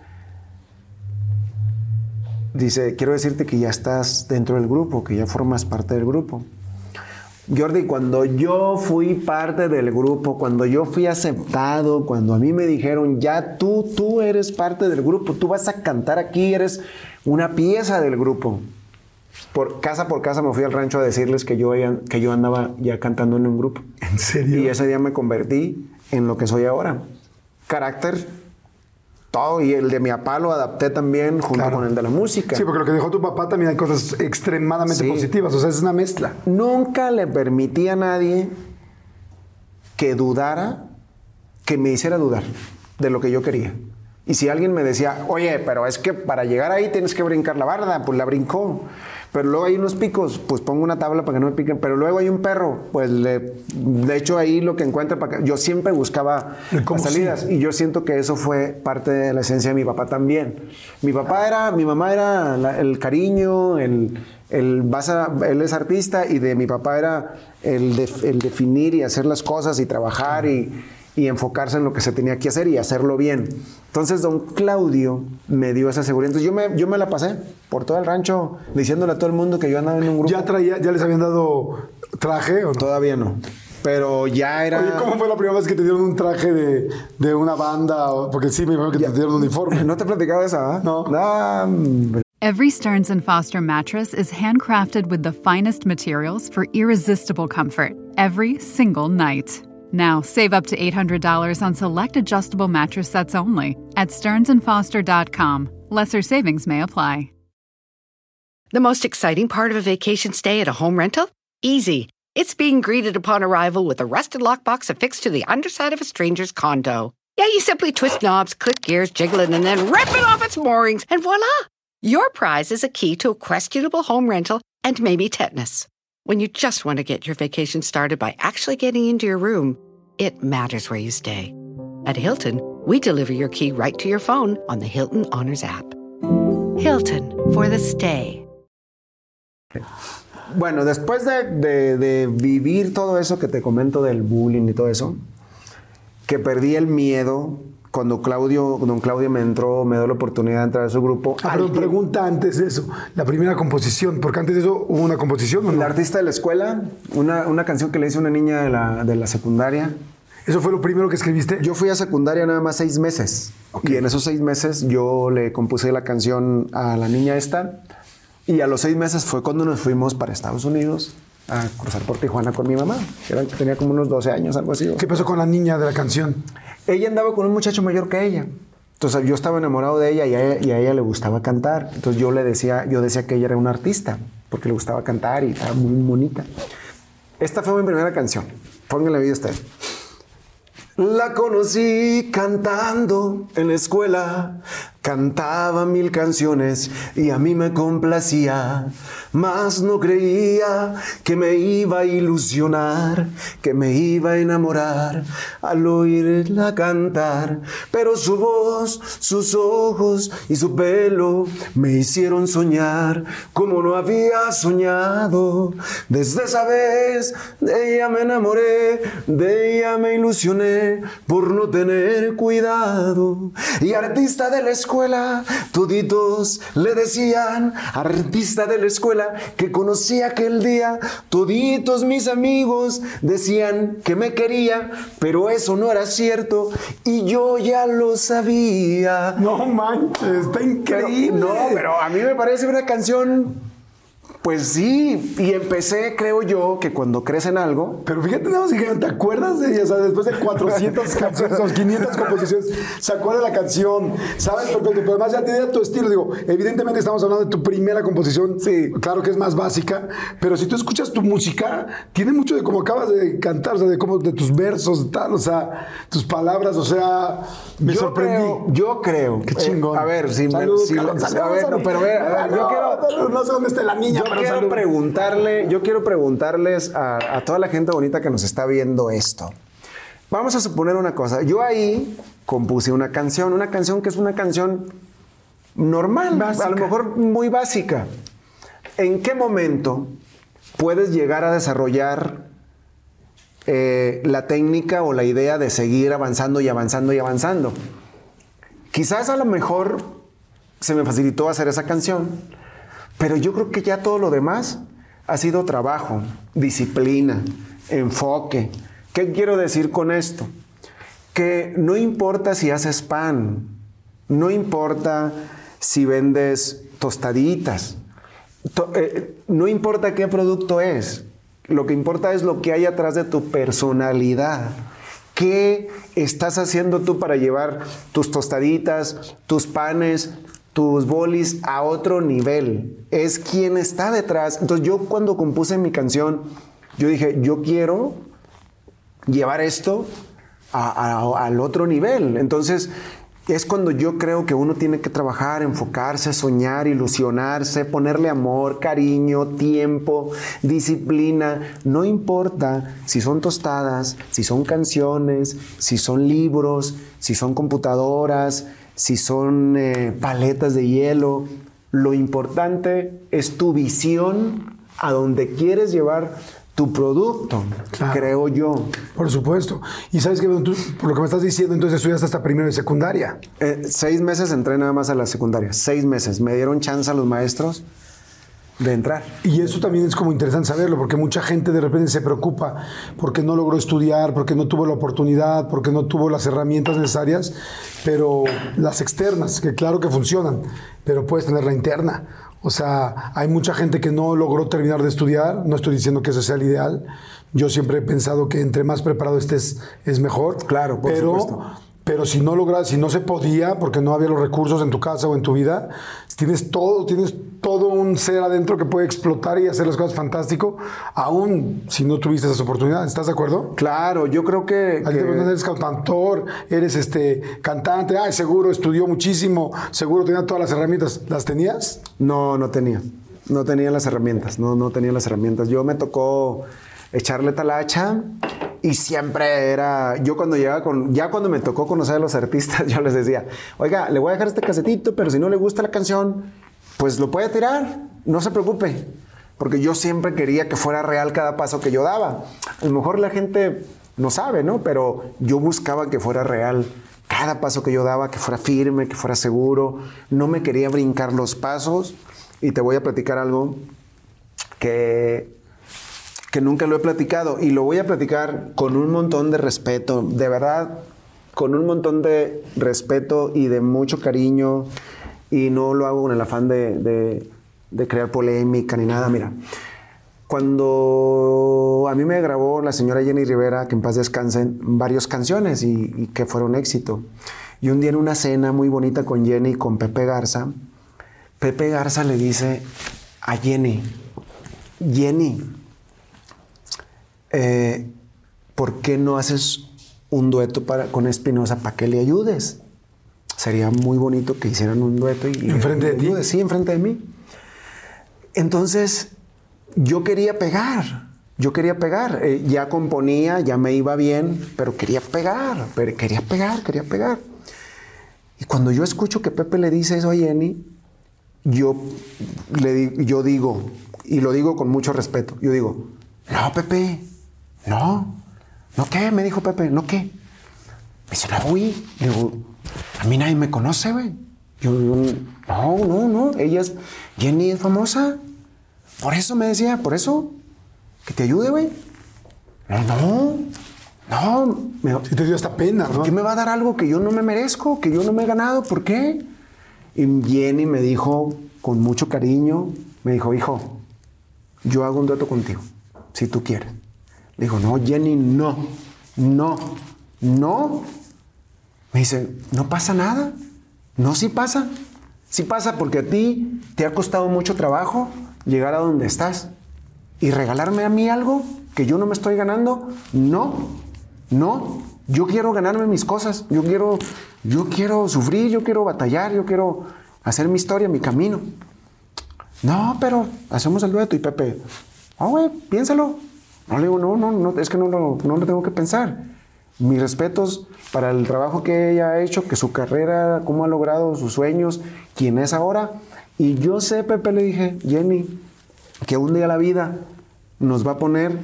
Dice, quiero decirte que ya estás dentro del grupo, que ya formas parte del grupo. Jordi, cuando yo fui parte del grupo, cuando yo fui aceptado, cuando a mí me dijeron, ya tú, tú eres parte del grupo, tú vas a cantar aquí, eres una pieza del grupo. Por casa por casa me fui al rancho a decirles que yo, que yo andaba ya cantando en un grupo. ¿En serio? Y ese día me convertí en lo que soy ahora. Carácter, todo, y el de mi papá lo adapté también junto Claro. con el de la música. Sí, porque lo que dejó tu papá también hay cosas extremadamente Sí. positivas. O sea, es una mezcla. Nunca le permití a nadie que dudara, que me hiciera dudar de lo que yo quería. Y si alguien me decía, oye, pero es que para llegar ahí tienes que brincar la barda, pues la brincó. Pero luego hay unos picos, pues pongo una tabla para que no me piquen. Pero luego hay un perro, pues le, de hecho ahí lo que encuentre para que. Yo siempre buscaba las salidas. sí. Y yo siento que eso fue parte de la esencia de mi papá también. Mi papá era, mi mamá era la- el cariño, el, el vas a- él es artista y de mi papá era el definir y hacer las cosas y trabajar y, y enfocarse en lo que se tenía que hacer y hacerlo bien. Entonces don Claudio me dio esa seguridad. Entonces yo me, yo me la pasé por todo el rancho diciéndole a todo el mundo que yo andaba en un grupo. ¿Ya traía, ya les habían dado traje o no? Todavía no. Pero ya era... Oye, ¿cómo fue la primera vez que te dieron un traje de, de una banda? Porque sí, me imagino que te dieron un uniforme. ¿No te he platicado esa? ah? No. Every Stearns and Foster mattress is handcrafted with the finest materials for irresistible comfort every single night. Now, save up to $800 on select adjustable mattress sets only at stearnsandfoster.com. Lesser savings may apply. The most exciting part of a vacation stay at a home rental? Easy. It's being greeted upon arrival with a rusted lockbox affixed to the underside of a stranger's condo. Yeah, you simply twist knobs, click gears, jiggle it, and then rip it off its moorings, and voila! Your prize is a key to a questionable home rental and maybe tetanus. When you just want to get your vacation started by actually getting into your room, it matters where you stay. At Hilton, we deliver your key right to your phone on the Hilton Honors app. Hilton for the stay. Bueno, después de, de- de vivir todo eso que te comento del bullying y todo eso, que perdí el miedo cuando Claudio, don Claudio me entró, me dio la oportunidad de entrar a su grupo. Ah, pero pregunta antes de eso. La primera composición, porque antes de eso hubo una composición o el no? artista de la escuela, una, una canción que le hice a una niña de la, de la secundaria. ¿Eso fue lo primero que escribiste? Yo fui a secundaria nada más seis meses. Y en esos seis meses yo le compuse la canción a la niña esta. Y a los seis meses fue cuando nos fuimos para Estados Unidos a cruzar por Tijuana con mi mamá. Era, tenía como unos 12 años, algo así. ¿Qué pasó con la niña de la canción? Ella andaba con un muchacho mayor que ella. Entonces yo estaba enamorado de ella y a ella, y a ella le gustaba cantar. Entonces yo le decía, yo decía que ella era una artista porque le gustaba cantar y estaba muy bonita. Esta fue mi primera canción. Pónganle video usted. La conocí cantando en la escuela, cantaba mil canciones y a mí me complacía, mas no creía que me iba a ilusionar, que me iba a enamorar al oírla cantar. Pero su voz, sus ojos y su pelo me hicieron soñar como no había soñado. Desde esa vez de ella me enamoré, de ella me ilusioné por no tener cuidado. Y artista de la escuela, toditos le decían, artista de la escuela que conocí aquel día, toditos mis amigos decían que me quería, pero eso no era cierto y yo ya lo sabía. No manches, está increíble. no, pero a mí me parece una canción pues sí, y empecé, creo yo, que cuando crecen algo. Pero fíjate, no, ¿te acuerdas de ella? O sea, después de 400 canciones o 500 composiciones, se acuerda de la canción, sabes perfecto, pero además ya tiene tu estilo. Digo, evidentemente estamos hablando de tu primera composición. Sí. Claro que es más básica, pero si tú escuchas tu música, tiene mucho de cómo acabas de cantar, o sea, de cómo, de tus versos, tal, o sea, tus palabras, o sea, me yo sorprendí. Creo, yo creo. Qué chingón. Eh, a ver, si, Salud, me, si Carlos, a ver, no, pero a ver, a ver, yo No, quiero. no sé dónde está la niña, Yo quiero salud. preguntarle, yo quiero preguntarles a, a toda la gente bonita que nos está viendo esto. Vamos a suponer una cosa. Yo ahí compuse una canción, una canción que es una canción normal, Básica. a lo mejor muy básica. ¿En qué momento puedes llegar a desarrollar eh, la técnica o la idea de seguir avanzando y avanzando y avanzando? Quizás a lo mejor se me facilitó hacer esa canción, pero yo creo que ya todo lo demás ha sido trabajo, disciplina, enfoque. ¿Qué quiero decir con esto? Que no importa si haces pan, no importa si vendes tostaditas, to- eh, no importa qué producto es, lo que importa es lo que hay atrás de tu personalidad. ¿Qué estás haciendo tú para llevar tus tostaditas, tus panes, tus bolis a otro nivel? Es quien está detrás. Entonces yo cuando compuse mi canción, yo dije, yo quiero llevar esto al otro nivel. Entonces, es cuando yo creo que uno tiene que trabajar, enfocarse, soñar, ilusionarse, ponerle amor, cariño, tiempo, disciplina. No importa si son tostadas, si son canciones, si son libros, si son computadoras, si son eh, paletas de hielo. Lo importante es tu visión a donde quieres llevar tu producto, Claro. creo yo. Por supuesto. Y sabes que tú, por lo que me estás diciendo, entonces estudiaste hasta primero de secundaria. Eh, seis meses entré nada más a la secundaria. Seis meses. Me dieron chance a los maestros de entrar. Y eso también es como interesante saberlo, porque mucha gente de repente se preocupa porque no logró estudiar, porque no tuvo la oportunidad, porque no tuvo las herramientas necesarias, pero las externas, que claro que funcionan, pero puedes tener la interna. O sea, hay mucha gente que no logró terminar de estudiar, no estoy diciendo que eso sea el ideal. Yo siempre he pensado que entre más preparado estés es mejor. Claro, por pero, supuesto. Pero si no logras, si no se podía, porque no había los recursos en tu casa o en tu vida, tienes todo, tienes todo un ser adentro que puede explotar y hacer las cosas fantástico, aún si no tuviste esas oportunidades. ¿Estás de acuerdo? Claro, yo creo que. Que- eres cantautor, eres este cantante, ay, seguro estudió muchísimo, seguro tenía todas las herramientas. ¿Las tenías? No, no tenía. No tenía las herramientas. No, no tenía las herramientas. Yo me tocó echarle talacha y siempre era. Yo cuando llegaba con. Ya cuando me tocó conocer a los artistas, yo les decía, oiga, le voy a dejar este casetito, pero si no le gusta la canción, pues lo puede tirar. No se preocupe. Porque yo siempre quería que fuera real cada paso que yo daba. A lo mejor la gente no sabe, ¿no? Pero yo buscaba que fuera real cada paso que yo daba, que fuera firme, que fuera seguro. No me quería brincar los pasos. Y te voy a platicar algo que, que nunca lo he platicado. Y lo voy a platicar con un montón de respeto. De verdad, con un montón de respeto y de mucho cariño. Y no lo hago con el afán de, crear polémica ni nada. Mira, cuando a mí me grabó la señora Jenny Rivera, que en paz descansen, varias canciones y, y que fueron éxito. Y un día en una cena muy bonita con Jenny y con Pepe Garza, Pepe Garza le dice a Jenny, Jenny, eh, ¿por qué no haces un dueto para, con Espinosa para que le ayudes? Sería muy bonito que hicieran un dueto y... ¿Enfrente de ti? ayudes. Sí, enfrente de mí. Entonces, yo quería pegar. Yo quería pegar. Eh, ya componía, ya me iba bien, pero quería pegar. Pero quería pegar, quería pegar. Y cuando yo escucho que Pepe le dice eso a Jenny, yo, le, yo digo, y lo digo con mucho respeto, yo digo, no, Pepe, no, ¿no qué? Me dijo Pepe, ¿no qué? Me dice, no. Le digo, a mí nadie me conoce, güey. Yo, yo, no, no, no, ella es, Jenny es famosa. Por eso me decía, por eso, que te ayude, güey. No, no, no, me, Sí te dio hasta pena, ¿no? ¿Por qué me va a dar algo que yo no me merezco, que yo no me he ganado? ¿Por qué? Y Jenny me dijo con mucho cariño, me dijo, hijo, yo hago un dueto contigo, si tú quieres. Le dijo, no, Jenny, no, no, no. Me dice, no pasa nada. No, sí pasa. Sí pasa porque a ti te ha costado mucho trabajo llegar a donde estás. Y regalarme a mí algo que yo no me estoy ganando, no, no. Yo quiero ganarme mis cosas. Yo quiero, yo quiero sufrir, yo quiero batallar, yo quiero hacer mi historia, mi camino. No, pero hacemos el dueto y Pepe, ah, güey, piénsalo. No le digo, no, no, no, es que no lo, no lo tengo que pensar. Mis respetos para el trabajo que ella ha hecho, que su carrera, cómo ha logrado sus sueños, quién es ahora. Y yo sé, Pepe, le dije, Jenny, que un día la vida nos va a poner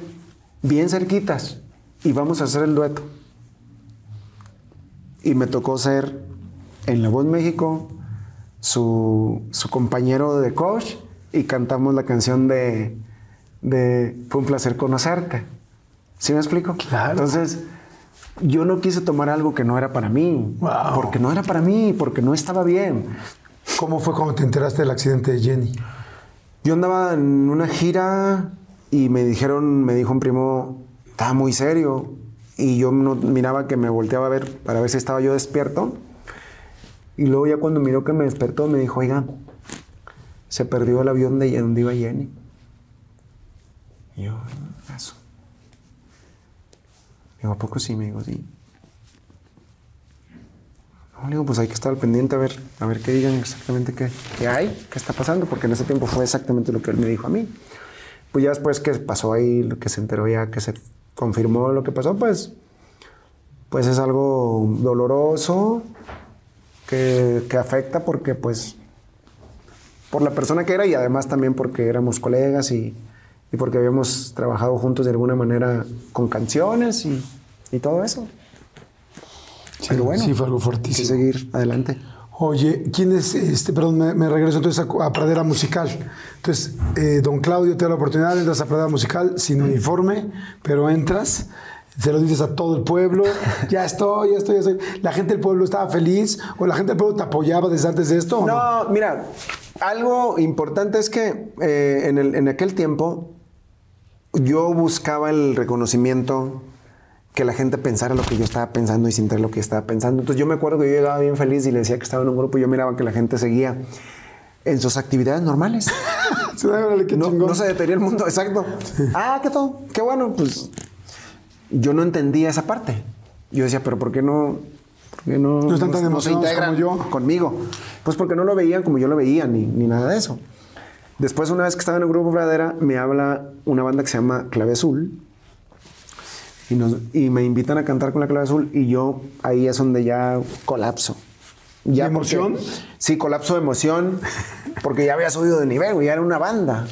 bien cerquitas y vamos a hacer el dueto. Y me tocó ser en La Voz México su, su compañero de coach y cantamos la canción de, de Fue un placer conocerte. ¿Sí me explico? Claro. Entonces, yo no quise tomar algo que no era para mí. Wow. Porque no era para mí, porque no estaba bien. ¿Cómo fue cuando te enteraste del accidente de Jenny? Yo andaba en una gira y me dijeron, me dijo un primo, estaba muy serio. Y yo no, miraba que me volteaba a ver para ver si estaba yo despierto. Y luego ya cuando miró que me despertó, me dijo, oiga, se perdió el avión de donde iba Jenny. Yo, "Ah, eso. Digo, ¿a poco sí? Me digo, sí. No, digo, pues hay que estar al pendiente a ver, a ver qué digan exactamente qué, qué hay, qué está pasando, porque en ese tiempo fue exactamente lo que él me dijo a mí. Pues ya después que pasó ahí, lo que se enteró ya, que se confirmó lo que pasó, pues, pues es algo doloroso, que, que afecta porque pues, por la persona que era y además también porque éramos colegas y, y porque habíamos trabajado juntos de alguna manera con canciones y, y todo eso. Pero bueno, sí, fue algo hay que seguir adelante. Oye, ¿quién es este? Perdón, me, me regreso entonces a, a Pradera Musical. Entonces, eh, don Claudio te da la oportunidad, entras a Pradera Musical sin uniforme, pero entras, se lo dices a todo el pueblo, ya estoy, ya estoy, ya estoy. ¿La gente del pueblo estaba feliz o la gente del pueblo te apoyaba desde antes de esto? no? No, mira, algo importante es que eh, en, el- en aquel tiempo yo buscaba el reconocimiento que la gente pensara lo que yo estaba pensando y sintiera lo que estaba pensando. Entonces yo me acuerdo que yo llegaba bien feliz y le decía que estaba en un grupo y yo miraba que la gente seguía en sus actividades normales. No, no se detenía el mundo, exacto. Ah, qué todo, qué bueno, pues yo no entendía esa parte. Yo decía, pero ¿por qué no, por qué no, No están tan se integran como yo? conmigo? Pues porque no lo veían como yo lo veía, ni, ni nada de eso. Después, una vez que estaba en el grupo Pradera, me habla una banda que se llama Clave Azul. Y, nos- y me invitan a cantar con la Clave Azul y yo ahí es donde ya colapso. Ya ¿De porque- emoción? sí, colapso de emoción porque ya había subido de nivel, güey, ya era una banda.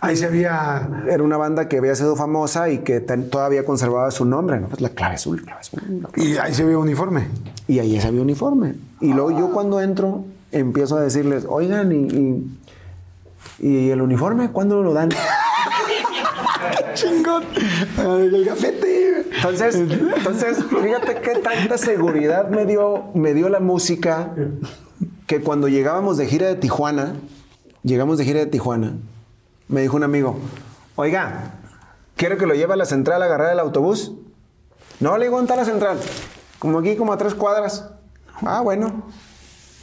Ahí se había... Era una banda que había sido famosa y que ten- todavía conservaba su nombre, ¿no? Pues la clave azul, clave azul. la clave- Y ahí se veía uniforme. Y ahí se había uniforme. Y luego yo cuando entro empiezo a decirles, oigan, y, y, y el uniforme, ¿cuándo lo dan? ¡Chingón! El gafete. Entonces, entonces, fíjate qué tanta seguridad me dio, me dio la música que cuando llegábamos de gira de Tijuana, llegamos de gira de Tijuana, me dijo un amigo, Oiga, quiero que lo lleve a la central a agarrar el autobús. No, le digo, ¿dónde está la central? Como aquí, como a tres cuadras. Ah, bueno.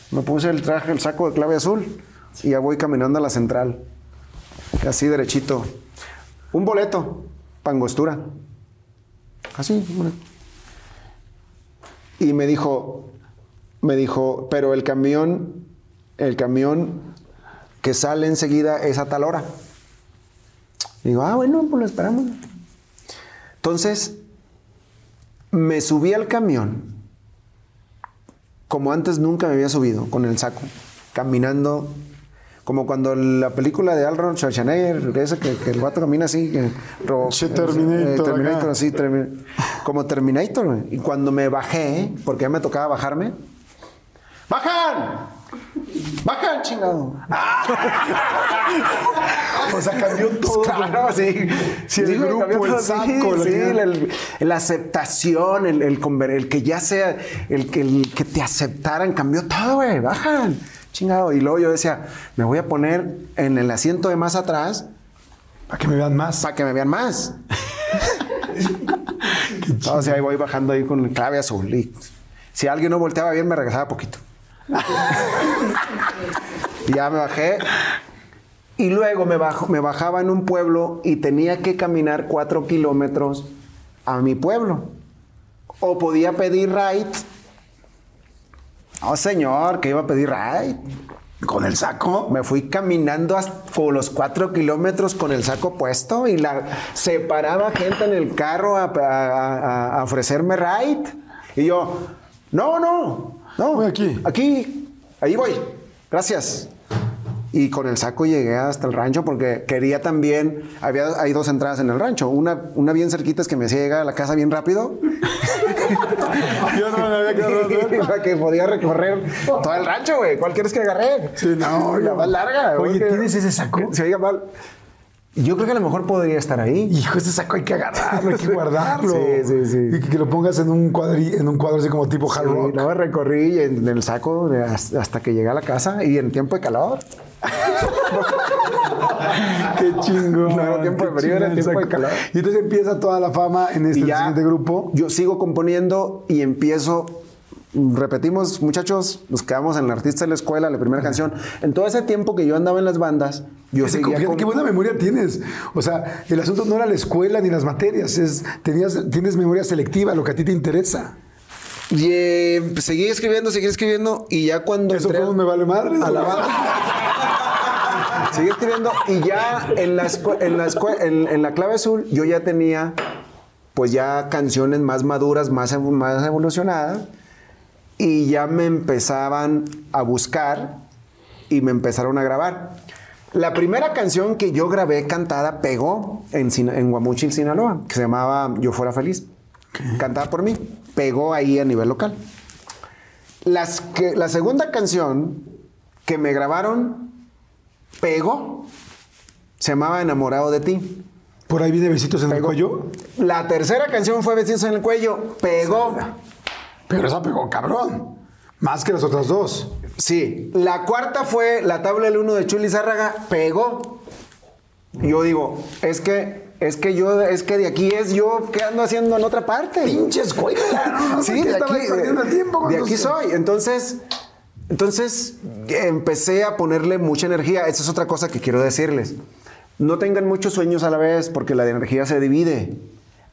Me puse el traje, el saco de clave azul y ya voy caminando a la central. Así derechito. Un boleto, pangostura. Así. Y me dijo, me dijo, pero el camión, el camión que sale enseguida es a tal hora. Digo, ah, bueno, pues lo esperamos. Entonces, me subí al camión, como antes nunca me había subido, con el saco, caminando, como cuando la película de Arnold Schwarzenegger, esa que, que el vato camina así, que, ro- Che, Terminator eh, Terminator, así, Termi- como Terminator. Y cuando me bajé, porque ya me tocaba bajarme, ¡bajan! ¡Bajan, chingado! O sea, cambió todo. Claro, sí. Sí, el güey, grupo, el saco, sí, la sí, aceptación, el, el, que ya sea, el que, el que te aceptaran, cambió todo, güey. Bajan, chingado. Y luego yo decía, me voy a poner en el asiento de más atrás Para que me vean más. para que me vean más. o sea, ahí voy bajando ahí con clave azul. Y si alguien no volteaba bien, me regresaba poquito. y ya me bajé. Y luego me, bajo, me bajaba en un pueblo y tenía que caminar cuatro kilómetros a mi pueblo. O podía pedir ride. No, señor, que iba a pedir ride. Con el saco. Me fui caminando hasta los cuatro kilómetros con el saco puesto y la se paraba gente en el carro a, a- a- a ofrecerme ride. Y yo, no, no, no. Voy aquí. Aquí, ahí voy. Gracias. Y con el saco llegué hasta el rancho porque quería también, había, hay dos entradas en el rancho. Una, una bien cerquita es que me hacía llegar a la casa bien rápido. Yo no me había quedado. la que podía recorrer todo el rancho, güey. ¿Cuál quieres que agarré? Sí, no, la no. más larga. Oye, güey, que- ¿tienes ese saco? que Se oiga mal. Yo creo que a lo mejor podría estar ahí. Hijo, ese saco hay que agarrarlo, hay que guardarlo. Sí, sí, sí. Y que, que lo pongas en un, cuadri, en un cuadro así como tipo hard rock. luego recorrí en el saco de- hasta que llegué a la casa y en tiempo de calor. Qué chingón. No era tiempo de frío, era tiempo de calor. Y entonces empieza toda la fama en este ya siguiente grupo. Yo sigo componiendo y empiezo. Repetimos, muchachos, nos quedamos en el artista de la escuela, la primera canción. En todo ese tiempo que yo andaba en las bandas, yo con- qué buena memoria tienes. O sea, el asunto no era la escuela ni las materias, es tenías, tienes memoria selectiva, lo que a ti te interesa. Y eh, seguí escribiendo, seguí escribiendo y ya cuando Eso entré fue un me vale madre. a la banda. Seguí escribiendo y ya en la, en, la en, en la clave azul yo ya tenía pues ya canciones más maduras, más, más evolucionadas y ya me empezaban a buscar y me empezaron a grabar. La primera canción que yo grabé cantada pegó en, Sina- en Guamuchil, Sinaloa, que se llamaba Yo Fuera Feliz. Cantada por mí. Pegó ahí a nivel local. Las que, la segunda canción que me grabaron pegó. Se llamaba Enamorado de ti. Por ahí viene besitos en el cuello. La tercera canción fue Besitos en el cuello. Pegó. Pero esa pegó cabrón. Más que las otras dos. Sí. La cuarta fue La tabla del uno de Chuli Zárraga. Pegó. Y yo digo, es que, es que yo, es que de aquí es yo que ando haciendo en otra parte. Pinche escuela. ¿no? Sí, de aquí, perdiendo tiempo. de aquí soy. Entonces, entonces empecé a ponerle mucha energía. Esa es otra cosa que quiero decirles. No tengan muchos sueños a la vez porque la energía se divide.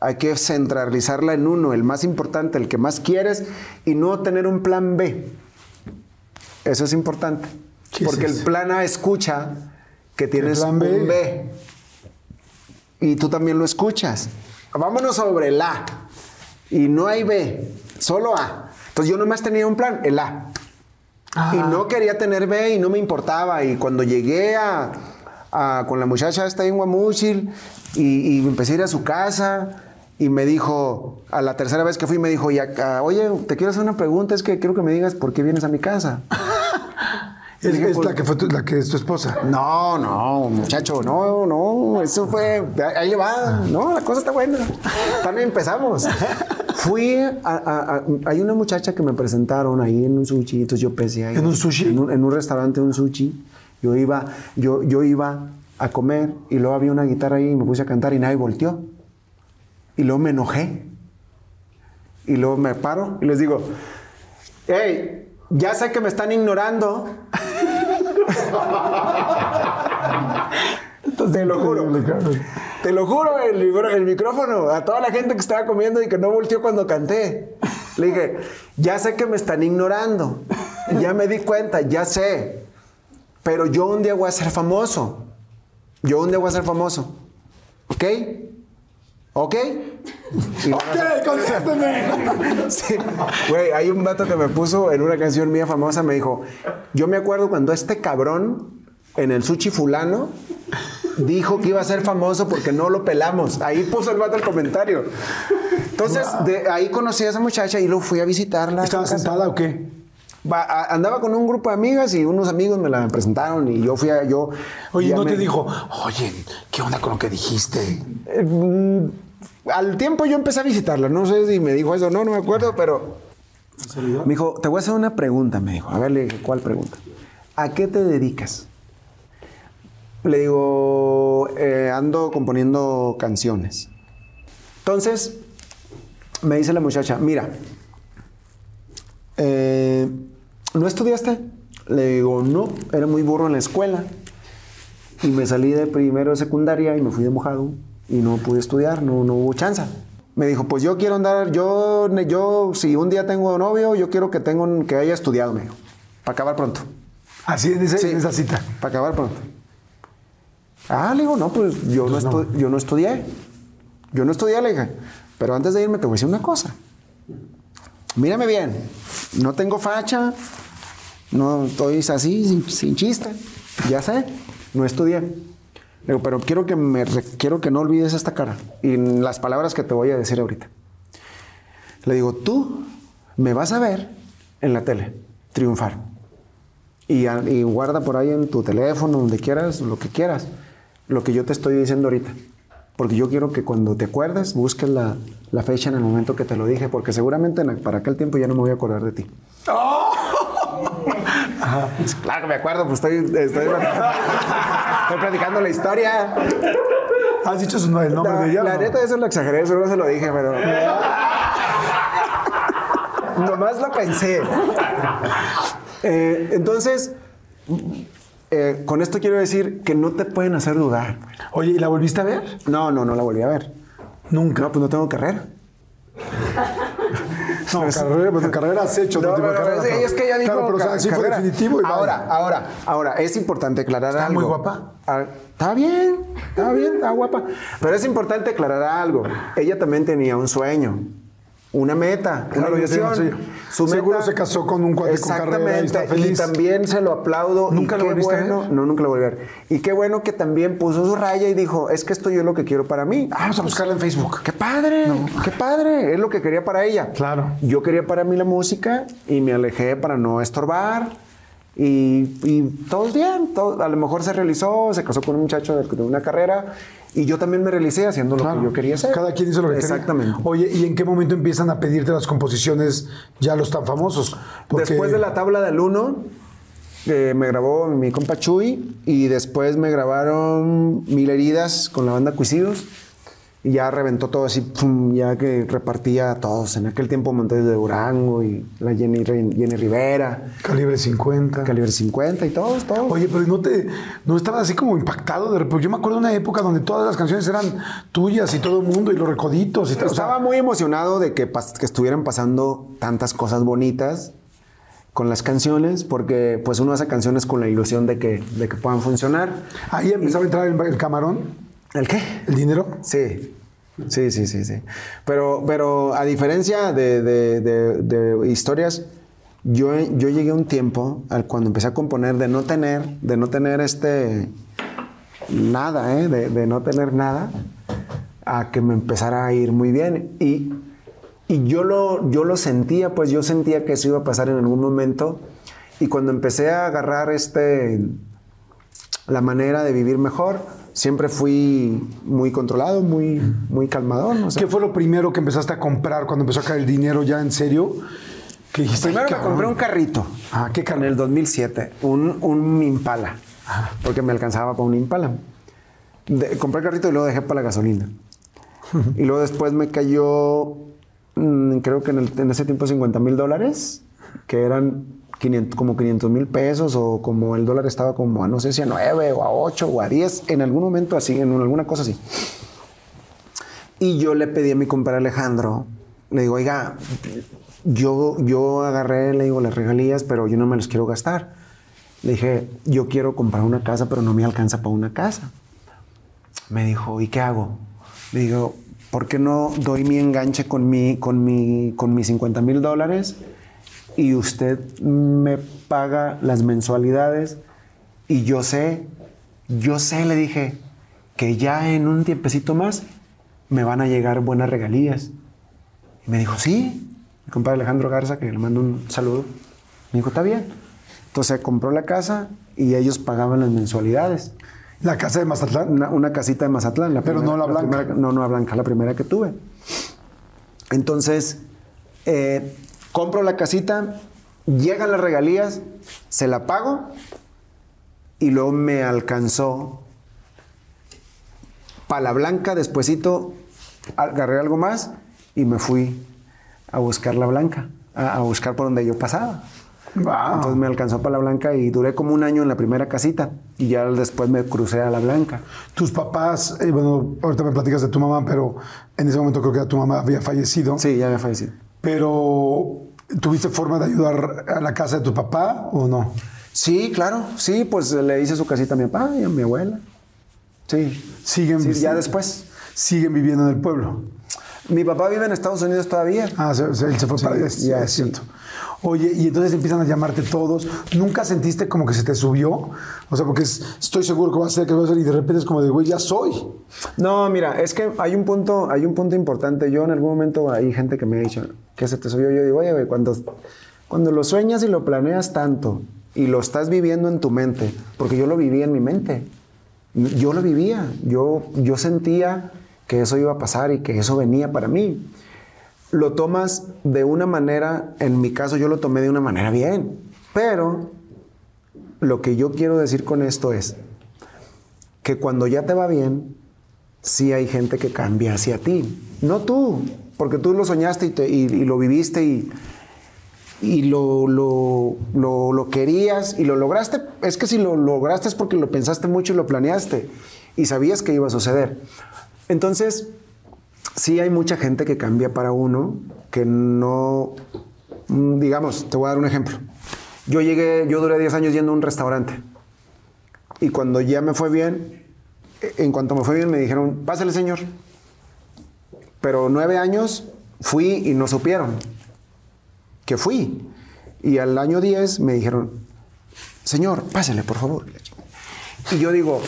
Hay que centralizarla en uno, el más importante, el que más quieres, y no tener un plan B. Eso es importante. ¿Qué es Porque el plan A escucha que tienes plan B? un B. Y tú también lo escuchas. Vámonos sobre el A. Y no hay B, solo A. Entonces yo nomás tenía un plan, el A. Ah. Y no quería tener B y no me importaba. Y cuando llegué a, a- con la muchacha esta en Guamuchil y, y empecé a ir a su casa y me dijo, a la tercera vez que fui, me dijo, y acá, oye, te quiero hacer una pregunta, es que quiero que me digas por qué vienes a mi casa. Es, la, que fue tu, la que es tu esposa. No, no, muchacho, no, no, eso fue, ahí le va, no, la cosa está buena. También empezamos. Fui a, a- a- hay una muchacha que me presentaron ahí en un sushi, entonces yo pensé ahí. ¿En un sushi? En un, en un restaurante, un sushi. Yo iba, yo, yo iba a comer y luego había una guitarra ahí y me puse a cantar y nadie volteó. Y luego me enojé. Y luego me paro y les digo, hey, ya sé que me están ignorando. te lo juro. Te lo juro, el, el micrófono, a toda la gente que estaba comiendo y que no volteó cuando canté. Le dije, ya sé que me están ignorando. Ya me di cuenta, ya sé. Pero yo un día voy a ser famoso. Yo un día voy a ser famoso. ¿Ok? ¿Ok? Y- Ok, contésteme. Sí. Güey, hay un vato que me puso en una canción mía famosa, me dijo, yo me acuerdo cuando este cabrón en el sushi fulano dijo que iba a ser famoso porque no lo pelamos. Ahí puso el vato el comentario. Entonces, de ahí conocí a esa muchacha y luego fui a visitarla. a ¿Estaba sentada o qué? A- andaba con un grupo de amigas y unos amigos me la presentaron y yo fui a... Yo, Oye, ¿no me- te dijo, oye, qué onda con lo que dijiste? Eh, mm, al tiempo yo empecé a visitarla. No sé si me dijo eso, no, no me acuerdo, pero... Me dijo, te voy a hacer una pregunta, me dijo. A ver, le dije, ¿cuál pregunta? ¿A qué te dedicas? Le digo, "Eh, ando componiendo canciones. Entonces, me dice la muchacha, mira, eh, ¿no estudiaste? Le digo, no, era muy burro en la escuela. Y me salí de primero de secundaria y me fui de mojado y no pude estudiar, no, no hubo chance. Me dijo, pues yo quiero andar, yo, yo, si un día tengo novio, yo quiero que, tenga un- que haya estudiado, me dijo, para acabar pronto. Así ese- Sí. esa cita. Para acabar pronto. Ah, le digo, no, pues yo no, estu- yo no estudié. Yo no estudié, le dije. Pero antes de irme te voy a decir una cosa. Mírame bien. No tengo facha. No estoy así, sin, sin chiste. Ya sé. No estudié. Le digo, pero quiero que, me, quiero que no olvides esta cara. Y las palabras que te voy a decir ahorita. Le digo, tú me vas a ver en la tele triunfar. Y, y guarda por ahí en tu teléfono, donde quieras, lo que quieras, lo que yo te estoy diciendo ahorita. Porque yo quiero que cuando te acuerdes, busques la, la fecha en el momento que te lo dije, porque seguramente en- para aquel tiempo ya no me voy a acordar de ti. Ajá. Pues Claro que me acuerdo, pues estoy, estoy, estoy platicando la historia. ¿Has dicho su, el nombre No, de ella? la neta, eso lo exageré, eso no se lo dije, pero. Nomás lo pensé. Eh, entonces, eh, con esto quiero decir que no te pueden hacer dudar. Oye, ¿y la volviste a ver? No, no, no la volví a ver. Nunca. No, pues no tengo carrera. No, carrera, pues carrera has hecho. No, pero carrera, es que ya dijo Claro, pero o sea, ca- sí fue definitivo. y ahora, vaya. ahora, ahora, es importante aclarar Está algo. muy guapa. Ah, Está bien, está bien, está guapa. Pero es importante aclarar algo. Ella también tenía un sueño, una meta, Claro, una. Seguro se casó con un cuate con carrera y está Exactamente, feliz. Y también se lo aplaudo. ¿Nunca lo volviste a bueno, ver? No, nunca lo volví a ver. Y qué bueno que también puso su raya y dijo, es que esto yo es lo que quiero para mí. Vamos a buscarla en Facebook. ¡Qué padre! ¡Qué padre! Es lo que quería para ella. Claro. Yo quería para mí la música y me alejé para no estorbar. Y, y todo bien. todo- a lo mejor se realizó, se casó con un muchacho de, de una carrera y yo también me realicé haciendo lo Claro. que yo quería hacer. Cada quien hizo lo que Exactamente. quería. Oye, ¿y en qué momento empiezan a pedirte las composiciones ya los tan famosos? Porque- Después de la tabla del 1, me grabó mi compa Chuy y después me grabaron Mil Heridas con la banda Cuisidos. Y ya reventó todo así, pum, ya que repartía a todos. En aquel tiempo Montes de Durango y la Jenny, Jenny Rivera, Calibre 50. Calibre 50 y todos, todos. Oye, pero no te, no estabas así como impactado de. Yo me acuerdo de una época donde todas las canciones eran tuyas y todo el mundo y los recoditos y tal. O sea, Estaba muy emocionado de que, que estuvieran pasando tantas cosas bonitas con las canciones, porque pues uno hace canciones con la ilusión de que, de que puedan funcionar. ahí empezaba a entrar el, el camarón, ¿El qué? el dinero. Sí, sí, sí, sí, sí. Pero, pero a diferencia de, de- de- de historias, yo, yo llegué a un tiempo al cuando empecé a componer de no tener, de no tener este nada, ¿eh? de, de no tener nada, a que me empezara a ir muy bien. Y, y yo, lo, yo lo sentía, pues yo sentía que eso iba a pasar en algún momento. Y cuando empecé a agarrar este la manera de vivir mejor. Siempre fui muy controlado, muy, muy calmador. No sé. ¿Qué fue lo primero que empezaste a comprar cuando empezó a caer el dinero ya en serio? Dijiste, Primero "Ay, me cabrón". compré un carrito. Ah, ¿qué carro? En el 2007, un, un Impala, porque me alcanzaba para un Impala. de- compré el carrito y luego dejé para la gasolina. y luego después me cayó, mm, creo que en, el- en ese tiempo 50 mil dólares, que eran 500 como 500 mil pesos o como el dólar estaba como a no sé si a 9 o a 8 o a 10, en algún momento así, en alguna cosa así. Y yo le pedí a mi compadre Alejandro, le digo, oiga, yo, yo agarré, le digo, las regalías, pero yo no me las quiero gastar. Le dije, yo quiero comprar una casa, pero no me alcanza para una casa. Me dijo, ¿y qué hago? Le digo, ¿por qué no doy mi enganche con, mi, con, mi, con mis 50 mil dólares y usted me paga las mensualidades? Y yo sé, yo sé, le dije, que ya en un tiempecito más me van a llegar buenas regalías. Y me dijo, sí. Mi compadre Alejandro Garza, que le mando un saludo, me dijo, está bien. Entonces compró la casa y ellos pagaban las mensualidades. La casa de Mazatlán. Una, una casita de Mazatlán. La Pero no la blanca. primera- no, no la blanca, la primera que tuve. Entonces, eh, compro la casita, llegan las regalías, se la pago y luego me alcanzó para la blanca, despuesito agarré algo más y me fui a buscar la blanca, a, a buscar por donde yo pasaba. Wow. Entonces me alcanzó para la blanca y duré como un año en la primera casita y ya después me crucé a la blanca. Tus papás, eh, bueno, ahorita me platicas de tu mamá, pero en ese momento creo que tu mamá había fallecido. Sí, ya había fallecido. Pero, ¿tuviste forma de ayudar a la casa de tu papá o no? Sí, claro, sí, pues le hice su casita a mi papá y a mi abuela. Sí. Siguen, Sí, ya después. Siguen viviendo en el pueblo. Mi papá vive en Estados Unidos todavía. Ah, él se fue Sí, para allá, ya, es sí. Oye, y entonces empiezan a llamarte todos. ¿Nunca sentiste como que se te subió? O sea, porque es- estoy seguro que va a ser, que va a ser, y de repente es como de, güey, ya soy. No, mira, es que hay un punto, hay un punto importante. Yo en algún momento hay gente que me ha dicho que se te subió. Yo digo, oye, cuando, cuando lo sueñas y lo planeas tanto y lo estás viviendo en tu mente, porque yo lo vivía en mi mente. Yo lo vivía. Yo, yo sentía que eso iba a pasar y que eso venía para mí. Lo tomas de una manera, en mi caso yo lo tomé de una manera bien, pero lo que yo quiero decir con esto es que cuando ya te va bien, sí hay gente que cambia hacia ti. No tú, porque tú lo soñaste y, lo viviste y, y lo, lo- lo- lo querías y lo lograste. Es que si lo lograste es porque lo pensaste mucho y lo planeaste y sabías que iba a suceder. Entonces, sí hay mucha gente que cambia para uno, que no, mm, digamos, te voy a dar un ejemplo. Yo llegué, yo duré 10 años yendo a un restaurante. Y cuando ya me fue bien, en cuanto me fue bien, me dijeron, pásale, señor. Pero nueve años fui y no supieron que fui. Y al año 10 me dijeron, señor, pásale, por favor. Y yo digo,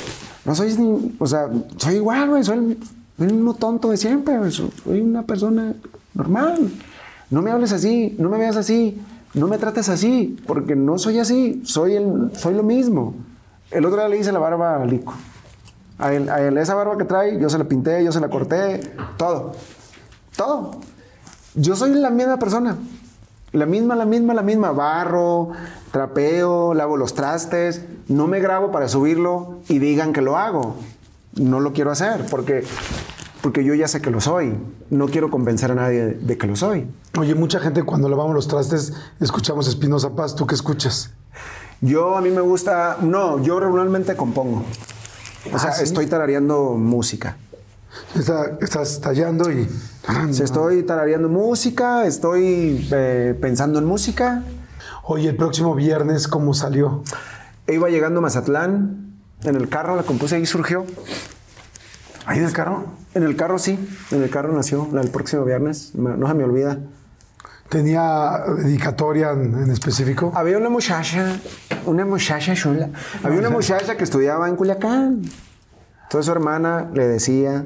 no soy, ni- o sea, soy igual, güey, soy el, mismo tonto de siempre, soy una persona normal. No me hables así, no me veas así, no me trates así, porque no soy así, soy, el, soy lo mismo. El otro día le hice la barba a Lico. A él, a él, esa barba que trae, yo se la pinté, yo se la corté, todo. Todo. Yo soy la misma persona. La misma, la misma, la misma. Barro, trapeo, lavo los trastes. No me grabo para subirlo y digan que lo hago. No lo quiero hacer porque, porque yo ya sé que lo soy. No quiero convencer a nadie de, que lo soy. Oye, mucha gente cuando lavamos los trastes escuchamos Espinosa Paz. ¿Tú qué escuchas? Yo a mí me gusta, no, yo regularmente compongo. O sea, Ah, ¿sí? estoy tarareando música. Está- estás tallando y... Si estoy tarareando música, estoy eh, pensando en música. Oye, el próximo viernes, ¿cómo salió? Iba llegando a Mazatlán, en el carro la compuse y surgió. ¿Ahí en el carro? En el carro sí, en el carro nació el próximo viernes, no se me olvida. ¿Tenía dedicatoria en, en específico? Había una muchacha, una muchacha chula. Había una muchacha que estudiaba en Culiacán. Entonces su hermana le decía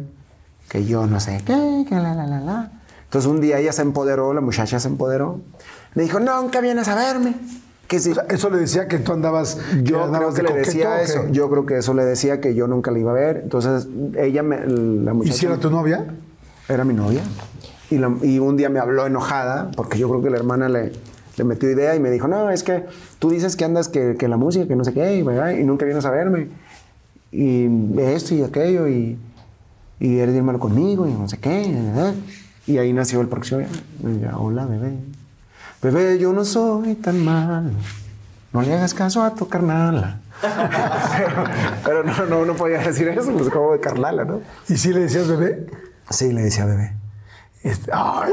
que yo no sé qué, que la, la, la, la. Entonces un día ella se empoderó, la muchacha se empoderó. Le dijo, nunca vienes a verme. Que si, O sea, eso le decía que tú andabas... Yo creo andabas que de le coqueto, decía eso. Yo creo que eso le decía que yo nunca la iba a ver. Entonces ella, me, la ¿Y muchacha... si era tu novia? Era mi novia. Y, la- y un día me habló enojada, porque yo creo que la hermana le, le metió idea y me dijo, no, es que tú dices que andas que, que la música, que no sé qué, y, y nunca vienes a verme. y esto y aquello, y, y eres bien malo conmigo, y no sé qué. Y ahí nació el próximo día. Hola, bebé. Bebé, yo no soy tan malo. No le hagas caso a tu carnala. pero pero no, no, no podía decir eso, pues como de carnala, ¿no? ¿Y si le decías bebé? Sí, le decía bebé. Este, ¡ay!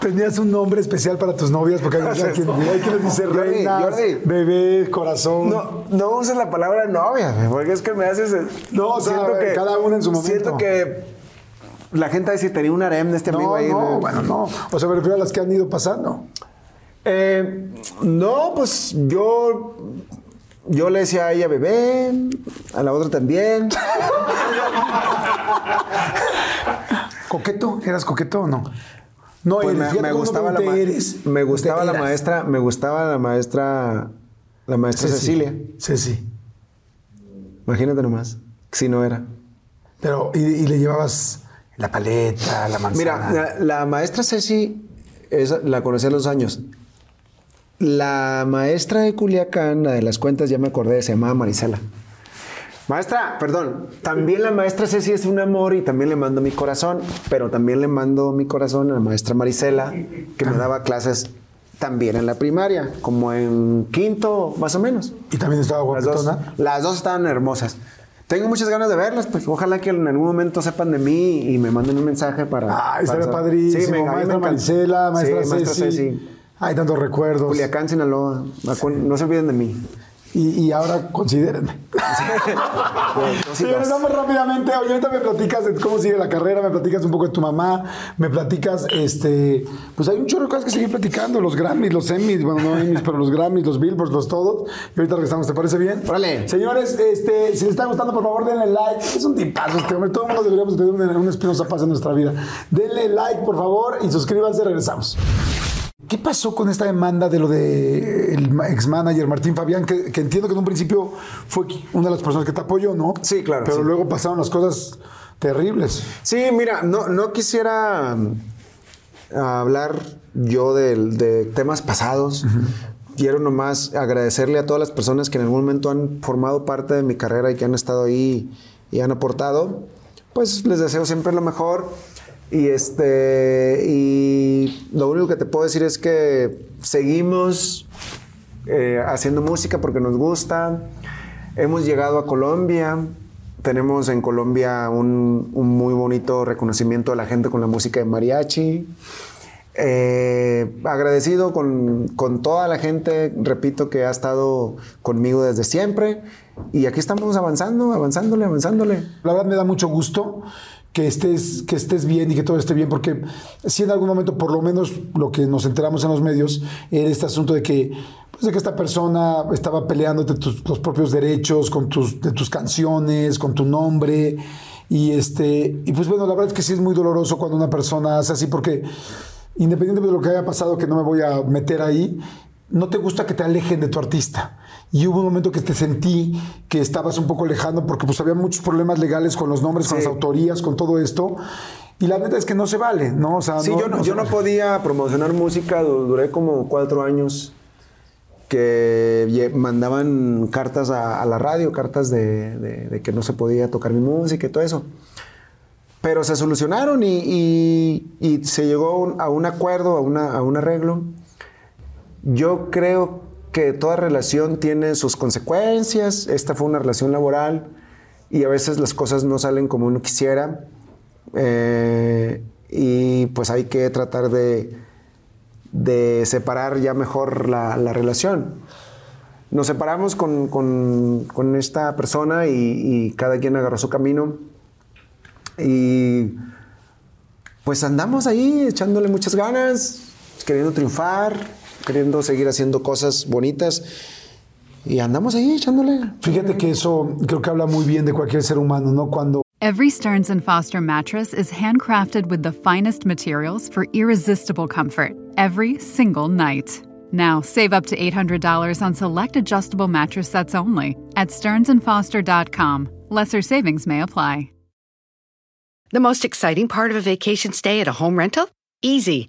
¿Tenías un nombre especial para tus novias? Porque hay, hay quien, hay quien les dice Jordi, reinas, Jordi. bebé, corazón. No, no uses la palabra novia, porque es que me haces. No, o sea, cada uno en su momento. Siento que la gente decir, tenía un harem de este amigo no, ahí. no, ¿no? bueno, no. O sea, me refiero a las que han ido pasando. Eh, no, pues yo. Yo le decía a ella bebé, a la otra también. ¿Coqueto? ¿Eras coqueto o no? No, Pues eres, me, gustaba la eres. me gustaba la maestra, me gustaba la maestra, la maestra Ceci. Cecilia. Ceci. Imagínate nomás, si no era. Pero, y, y le llevabas la paleta, la manzana. Mira, la, la maestra Ceci, esa, la conocí a los años. La maestra de Culiacán, la de las cuentas, ya me acordé, se llamaba Marisela. Maestra, perdón, también la maestra Ceci es un amor y también le mando mi corazón, pero también le mando mi corazón a la maestra Marisela, que me daba clases también en la primaria, como en quinto, más o menos. y también estaba Las dos, guapetona. las dos estaban hermosas. Tengo muchas ganas de verlas, pues ojalá que en algún momento sepan de mí y me manden un mensaje para. Ah, estaría padrísimo. Sí, me- me maestra. Marisela, maestra, Sí, maestra Ceci. Hay tantos recuerdos. Culiacán, Sinaloa. No se olviden de mí. Y, y ahora considérenme. Dos. vamos rápidamente. Ahorita me platicas de cómo sigue la carrera, me platicas un poco de tu mamá, me platicas, este, pues hay un chorro de cosas que seguir platicando, los Grammys, los Emmys, bueno, no Emmys, pero los Grammys, los Billboards, los todos. Y ahorita regresamos, ¿te parece bien? Órale. Señores, este, si les está gustando, por favor, denle like. Es un tipazo este hombre. Todo el mundo deberíamos tener un, un Espinosa Paz en nuestra vida. Denle like, por favor, y suscríbanse, regresamos. ¿Qué pasó con esta demanda de lo de el ex manager Martín Fabián? Que, que entiendo que en un principio fue una de las personas que te apoyó, ¿no? Sí, claro, Pero sí. luego pasaron las cosas terribles. Sí, mira, no, no quisiera mm, hablar yo de, temas pasados. Quiero nomás agradecerle a todas las personas que en algún momento han formado parte de mi carrera y que han estado ahí y han aportado. Pues les deseo siempre lo mejor. Y este y lo único que te puedo decir es que seguimos eh, haciendo música porque nos gusta. Hemos llegado a Colombia. Tenemos en Colombia un, muy bonito reconocimiento de la gente con la música de mariachi. Eh, agradecido con, con toda la gente, repito, que ha estado conmigo desde siempre. Y aquí estamos avanzando, avanzándole, avanzándole. La verdad me da mucho gusto que estés, que estés bien y que todo esté bien, porque si en algún momento, por lo menos lo que nos enteramos en los medios, era este asunto de que, pues de que esta persona estaba peleándote tus, los propios derechos con tus, de tus canciones, con tu nombre. Y, este, y pues bueno, la verdad es que sí es muy doloroso cuando una persona hace así, porque independientemente de lo que haya pasado, que no me voy a meter ahí, no te gusta que te alejen de tu artista. Y hubo un momento que te sentí que estabas un poco lejano porque pues había muchos problemas legales con los nombres, con Sí. las autorías, con todo esto. Y la neta es que no se vale, ¿no? O sea, Sí, yo, no, se yo no podía promocionar música, du- duré como cuatro años que mandaban cartas a, a la radio, cartas de, de- de que no se podía tocar mi música y todo eso. Pero se solucionaron y, y- y se llegó a un acuerdo, a, una- a un arreglo. Yo creo que toda relación tiene sus consecuencias. Esta fue una relación laboral y a veces las cosas no salen como uno quisiera. Eh, y pues hay que tratar de, de separar ya mejor la, la relación. Nos separamos con, con- con esta persona y, y cada quien agarró su camino. Y pues andamos ahí echándole muchas ganas, queriendo triunfar, queriendo seguir haciendo cosas bonitas. Y andamos ahí echándole. Fíjate que eso creo que habla muy bien de cualquier ser humano, ¿no? Cuando Every Stearns and Foster mattress is handcrafted with the finest materials for irresistible comfort every single night. Now, save up to $800 on select adjustable mattress sets only at stearnsandfoster.com. Lesser savings may apply. The most exciting part of a vacation stay at a home rental? Easy.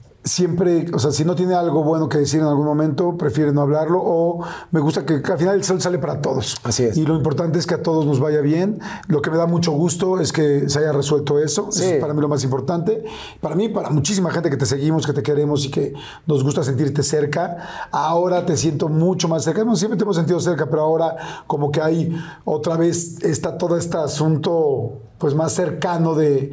Siempre, o sea, si no tiene algo bueno que decir en algún momento, prefiere no hablarlo o me gusta que, que al final el sol sale para todos. Así es. Y lo importante es que a todos nos vaya bien. Lo que me da mucho gusto es que se haya resuelto eso. Sí. Eso es para mí lo más importante. Para mí, para muchísima gente que te seguimos, que te queremos y que nos gusta sentirte cerca, ahora te siento mucho más cerca. No, siempre te hemos sentido cerca, pero ahora como que hay otra vez está todo este asunto pues más cercano de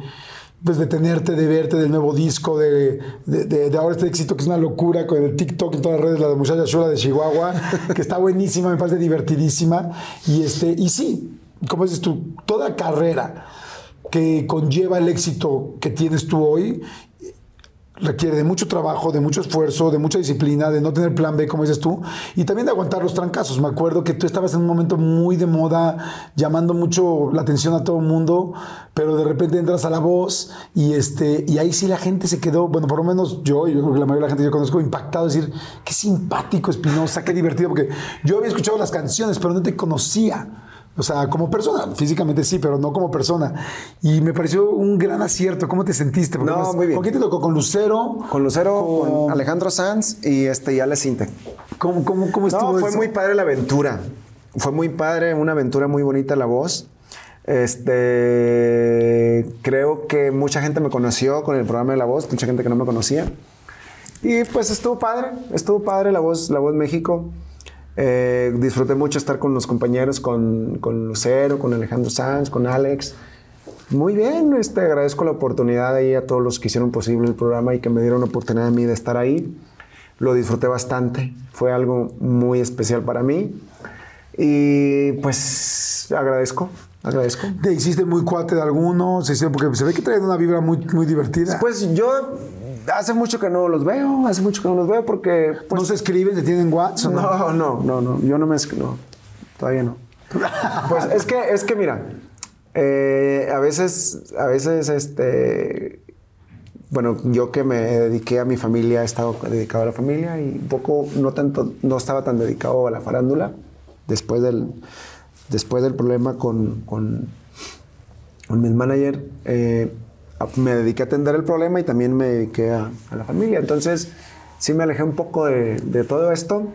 pues de tenerte, de verte, del nuevo disco, de, de, de- de ahora este éxito que es una locura con el TikTok en todas las redes, la de Muchacha Chula de Chihuahua, que está buenísima, me parece divertidísima. Y, este, y sí, como dices tú, toda carrera que conlleva el éxito que tienes tú hoy requiere de mucho trabajo, de mucho esfuerzo, de mucha disciplina, de no tener plan B, como dices tú, y también de aguantar los trancazos. Me acuerdo que tú estabas en un momento muy de moda, llamando mucho la atención a todo el mundo, pero de repente entras a la voz y, este, y ahí sí la gente se quedó, bueno, por lo menos yo, yo creo que la mayoría de la gente que yo conozco, impactado, decir, qué simpático Espinosa, qué divertido, porque yo había escuchado las canciones, pero no te conocía. O sea, como persona, físicamente sí, pero no como persona. Y me pareció un gran acierto. ¿Cómo te sentiste? Porque No, además, muy bien. ¿Con quién te tocó? ¿Con Lucero? Con Lucero, con, Con- Alejandro Sanz y este, y Ale Sinte. ¿Cómo, cómo, cómo estuvo No, fue eso? muy padre la aventura. Fue muy padre, una aventura muy bonita la voz. Este, creo que mucha gente me conoció con el programa de La Voz, mucha gente que no me conocía. Y pues estuvo padre, estuvo padre la voz, la voz México. Eh, disfruté mucho estar con los compañeros, con, con Lucero, con Alejandro Sanz, con Alex. Muy bien, este, agradezco la oportunidad ahí a todos los que hicieron posible el programa y que me dieron la oportunidad a mí de estar ahí. Lo disfruté bastante, fue algo muy especial para mí. Y pues agradezco, agradezco. ¿Te hiciste muy cuate de alguno? ¿Se Porque se ve que traen una vibra muy, muy divertida. Pues yo hace mucho que no los veo, hace mucho que no los veo porque... Pues, ¿No se escriben? ¿Se tienen WhatsApp? No, no, no, no. Yo no me escri- no, todavía no. Pues es que, es que mira, eh, a veces, a veces, este, bueno, yo que me dediqué a mi familia, he estado dedicado a la familia y un poco, no tanto, no estaba tan dedicado a la farándula después del, después del problema con, con, con mi manager. eh, me dediqué a atender el problema y también me dediqué a, a la familia. Entonces, sí me alejé un poco de, de todo esto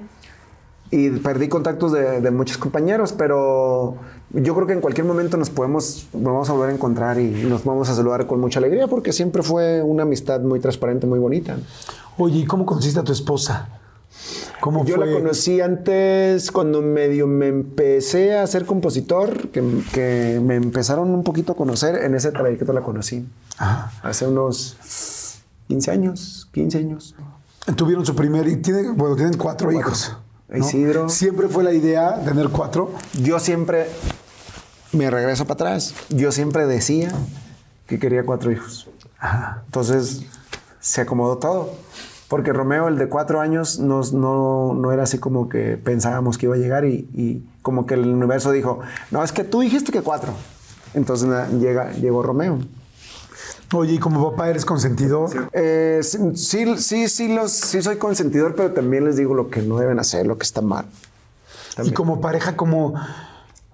y perdí contactos de, de muchos compañeros, pero yo creo que en cualquier momento nos podemos nos vamos a volver a encontrar y nos vamos a saludar con mucha alegría porque siempre fue una amistad muy transparente, muy bonita. Oye, ¿y cómo conociste a tu esposa? ¿Cómo Yo fue? la conocí antes cuando medio me empecé a ser compositor, que, que me empezaron un poquito a conocer, en ese trayecto la conocí. Ajá. Hace unos 15 años, 15 años. Tuvieron su primer... Y tiene, bueno, tienen cuatro, hijos. ¿no? Isidro. Siempre fue la idea tener cuatro. Yo siempre, me regreso para atrás, yo siempre decía que quería cuatro hijos. Entonces se acomodó todo. Porque Romeo, el de cuatro años, no, no, no era así como que pensábamos que iba a llegar y, y como que el universo dijo, no, es que tú dijiste que cuatro. Entonces llega, llegó Romeo. Oye, ¿y como papá eres consentidor? Eh, sí, sí, sí, sí, los, sí soy consentidor, pero también les digo lo que no deben hacer, lo que está mal. Y como pareja, como...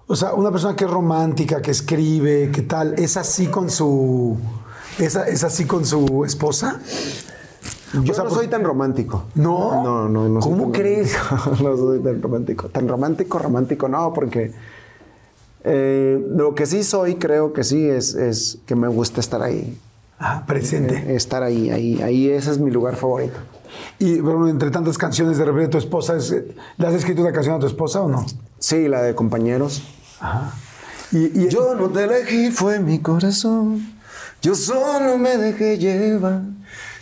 O sea, una persona que es romántica, que escribe, que tal, ¿es así con su... ¿Es, es así con su esposa? Yo O sea, no soy tan romántico. ¿No? No, no, no. ¿Cómo crees? romántico. no soy tan romántico. Tan romántico, romántico, no, porque eh, lo que sí soy, creo que sí, es, es que me gusta estar ahí. Ah, presente. Eh, estar ahí, ahí, ahí, ese es mi lugar favorito. Y bueno, entre tantas canciones, de repente tu esposa es... ¿Le has escrito una canción a tu esposa o no? Sí, la de compañeros. Y, y- Yo no te elegí, fue mi corazón. Yo solo me dejé llevar.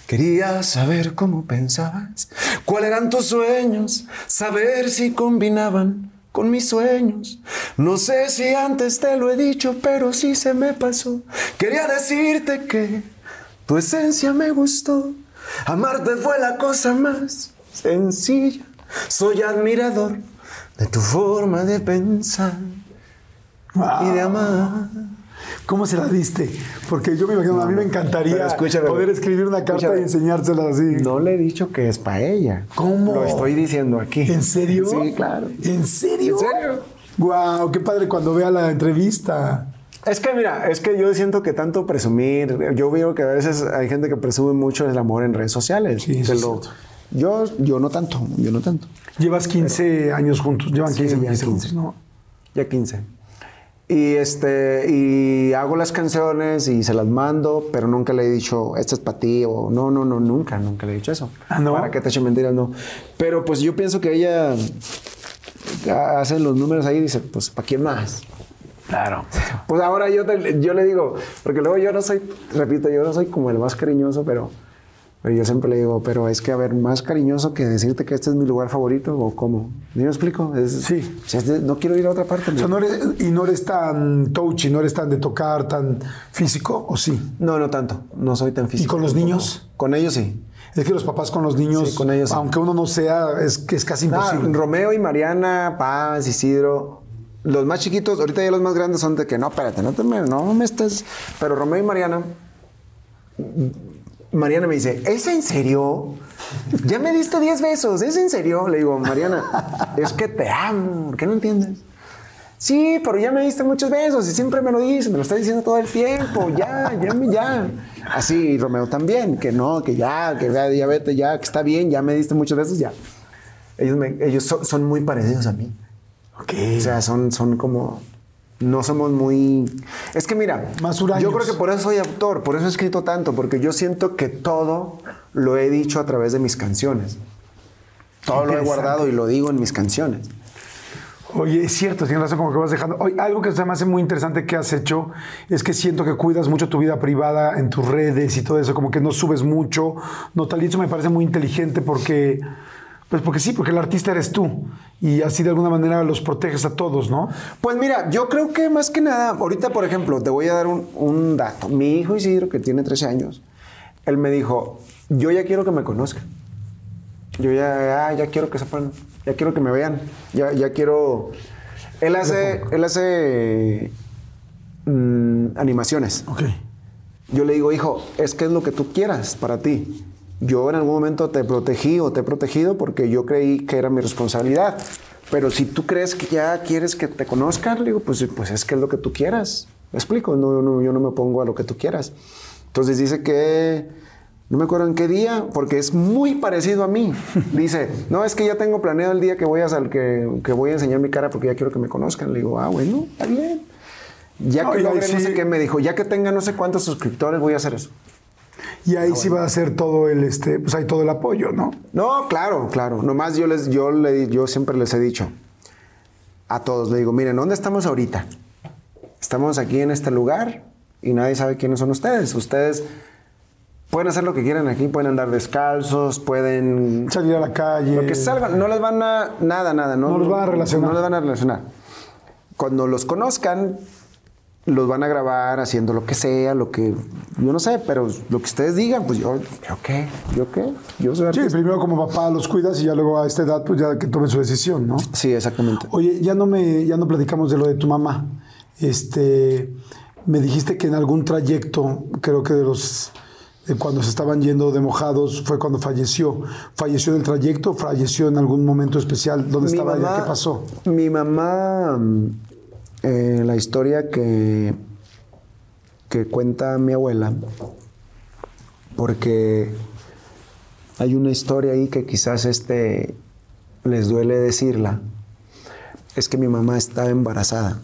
Quería saber cómo pensabas, cuáles eran tus sueños, saber si combinaban con mis sueños. No sé si antes te lo he dicho, pero sí se me pasó. Quería decirte que tu esencia me gustó. Amarte fue la cosa más sencilla. Soy admirador de tu forma de pensar. y de amar. ¿Cómo se la diste? Porque yo me imagino, a mí me encantaría poder escribir una carta escúchame. y enseñársela así. No le he dicho que es para ella. ¿Cómo? Lo estoy diciendo aquí. ¿En serio? Sí, claro. ¿En serio? ¿En serio? Wow, qué padre cuando vea la entrevista. Es que mira, es que yo siento que tanto presumir, yo veo que a veces hay gente que presume mucho el amor en redes sociales. Sí, lo- yo, yo no tanto, yo no tanto. Llevas 15 años juntos, llevan Sí, 15 ya meses 15. juntos, ¿no? Ya 15. Y este, y hago las canciones y se las mando, pero nunca le he dicho, esta es para ti, o no, no, no, nunca, nunca le he dicho eso. Ah, ¿no? Para que te eche mentiras, no. Pero pues yo pienso que ella hace los números ahí y dice, pues, ¿para quién más? Claro. Pues ahora yo, te- yo le digo, porque luego yo no soy, repito, yo no soy como el más cariñoso, pero, pero yo siempre le digo, pero es que, a ver, más cariñoso que decirte que este es mi lugar favorito, o cómo. ¿Sí me explico? Es- Sí. es de- no quiero ir a otra parte. O sea, no eres, y no eres tan touchy, no eres tan de tocar, tan físico, ¿o sí? No, no tanto. No soy tan físico. con los niños? Con ellos sí. Es que los papás con los niños, Sí, con ellos sí. aunque uno no sea, es que es casi Ah, imposible. Romeo y Mariana, Paz, Isidro. Los más chiquitos, ahorita ya los más grandes son de que no, espérate, no, te me, no me estés. Pero Romeo y Mariana, Mariana me dice, ¿es en serio? Ya me diste 10 besos, ¿es en serio? Le digo, Mariana, es que te amo, ¿por qué no entiendes? Sí, pero ya me diste muchos besos y siempre me lo dices, me lo estás diciendo todo el tiempo, ya, ya, ya. Así, Romeo también, que no, que ya, que ya, ya vete, ya, que está bien, ya me diste muchos besos, ya. Ellos, me- ellos son, son muy parecidos a mí. Ok. O sea, son, son como. No somos muy. Es que mira, Más huraños. yo creo que por eso soy autor, por eso he escrito tanto, porque yo siento que todo lo he dicho a través de mis canciones. Todo lo he guardado y lo digo en mis canciones. Oye, es cierto, tienes razón como que vas dejando. Oye, algo que se me hace muy interesante que has hecho es que siento que cuidas mucho tu vida privada en tus redes y todo eso, como que no subes mucho, no tal, y eso me parece muy inteligente porque, pues porque sí, porque el artista eres tú y así de alguna manera los proteges a todos, ¿no? Pues mira, yo creo que más que nada, ahorita por ejemplo, te voy a dar un, un dato. Mi hijo Isidro, que tiene 13 años, él me dijo, yo ya quiero que me conozcan. Yo ya, ah, ya quiero que sepan, ya quiero que me vean, ya, ya quiero... Él hace, él hace mm, animaciones. Ok. Yo le digo, hijo, es que es lo que tú quieras para ti. Yo en algún momento te protegí o te he protegido porque yo creí que era mi responsabilidad. Pero si tú crees que ya quieres que te conozcan, le digo, pues, pues es que es lo que tú quieras. ¿Me explico? No, no, yo no me pongo a lo que tú quieras. Entonces dice que, no me acuerdo en qué día, porque es muy parecido a mí. Dice, no, es que ya tengo planeado el día que voy a, sal- que, que voy a enseñar mi cara porque ya quiero que me conozcan. Le digo, ah, bueno, está bien. Ya que logre no sí. sé qué, me dijo, ya que tenga no sé cuántos suscriptores, voy a hacer eso. Y ahí sí va a ser todo el, este, pues hay todo el apoyo, ¿no? No, claro, claro. Nomás yo les, yo le, yo siempre les he dicho a todos, le digo, miren, ¿dónde estamos ahorita? Estamos aquí en este lugar y nadie sabe quiénes son ustedes. Ustedes pueden hacer lo que quieran aquí, pueden andar descalzos, pueden Salir a la calle. lo que salgan, no les van a nada, nada, no, No los van a relacionar. No les van a relacionar. Cuando los conozcan, los van a grabar haciendo lo que sea, lo que yo no sé, pero lo que ustedes digan, pues yo, yo qué, yo qué, yo soy Sí, artista. primero como papá los cuidas y ya luego a esta edad pues ya que tomen su decisión, ¿no? Sí, exactamente. Oye, ya no me, ya no platicamos de lo de tu mamá. Este, me dijiste que en algún trayecto, creo que de los de cuando se estaban yendo de mojados fue cuando falleció. ¿Falleció en el trayecto? ¿Falleció en algún momento especial? ¿Dónde Mi estaba ella? ¿Qué pasó? Mi mamá, eh, la historia que, que cuenta mi abuela, porque hay una historia ahí que quizás este, les duele decirla, es que mi mamá estaba embarazada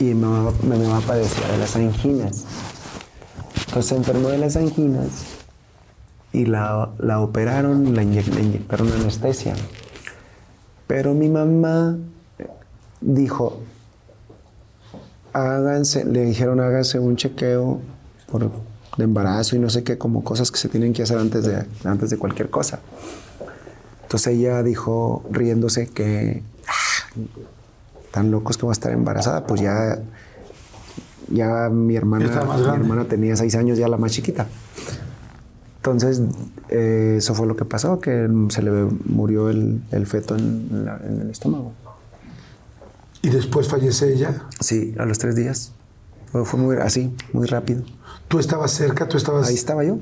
y mi mamá, padecía de las anginas. Entonces se enfermó de las anginas y la, la operaron, la inyec- le inyectaron anestesia. Pero mi mamá dijo, háganse, le dijeron háganse un chequeo por, de embarazo y no sé qué, como cosas que se tienen que hacer antes de, antes de cualquier cosa. Entonces ella dijo, riéndose, que "Ah, tan locos que va a estar embarazada, pues ya, ya mi hermana, mi hermana tenía seis años, ya la más chiquita. Entonces, eh, eso fue lo que pasó, que se le murió el, el feto en, la- en el estómago. ¿Y después fallece ella? Sí, a los tres días. Fue, muy así, muy rápido. ¿Tú estabas cerca? ¿Tú estabas...? Ahí estaba yo.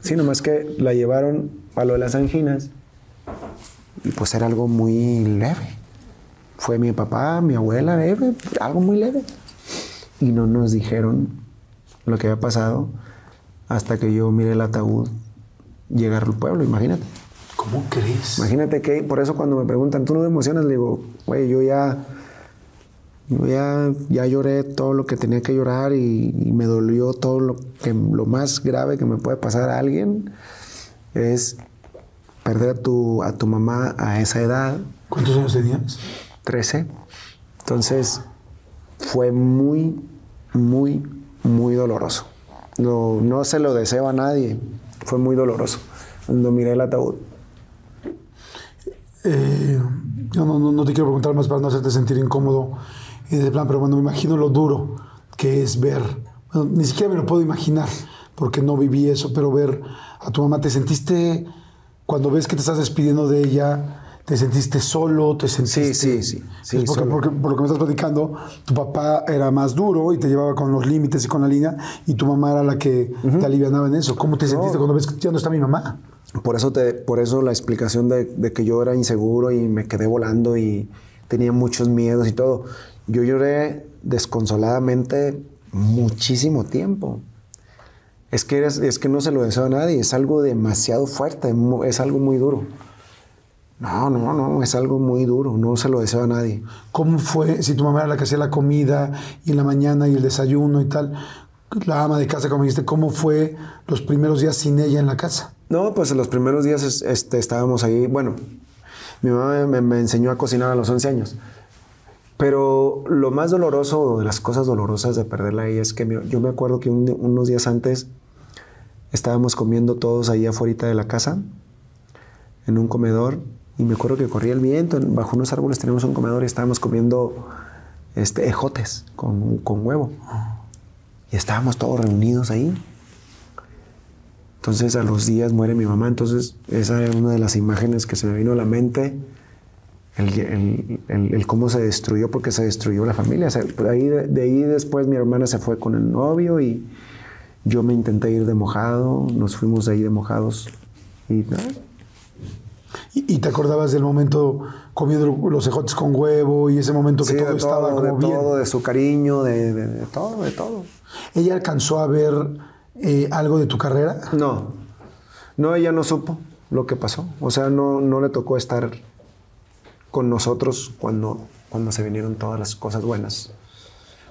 Sí, nomás que la llevaron a lo de las anginas y pues era algo muy leve. Fue mi papá, mi abuela, leve, algo muy leve. Y no nos dijeron lo que había pasado hasta que yo miré el ataúd llegar al pueblo, imagínate. ¿Cómo crees? Imagínate que, por eso cuando me preguntan, ¿tú no te emocionas? Le digo, güey, yo ya, yo ya, ya lloré todo lo que tenía que llorar y, y me dolió todo lo, que, lo más grave que me puede pasar a alguien es perder a tu, a tu mamá a esa edad, ¿Cuántos años tenías? 13. Entonces, fue muy, muy, muy doloroso. No, no se lo deseo a nadie. Fue muy doloroso cuando miré el ataúd. Eh, yo no, no- no te quiero preguntar más para no hacerte sentir incómodo y de plan, pero bueno, me imagino lo duro que es ver, bueno, ni siquiera me lo puedo imaginar porque no viví eso, pero ver a tu mamá, ¿te sentiste cuando ves que te estás despidiendo de ella? ¿Te sentiste solo? ¿Te sentiste...? sí, sí, sí, Es porque, por lo que me estás platicando, tu papá era más duro y te llevaba con los límites y con la línea y tu mamá era la que te alivianaba en eso. ¿Cómo te sentiste cuando ves que ya no está mi mamá? Por eso, te, por eso la explicación de, que yo era inseguro y me quedé volando y tenía muchos miedos y todo. Yo lloré desconsoladamente muchísimo tiempo. Es que, es que no se lo deseo a nadie, es algo demasiado fuerte, es algo muy duro. No, no, no, es algo muy duro, no se lo deseo a nadie. ¿Cómo fue si tu mamá era la que hacía la comida y en la mañana y el desayuno y tal? La ama de casa, como dijiste, ¿cómo fue los primeros días sin ella en la casa? No, pues en los primeros días es- este, estábamos ahí. Bueno, mi mamá me, enseñó a cocinar a los 11 años. Pero lo más doloroso, de las cosas dolorosas de perderla ahí, es que yo me acuerdo que un- unos días antes estábamos comiendo todos ahí afuera de la casa, en un comedor, y me acuerdo que corría el viento, en- bajo unos árboles teníamos un comedor y estábamos comiendo este, ejotes con, con huevo. Y estábamos todos reunidos ahí. Entonces a los días muere mi mamá, entonces esa era una de las imágenes que se me vino a la mente, el, el- el- el cómo se destruyó, porque se destruyó la familia. O sea, por ahí, de ahí después mi hermana se fue con el novio y yo me intenté ir de mojado, nos fuimos de ahí de mojados y nada. ¿Y, y te acordabas del momento comiendo los ejotes con huevo y ese momento que Sí, todo estaba como de bien? todo, de su cariño, de, de- de todo, de todo. ¿Ella alcanzó a ver eh, algo de tu carrera? No, no, ella no supo lo que pasó. O sea, no, no le tocó estar con nosotros cuando, cuando se vinieron todas las cosas buenas.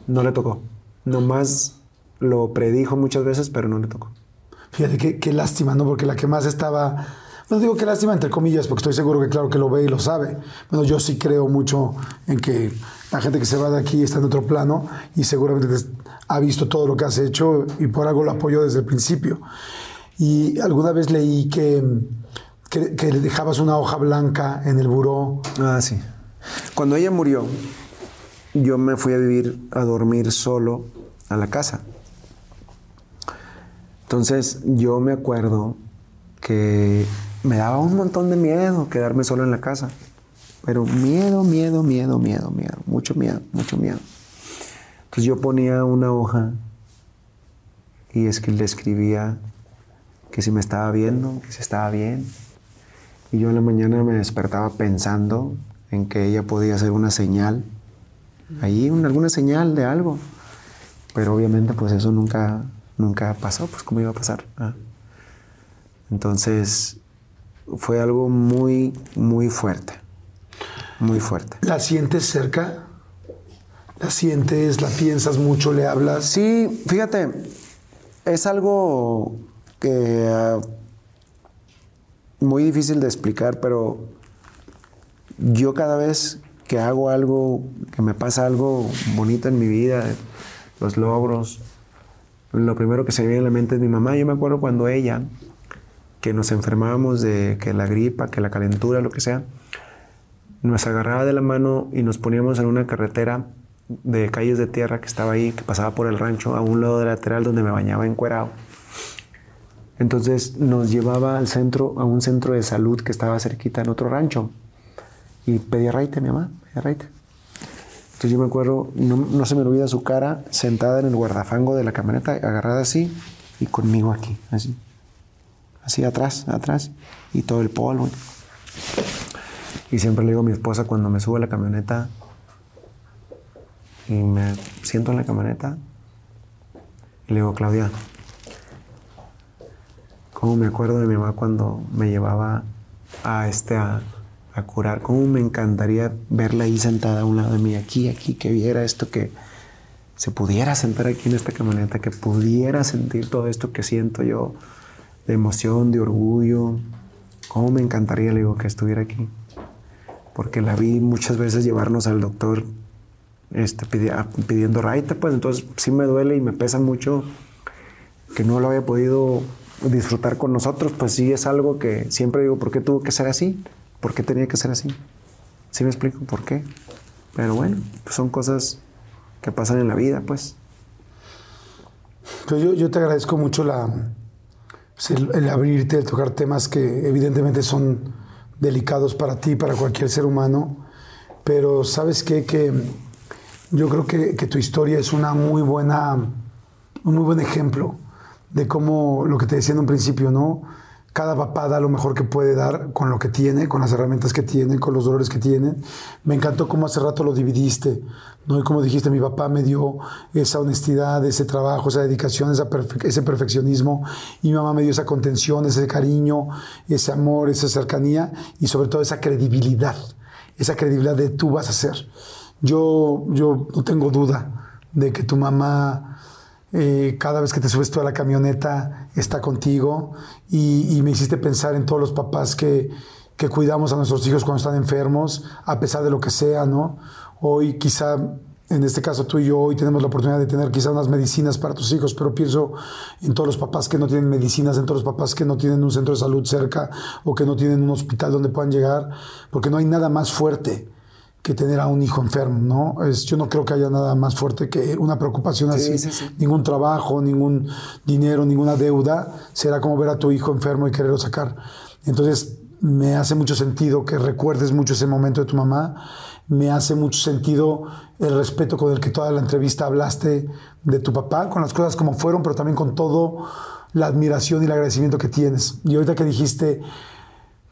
No le tocó. Nomás lo predijo muchas veces, pero no le tocó. Fíjate qué, qué lástima, ¿no? Porque la que más estaba. No digo qué lástima entre comillas, porque estoy seguro que claro que lo ve y lo sabe. Bueno, yo sí creo mucho en que la gente que se va de aquí está en otro plano y seguramente te- ha visto todo lo que has hecho y por algo lo apoyó desde el principio. Y alguna vez leí que, que, que le dejabas una hoja blanca en el buró. Ah, sí. Cuando ella murió, yo me fui a vivir, a dormir solo a la casa. Entonces yo me acuerdo que me daba un montón de miedo quedarme solo en la casa. Pero miedo, miedo, miedo, miedo, miedo. Mucho miedo, mucho miedo. Entonces yo ponía una hoja y es que le escribía que si me estaba viendo, que si estaba bien. Y yo en la mañana me despertaba pensando en que ella podía hacer una señal, ahí una- alguna señal de algo. Pero obviamente pues eso nunca, nunca pasó, pues cómo iba a pasar. Ah. Entonces fue algo muy, muy fuerte, muy fuerte. ¿La sientes cerca? ¿La sientes? ¿La piensas mucho? ¿Le hablas? Sí, fíjate, es algo que ah, muy difícil de explicar, pero yo cada vez que hago algo, que me pasa algo bonito en mi vida, los logros, lo primero que se viene a la mente es mi mamá. Yo me acuerdo cuando ella, que nos enfermábamos de que la gripa, que la calentura, lo que sea, nos agarraba de la mano y nos poníamos en una carretera de calles de tierra que estaba ahí, que pasaba por el rancho, a un lado del lateral donde me bañaba encuerado. Entonces nos llevaba al centro, a un centro de salud que estaba cerquita en otro rancho. Y pedía raite, mi mamá, pedía raite. Entonces yo me acuerdo, no, no se me olvida su cara sentada en el guardafango de la camioneta, agarrada así y conmigo aquí, así. Así atrás, atrás y todo el polvo. Y siempre le digo a mi esposa cuando me subo a la camioneta y me siento en la camioneta y le digo, Claudia, ¿cómo me acuerdo de mi mamá cuando me llevaba a este a, curar? ¿Cómo me encantaría verla ahí sentada a un lado de mí, aquí, aquí, que viera esto, que se pudiera sentar aquí en esta camioneta, que pudiera sentir todo esto que siento yo de emoción, de orgullo. ¿Cómo me encantaría, le digo, que estuviera aquí? Porque la vi muchas veces llevarnos al doctor este, pidi- a- pidiendo raite, pues entonces sí me duele y me pesa mucho que no lo haya podido disfrutar con nosotros, pues sí es algo que siempre digo, ¿por qué tuvo que ser así? ¿Por qué tenía que ser así? ¿Sí me explico por qué? Pero bueno, pues son cosas que pasan en la vida, pues. Pues yo, yo te agradezco mucho la, pues el, el abrirte, el tocar temas que evidentemente son delicados para ti, para cualquier ser humano, pero sabes qué? que yo creo que, tu historia es una muy buena, un muy buen ejemplo de cómo lo que te decía en un principio, ¿no? Cada papá da lo mejor que puede dar con lo que tiene, con las herramientas que tiene, con los dolores que tiene. Me encantó cómo hace rato lo dividiste, ¿no? Y como dijiste, mi papá me dio esa honestidad, ese trabajo, esa dedicación, ese perfeccionismo. Y mi mamá me dio esa contención, ese cariño, ese amor, esa cercanía y sobre todo esa credibilidad. Esa credibilidad de tú vas a ser. Yo, yo no tengo duda de que tu mamá eh, cada vez que te subes tú a la camioneta está contigo y, me hiciste pensar en todos los papás que, que cuidamos a nuestros hijos cuando están enfermos, a pesar de lo que sea, ¿no? Hoy quizá, en este caso tú y yo, hoy tenemos la oportunidad de tener quizá unas medicinas para tus hijos, pero pienso en todos los papás que no tienen medicinas, en todos los papás que no tienen un centro de salud cerca o que no tienen un hospital donde puedan llegar, porque no hay nada más fuerte que tener a un hijo enfermo, ¿no? Es, yo no creo que haya nada más fuerte que una preocupación así. sí, sí. Ningún trabajo, ningún dinero, ninguna deuda será como ver a tu hijo enfermo y quererlo sacar. Entonces, me hace mucho sentido que recuerdes mucho ese momento de tu mamá. Me hace mucho sentido el respeto con el que toda la entrevista hablaste de tu papá, con las cosas como fueron, pero también con todo la admiración y el agradecimiento que tienes. Y ahorita que dijiste,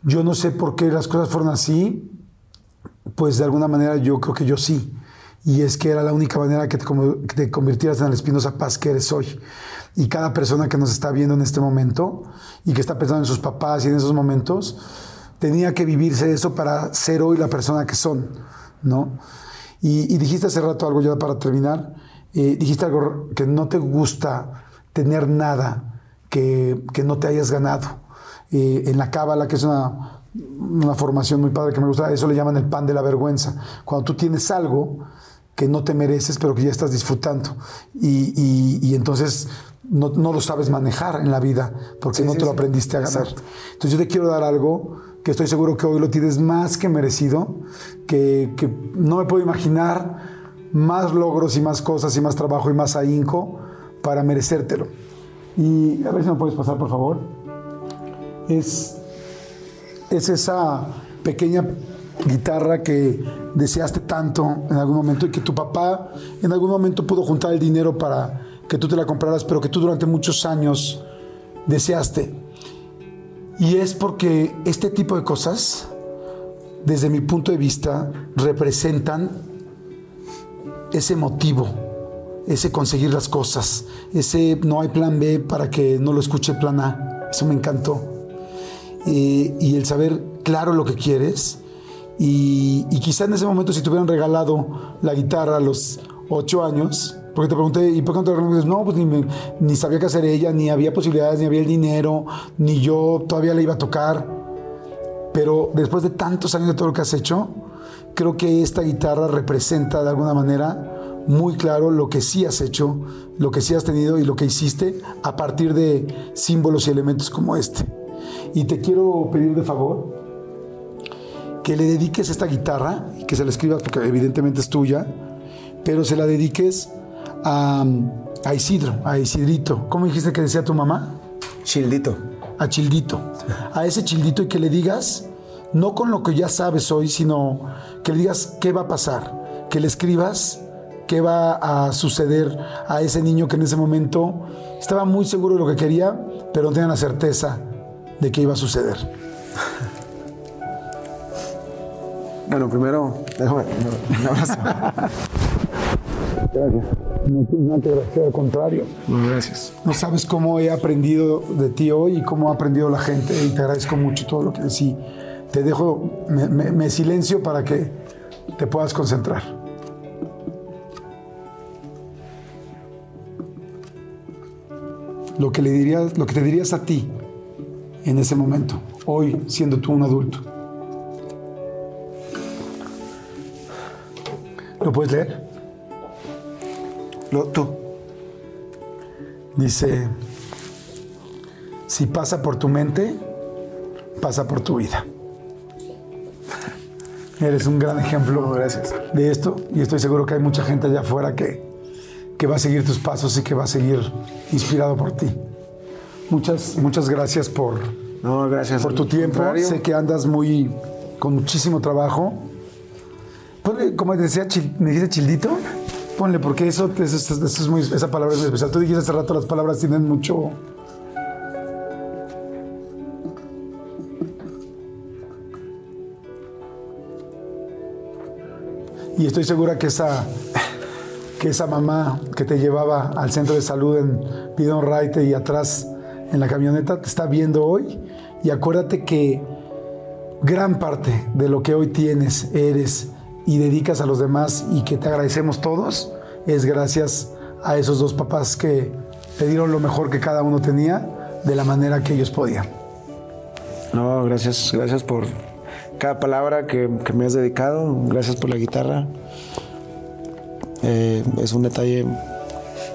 yo no sé por qué las cosas fueron así, pues de alguna manera yo creo que yo sí. Y es que era la única manera que te, convirtieras en el Espinosa Paz que eres hoy. Y cada persona que nos está viendo en este momento y que está pensando en sus papás y en esos momentos, tenía que vivirse eso para ser hoy la persona que son, ¿no? Y, y dijiste hace rato algo ya para terminar, eh, dijiste algo que no te gusta tener nada que, que no te hayas ganado. Eh, en la cábala, que es una, una formación muy padre que me gusta, eso le llaman el pan de la vergüenza. Cuando tú tienes algo que no te mereces, pero que ya estás disfrutando. Y, y- y entonces no, no lo sabes manejar en la vida, porque Sí, no sí, te lo sí. aprendiste a ganar. Exacto. Entonces yo te quiero dar algo que estoy seguro que hoy lo tienes más que merecido, que, que no me puedo imaginar más logros y más cosas y más trabajo y más ahínco para merecértelo. Y a ver si me puedes pasar, por favor. Es, es esa pequeña guitarra que deseaste tanto en algún momento y que tu papá en algún momento pudo juntar el dinero para que tú te la compraras, pero que tú durante muchos años deseaste. Y es porque este tipo de cosas, desde mi punto de vista, representan ese motivo, ese conseguir las cosas, ese no hay plan B para que no lo escuche plan A. Eso me encantó. Eh, y el saber claro lo que quieres. Y, y quizá en ese momento, si te hubieran regalado la guitarra a los ocho años, porque te pregunté, ¿y por qué no te regalaron? No, pues ni, ni sabía qué hacer ella, ni había posibilidades, ni había el dinero, ni yo todavía la iba a tocar. Pero después de tantos años de todo lo que has hecho, creo que esta guitarra representa de alguna manera muy claro lo que sí has hecho, lo que sí has tenido y lo que hiciste a partir de símbolos y elementos como este. Y te quiero pedir de favor que le dediques esta guitarra, y que se la escribas porque evidentemente es tuya, pero se la dediques a, a Isidro, a Isidrito. ¿Cómo dijiste que decía tu mamá? Childito. a Childito, a ese Childito y que le digas, no con lo que ya sabes hoy, sino que le digas qué va a pasar, que le escribas qué va a suceder a ese niño que en ese momento estaba muy seguro de lo que quería, pero no tenía la certeza de que iba a suceder. Bueno, primero, déjame un abrazo. Gracias. No tienes nada que agradecer, al contrario. No, gracias. No sabes cómo he aprendido de ti hoy y cómo ha aprendido la gente y te agradezco mucho todo lo que decís. Te dejo, me, me- me silencio para que te puedas concentrar. Lo que le dirías, lo que te dirías a ti en ese momento, hoy siendo tú un adulto. ¿Lo puedes leer? Lo, tú. Dice, si pasa por tu mente, pasa por tu vida. Eres un gran ejemplo gracias. de esto y estoy seguro que hay mucha gente allá afuera que, que va a seguir tus pasos y que va a seguir inspirado por ti. Muchas, muchas gracias por, No, gracias. por tu tiempo. contrario. Sé que andas muy con muchísimo trabajo. Ponle, como decía, chil- me dijiste childito. Ponle, porque eso, eso, es- eso es muy, esa palabra es muy especial. Tú dijiste hace rato las palabras tienen mucho. Y estoy segura que esa, que esa mamá que te llevaba al centro de salud en Pidon Raite y atrás en la camioneta te está viendo hoy. Y acuérdate que gran parte de lo que hoy tienes, eres y dedicas a los demás y que te agradecemos todos es gracias a esos dos papás que te dieron lo mejor que cada uno tenía de la manera que ellos podían. No, gracias, gracias por cada palabra que, que me has dedicado. Gracias por la guitarra. Eh, es un detalle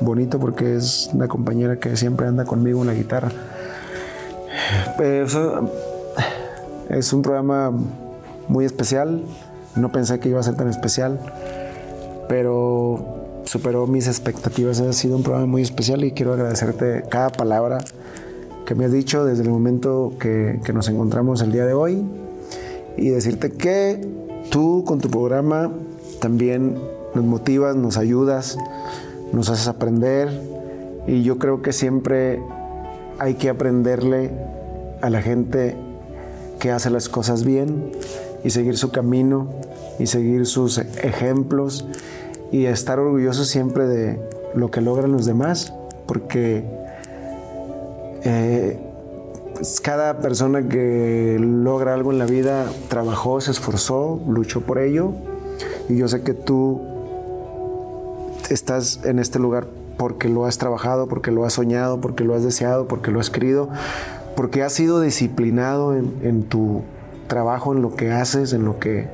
bonito porque es una compañera que siempre anda conmigo en la guitarra. Eso- es un programa muy especial. No pensé que iba a ser tan especial, pero superó mis expectativas. Ha sido un programa muy especial y quiero agradecerte cada palabra que me has dicho desde el momento que, que nos encontramos el día de hoy y decirte que tú con tu programa también nos motivas, nos ayudas, nos haces aprender y yo creo que siempre hay que aprenderle a la gente que hace las cosas bien y seguir su camino y seguir sus ejemplos y estar orgullosos siempre de lo que logran los demás porque eh, pues, cada persona que logra algo en la vida trabajó, se esforzó, luchó por ello. Y yo sé que tú estás en este lugar porque lo has trabajado, porque lo has soñado, porque lo has deseado, porque lo has querido, porque has sido disciplinado en, en tu trabajo, en lo que haces, en lo que,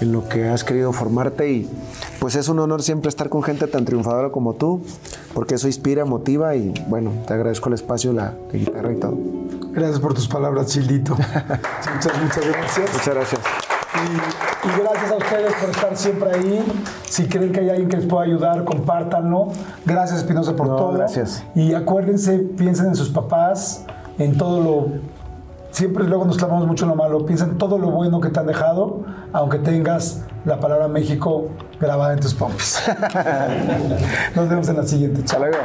en lo que has querido formarte. Y pues es un honor siempre estar con gente tan triunfadora como tú, porque eso inspira, motiva y bueno, te agradezco el espacio, la, la guitarra y todo. Gracias por tus palabras, Childito. muchas, muchas gracias. Muchas gracias. Y, y gracias a ustedes por estar siempre ahí. Si creen que hay alguien que les pueda ayudar, compártanlo. Gracias, Espinosa, por No, todo. gracias. Y acuérdense, piensen en sus papás, en todo lo. Siempre luego nos clavamos mucho en lo malo. Piensa en todo lo bueno que te han dejado, aunque tengas la palabra México grabada en tus pompis. Nos vemos en la siguiente. Chao. Hasta luego.